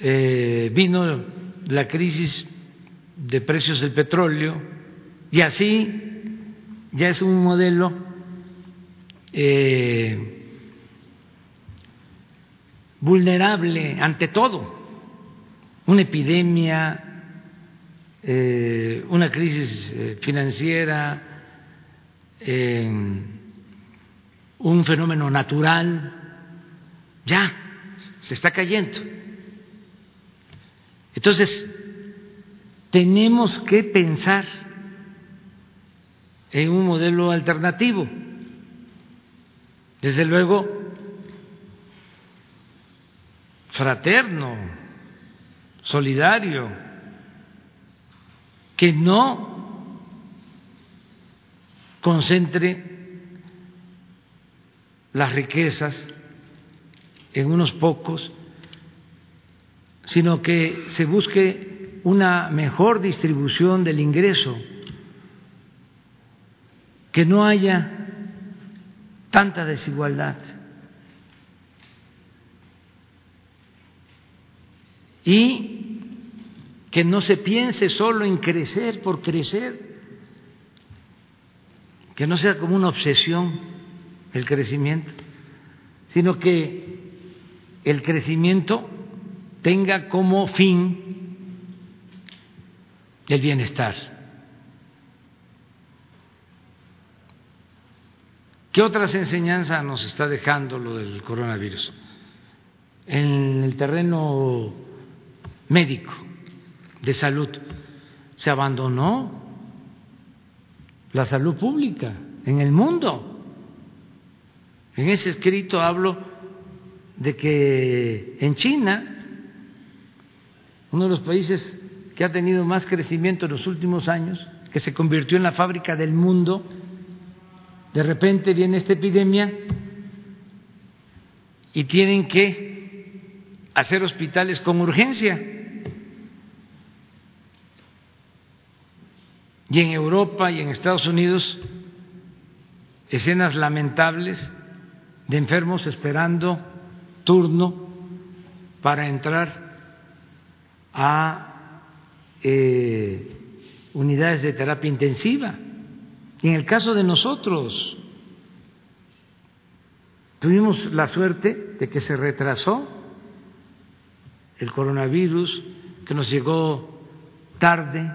eh, vino la crisis de precios del petróleo y así ya es un modelo eh, vulnerable ante todo, una epidemia, eh, una crisis financiera, un fenómeno natural, ya se está cayendo. Entonces, tenemos que pensar en un modelo alternativo. Desde luego, fraterno, solidario, que no concentre las riquezas en unos pocos, sino que se busque una mejor distribución del ingreso, que no haya tanta desigualdad. Y que no se piense solo en crecer por crecer, que no sea como una obsesión el crecimiento, sino que el crecimiento tenga como fin el bienestar. ¿Qué otras enseñanzas nos está dejando lo del coronavirus? En el terreno médico, de salud, se abandonó la salud pública en el mundo. En ese escrito hablo de que en China, uno de los países que ha tenido más crecimiento en los últimos años, que se convirtió en la fábrica del mundo, de repente viene esta epidemia y tienen que hacer hospitales con urgencia. Y en Europa y en Estados Unidos, escenas lamentables de enfermos esperando turno para entrar a eh, unidades de terapia intensiva. Y en el caso de nosotros, tuvimos la suerte de que se retrasó el coronavirus, que nos llegó tarde,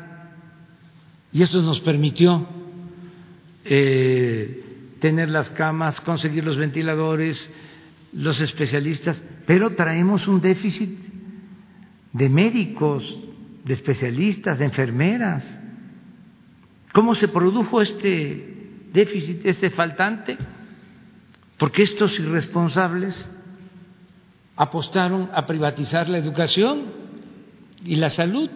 y eso nos permitió eh, tener las camas, conseguir los ventiladores, los especialistas, pero traemos un déficit de médicos, de especialistas, de enfermeras. ¿Cómo se produjo este déficit, este faltante? Porque estos irresponsables apostaron a privatizar la educación y la salud.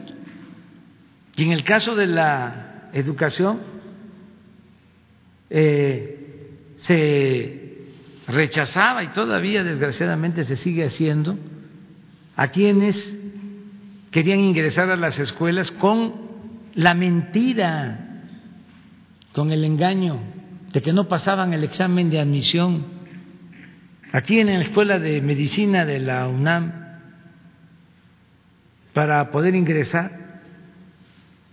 Y en el caso de la educación, eh, se rechazaba y todavía desgraciadamente se sigue haciendo a quienes querían ingresar a las escuelas con la mentira, con el engaño de que no pasaban el examen de admisión. Aquí en la Escuela de Medicina de la UNAM, para poder ingresar,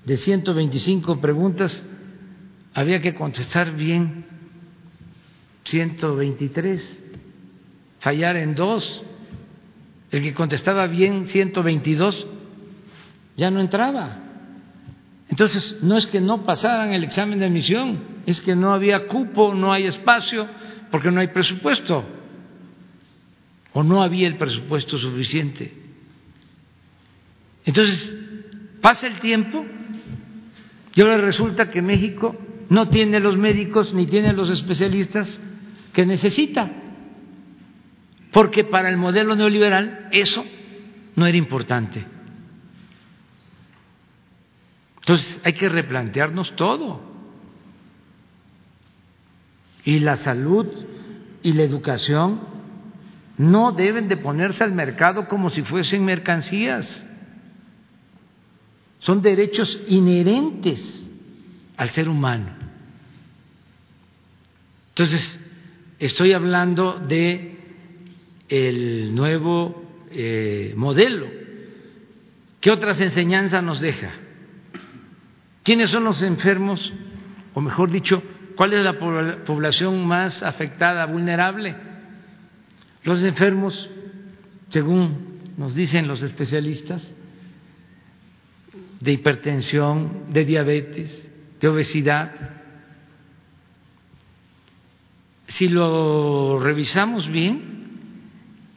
de 125 preguntas, había que contestar bien 123, fallar en dos, el que contestaba bien 122 ya no entraba. Entonces, no es que no pasaran el examen de admisión, es que no había cupo, no hay espacio, porque no hay presupuesto, o no había el presupuesto suficiente. Entonces, pasa el tiempo Y ahora resulta que México no tiene los médicos ni tiene los especialistas que necesita, porque para el modelo neoliberal eso no era importante. Entonces hay que replantearnos todo. Y la salud y la educación no deben de ponerse al mercado como si fuesen mercancías. Son derechos inherentes al ser humano. Entonces, estoy hablando de el nuevo eh, modelo. ¿Qué otras enseñanzas nos deja? ¿Quiénes son los enfermos? O mejor dicho, ¿cuál es la población más afectada, vulnerable? Los enfermos, según nos dicen los especialistas, de hipertensión, de diabetes, de obesidad. Si lo revisamos bien,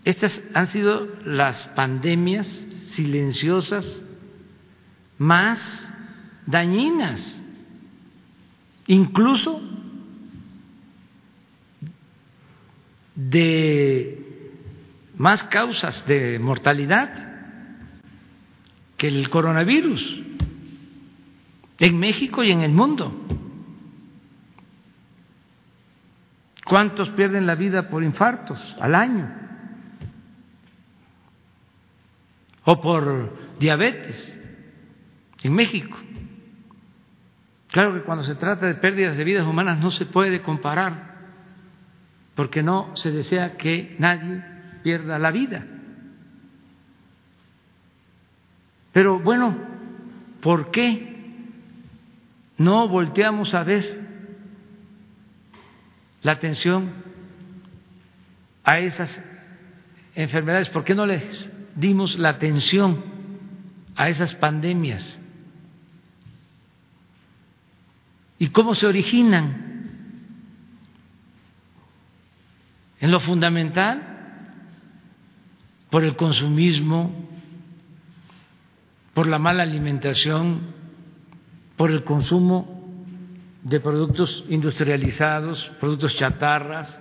estas han sido las pandemias silenciosas más dañinas, incluso de más causas de mortalidad que el coronavirus en México y en el mundo. ¿Cuántos pierden la vida por infartos al año? O por diabetes en México. Claro que cuando se trata de pérdidas de vidas humanas no se puede comparar, porque no se desea que nadie pierda la vida. Pero bueno, ¿por qué no volteamos a ver la atención a esas enfermedades? ¿Por qué no les dimos la atención a esas pandemias? ¿Y cómo se originan? En lo fundamental, por el consumismo, por la mala alimentación, por el consumo de productos industrializados, productos chatarras,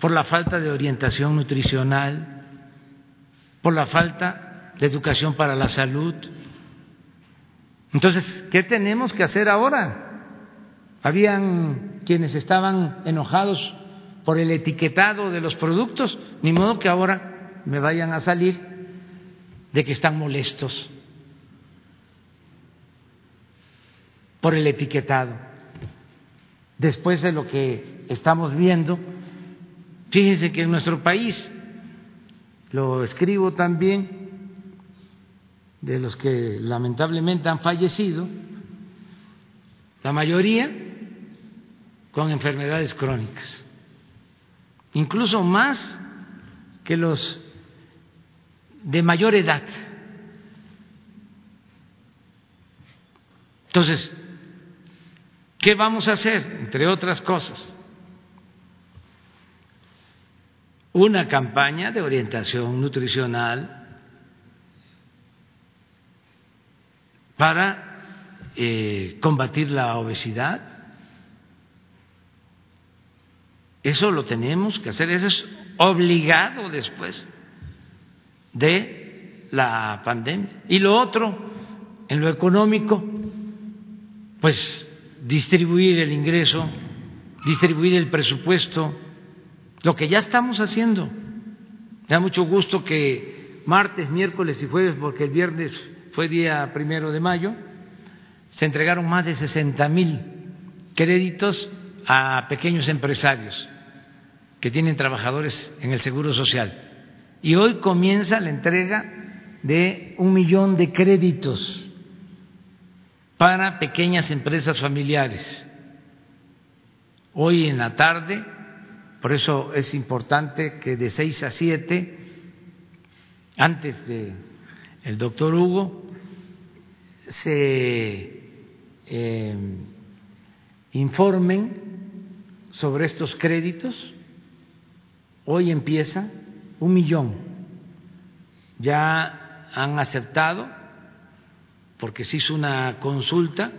por la falta de orientación nutricional, por la falta de educación para la salud. Entonces, ¿qué tenemos que hacer ahora? Habían quienes estaban enojados por el etiquetado de los productos, ni modo que ahora me vayan a salir de que están molestos por el etiquetado. Después de lo que estamos viendo, fíjense que en nuestro país, lo escribo también, de los que lamentablemente han fallecido, la mayoría con enfermedades crónicas, incluso más que los de mayor edad. Entonces, ¿Qué vamos a hacer? Entre otras cosas, una campaña de orientación nutricional para eh, combatir la obesidad. Eso lo tenemos que hacer, eso es obligado después de la pandemia. Y lo otro, en lo económico, pues distribuir el ingreso, distribuir el presupuesto, lo que ya estamos haciendo. Me da mucho gusto que martes, miércoles y jueves, porque el viernes fue día primero de mayo, se entregaron más de 60 mil créditos a pequeños empresarios que tienen trabajadores en el Seguro Social. Y hoy comienza la entrega de un millón de créditos para pequeñas empresas familiares. Hoy en la tarde, por eso es importante que de seis a siete, antes de doctor Hugo, se eh, informen sobre estos créditos. Hoy empieza un millón. Ya han aceptado porque se hizo una consulta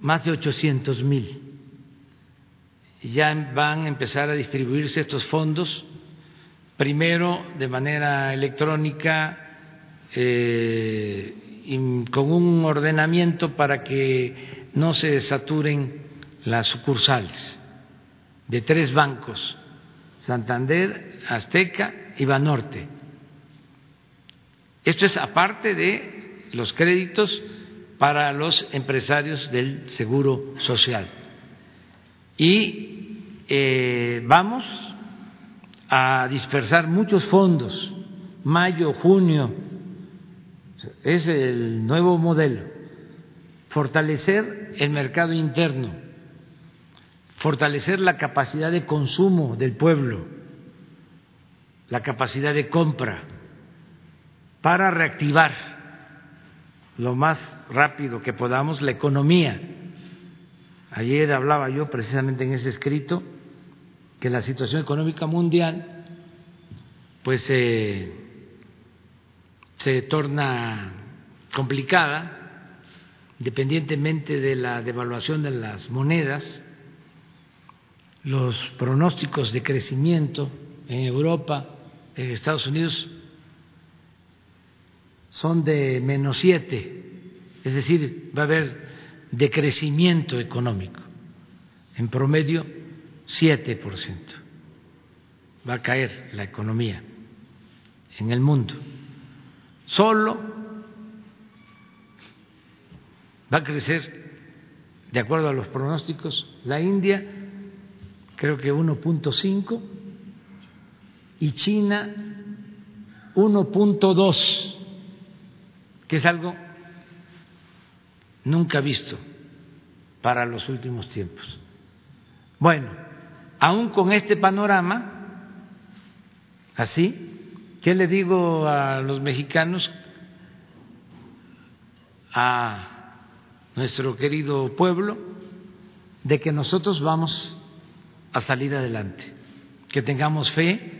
más de 800 mil. Ya van a empezar a distribuirse estos fondos, primero de manera electrónica, eh, y con un ordenamiento para que no se saturen las sucursales de tres bancos, Santander, Azteca y Banorte. Esto es aparte de los créditos para los empresarios del Seguro Social. Y eh, vamos a dispersar muchos fondos, mayo, junio, es el nuevo modelo, fortalecer el mercado interno, fortalecer la capacidad de consumo del pueblo, la capacidad de compra, para reactivar lo más rápido que podamos la economía. Ayer hablaba yo precisamente en ese escrito que la situación económica mundial pues eh, se torna complicada independientemente de la devaluación de las monedas, los pronósticos de crecimiento en Europa, en Estados Unidos, son de menos siete, es decir, va a haber decrecimiento económico, en promedio siete por ciento. Va a caer la economía en el mundo. Solo va a crecer, de acuerdo a los pronósticos, la India, creo que 1.5, y China 1.2 que es algo nunca visto para los últimos tiempos. Bueno, aún con este panorama, así, ¿qué le digo a los mexicanos, a nuestro querido pueblo, de que nosotros vamos a salir adelante, que tengamos fe,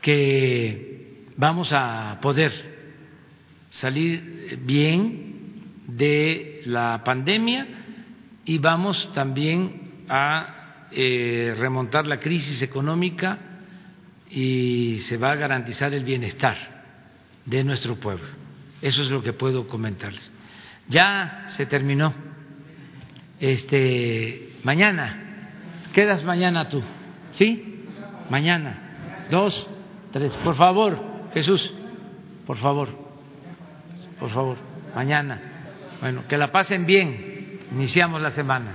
que vamos a poder salir bien de la pandemia y vamos también a eh, remontar la crisis económica y se va a garantizar el bienestar de nuestro pueblo. Eso es lo que puedo comentarles. Ya se terminó. Este, mañana, quedas mañana tú, ¿sí? Mañana, dos, tres, por favor, Jesús, por favor por favor, mañana. Bueno, que la pasen bien. Iniciamos la semana.